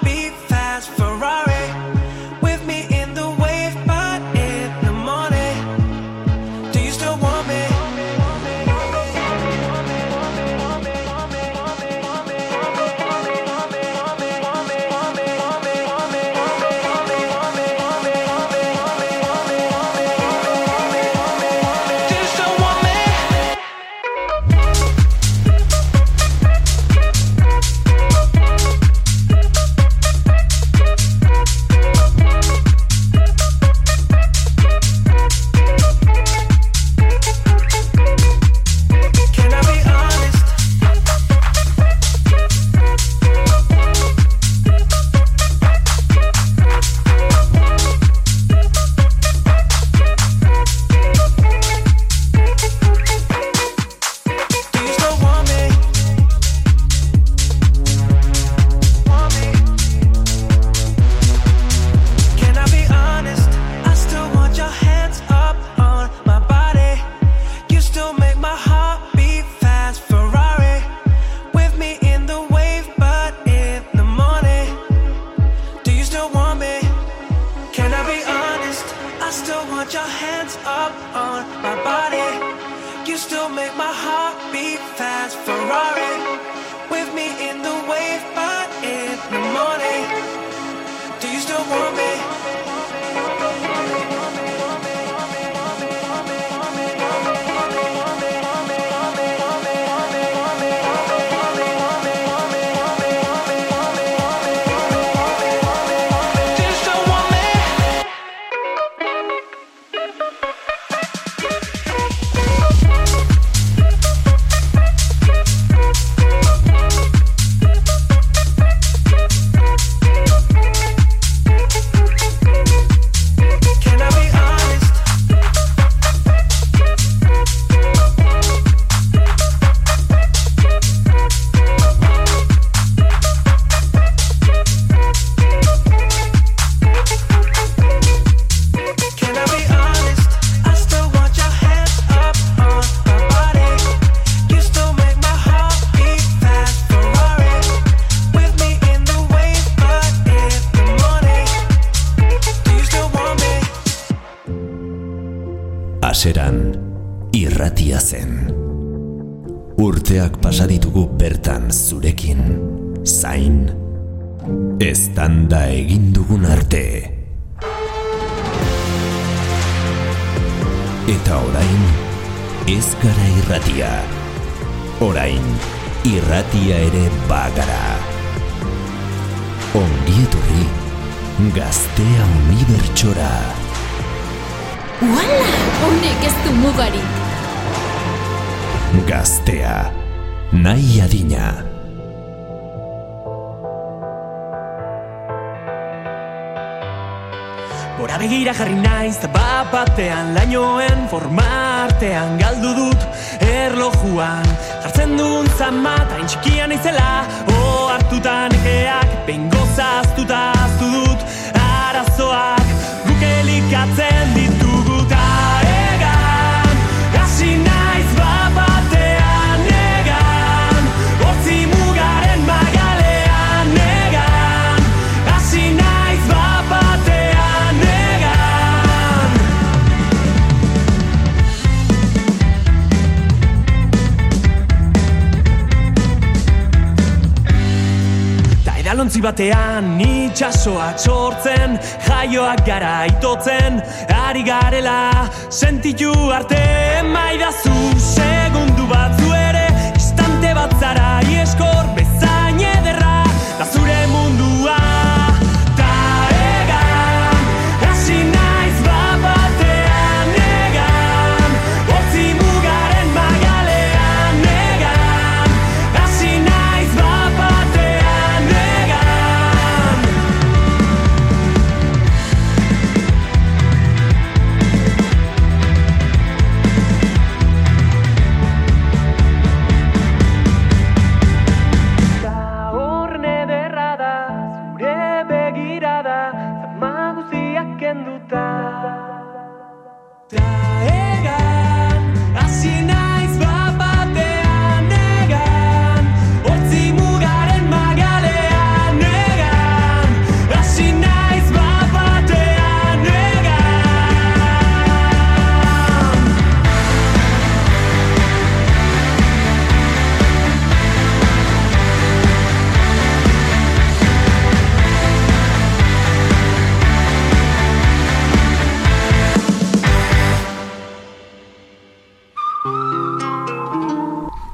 Speaker 26: a txortzen jaioak gara itotzen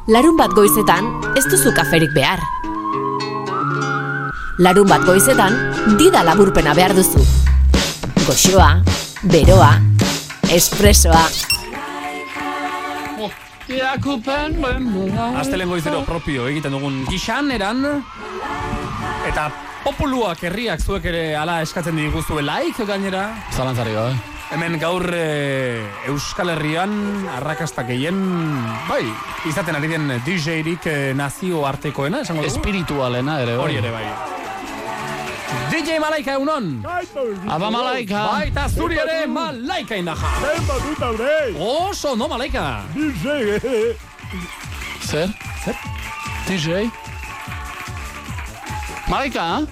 Speaker 3: larun bat goizetan ez duzu kaferik behar. Larun bat goizetan dida laburpena behar duzu. Goxoa, beroa, espresoa.
Speaker 6: Oh.
Speaker 4: Aztelen goizero propio egiten dugun gixan eran. Eta populuak herriak zuek ere ala eskatzen diguzue laik gainera.
Speaker 6: Zalantzari gabe. Eh?
Speaker 4: Hemen gaur e, Euskal Herrian arrakasta gehien bai, izaten ari den DJ-rik e, nazio artekoena, esango dugu?
Speaker 6: Espiritualena ere, bai.
Speaker 4: hori ere bai. DJ Malaika eunon!
Speaker 6: Aba Malaika!
Speaker 4: Baita zuri ere Malaika indaja!
Speaker 27: Zenba duta
Speaker 4: Oso, no Malaika!
Speaker 27: DJ!
Speaker 6: Zer?
Speaker 4: Zer?
Speaker 6: DJ? Malaika?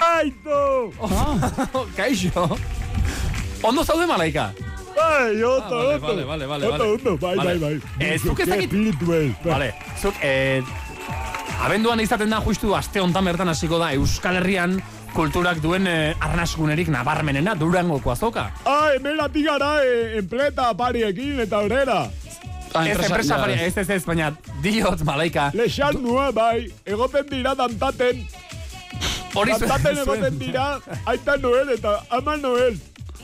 Speaker 27: Aito!
Speaker 4: Oh, kaixo! Ondo zaude malaika?
Speaker 27: Bai, ota,
Speaker 4: ah,
Speaker 27: ota.
Speaker 4: Vale, vale, vale. Ota,
Speaker 27: ota, bai, bai, bai,
Speaker 4: eh, bai. Ez
Speaker 27: duk
Speaker 4: ez
Speaker 27: egit.
Speaker 4: Vale, zuk, eh... Abenduan izaten da, justu, aste ontan bertan hasiko da, Euskal Herrian, kulturak duen eh, arnaskunerik nabarmenena durangoko azoka.
Speaker 27: Ah, hemen ati gara, eh, enpleta pariekin eta horrela.
Speaker 4: Ah, ez enpresa pari, ez ez ez, baina diot malaika.
Speaker 27: Lexan nua, bai, egoten dira dantaten.
Speaker 4: Hori.
Speaker 27: Dantaten egoten dira, aita noel eta ama noel.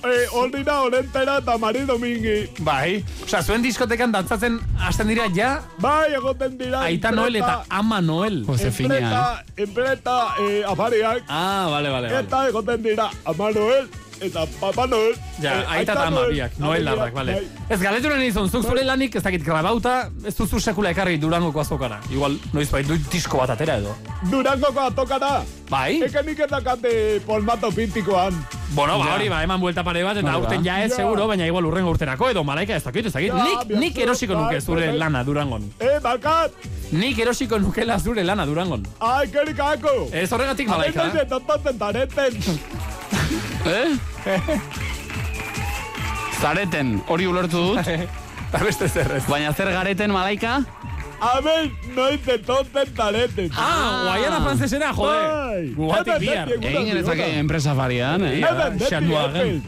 Speaker 27: Eh, hor dira orentera eta Mari Domingi.
Speaker 4: Bai, osea, zuen diskotekan dantzatzen hasten dira ja
Speaker 27: Bai, egoten dira.
Speaker 4: Aita Noel eta Ama Noel.
Speaker 27: Enpreta, enpreta, eh, afariak.
Speaker 4: Ah, vale, vale, vale.
Speaker 27: Eta egoten dira Ama Noel eta Papa Noel.
Speaker 4: Ja,
Speaker 27: Eh,
Speaker 4: aita eta ama biak, Noel larrak, bale.
Speaker 27: bai.
Speaker 4: Ez galeturen izan, zuk zure lanik, ez dakit grabauta, ez duzu sekula ekarri Durangoko azokara. Igual, noiz bai, du disko bat atera edo.
Speaker 27: Durangoko atokara.
Speaker 4: Bai.
Speaker 27: Eke nik ez dakate formato pintikoan.
Speaker 4: Bueno, ba, hori, ba, eman buelta pare bat, eta
Speaker 27: Bai, ba.
Speaker 4: aurten ja ez
Speaker 27: Ja.
Speaker 4: seguro, baina igual urrengo urterako, edo malaika ez dakit, ez dakit.
Speaker 27: Ja,
Speaker 4: nik, nik erosiko nuke
Speaker 27: bai,
Speaker 4: zure
Speaker 27: bai.
Speaker 4: lana Durangon.
Speaker 27: Eh, balkat.
Speaker 4: Nik erosiko nukela zure lana Durangon.
Speaker 27: Ai, kerikako.
Speaker 4: Ez horregatik malaika.
Speaker 27: Ze tototen tareten.
Speaker 24: Eh? Zareten, hori ulertu dut.
Speaker 4: Eta beste zer ez.
Speaker 24: Baina zer gareten malaika?
Speaker 27: Aben, noiz de toten tareten.
Speaker 4: Ah, guaiana frantzesera, jode.
Speaker 27: Bai.
Speaker 4: Gugatik
Speaker 27: Hemen
Speaker 4: bihar.
Speaker 24: Egin genezake enpresa farian, eh?
Speaker 27: Hemen beti epel.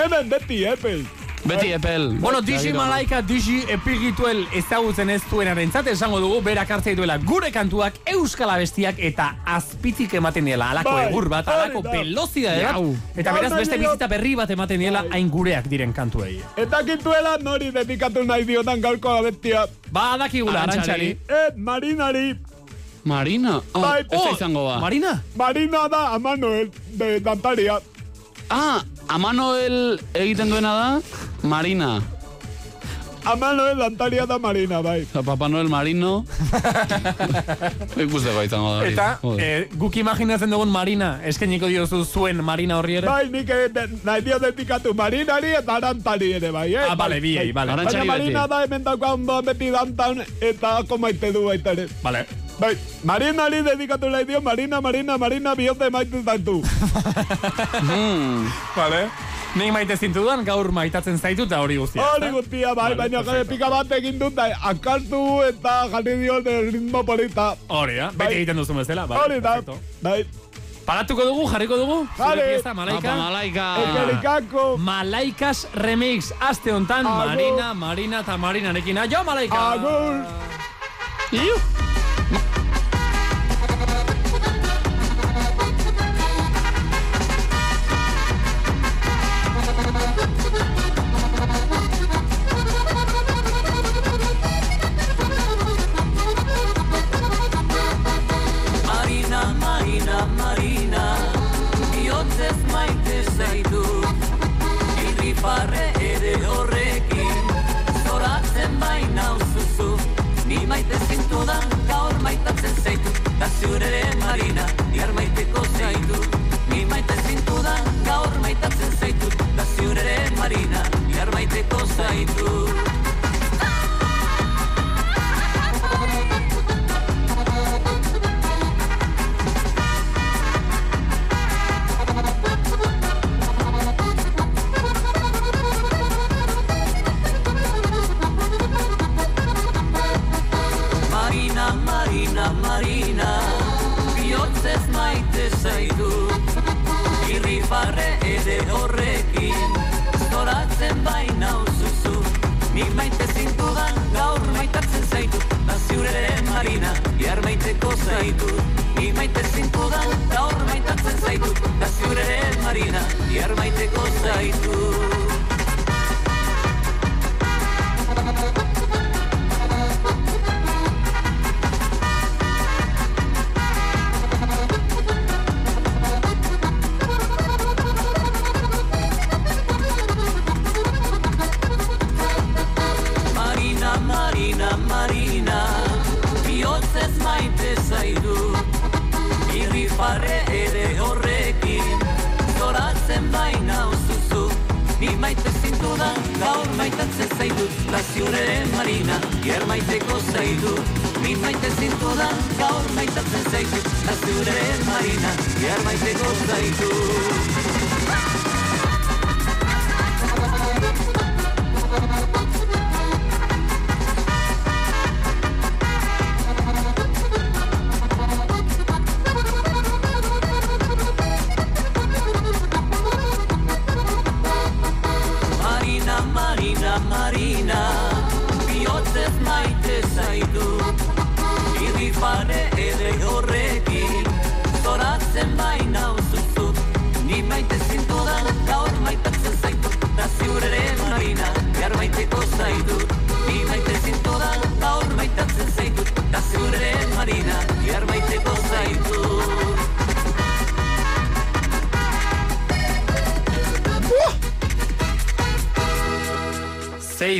Speaker 27: Hemen beti epel.
Speaker 24: Beti epel.
Speaker 4: Bueno, Digi. Malaika, Digi epigituel ezagutzen ez duenarentzat esango dugu berak hartzea duela gure kantuak euskal abestiak eta azpitik ematen diela alako
Speaker 27: Bai,
Speaker 4: egur bat, alako
Speaker 27: da.
Speaker 4: velozidade bat, eta beraz beste bizita berri bat ematen diela hain gureak diren kantuei.
Speaker 27: Eta kintuela nori dedikatu nahi diotan gaurko abestia.
Speaker 4: Ba, dakigula,
Speaker 24: Arantxari.
Speaker 27: Et, Marinari.
Speaker 24: Marina? Ah,
Speaker 27: Bai,
Speaker 24: ez
Speaker 27: oh,
Speaker 24: izango ba.
Speaker 4: Marina?
Speaker 27: Marina da ama Noel de Dantaria.
Speaker 24: Ah, Amanoel egiten duena da Marina.
Speaker 27: Ama Noel Dantaria da Marina, bai.
Speaker 24: Eta Papa Noel Marino. Ikusteko izango da hori.
Speaker 4: Eta eh, guk imaginatzen dugun Marina, eskeniko diozu zuen Marina horri ere?
Speaker 27: Bai, nik eh, de- nahi dio dedikatu Marinari eta Arantari ere, bai, eh?
Speaker 4: Ah, bale, biei, bale.
Speaker 27: Baina Marina da hemen daukan ba beti dantan eta ako maite du baita ere.
Speaker 4: Vale.
Speaker 27: Bai, Marinari dedikatu nahi dio, Marina, Marina, Marina, bihotze maite zaitu.
Speaker 24: Hmm.
Speaker 4: Vale. Nik maite zintudan, gaur maitatzen zaitu eta hori guztia.
Speaker 27: Hori guztia, bai,
Speaker 4: Vale,
Speaker 27: baina jade pika bat egin dut, da, akartu eta jarri dio del ritmo polita.
Speaker 4: Hori da,
Speaker 27: Bai.
Speaker 4: beti egiten duzu bezala. Vale,
Speaker 27: Hori da, bai.
Speaker 4: Paratuko dugu, jarriko dugu?
Speaker 27: Vale.
Speaker 4: Pieza, Malaika.
Speaker 24: Apa, Malaika.
Speaker 27: Ekerikako.
Speaker 4: Malaikas Remix, aste hontan. Marina, Marina eta Marinarekin. Aio, Malaika!
Speaker 27: Agur.
Speaker 24: Iu.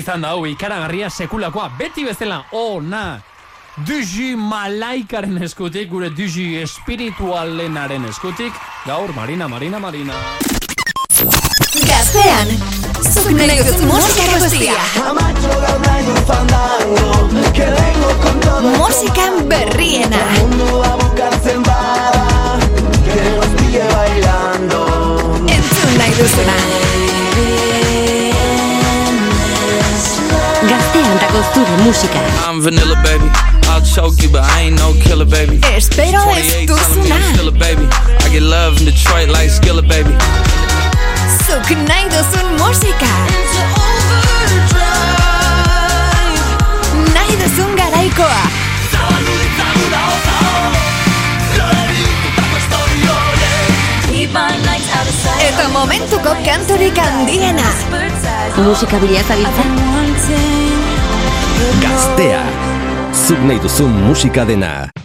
Speaker 4: izan da hau ikaragarria sekulakoa beti bezala ona Duji Malaikaren eskutik, gure Duji Espiritualenaren eskutik, gaur Marina, Marina, Marina.
Speaker 10: Gaztean, zuk nahi musika guztia. Amatxo gaur fandango, que vengo. Musika berriena. Mundua bukatzen bada, que nos pille bailando. Entzun nahi duzuna.
Speaker 28: Entzun nahi duzuna. artean dago zure musika.
Speaker 29: I'm vanilla baby. I'll choke you, but I ain't no killer, baby.
Speaker 10: Espero
Speaker 29: estuzuna. I'm still baby. I get love in Detroit like Skilla, baby.
Speaker 10: Zuk nahi duzun musika. Nahi duzun garaikoa. Eta momentuko kanturik handiena.
Speaker 28: Musika bilia zabiltzen.
Speaker 25: Gaztea. Zuk nahi duzu musika dena.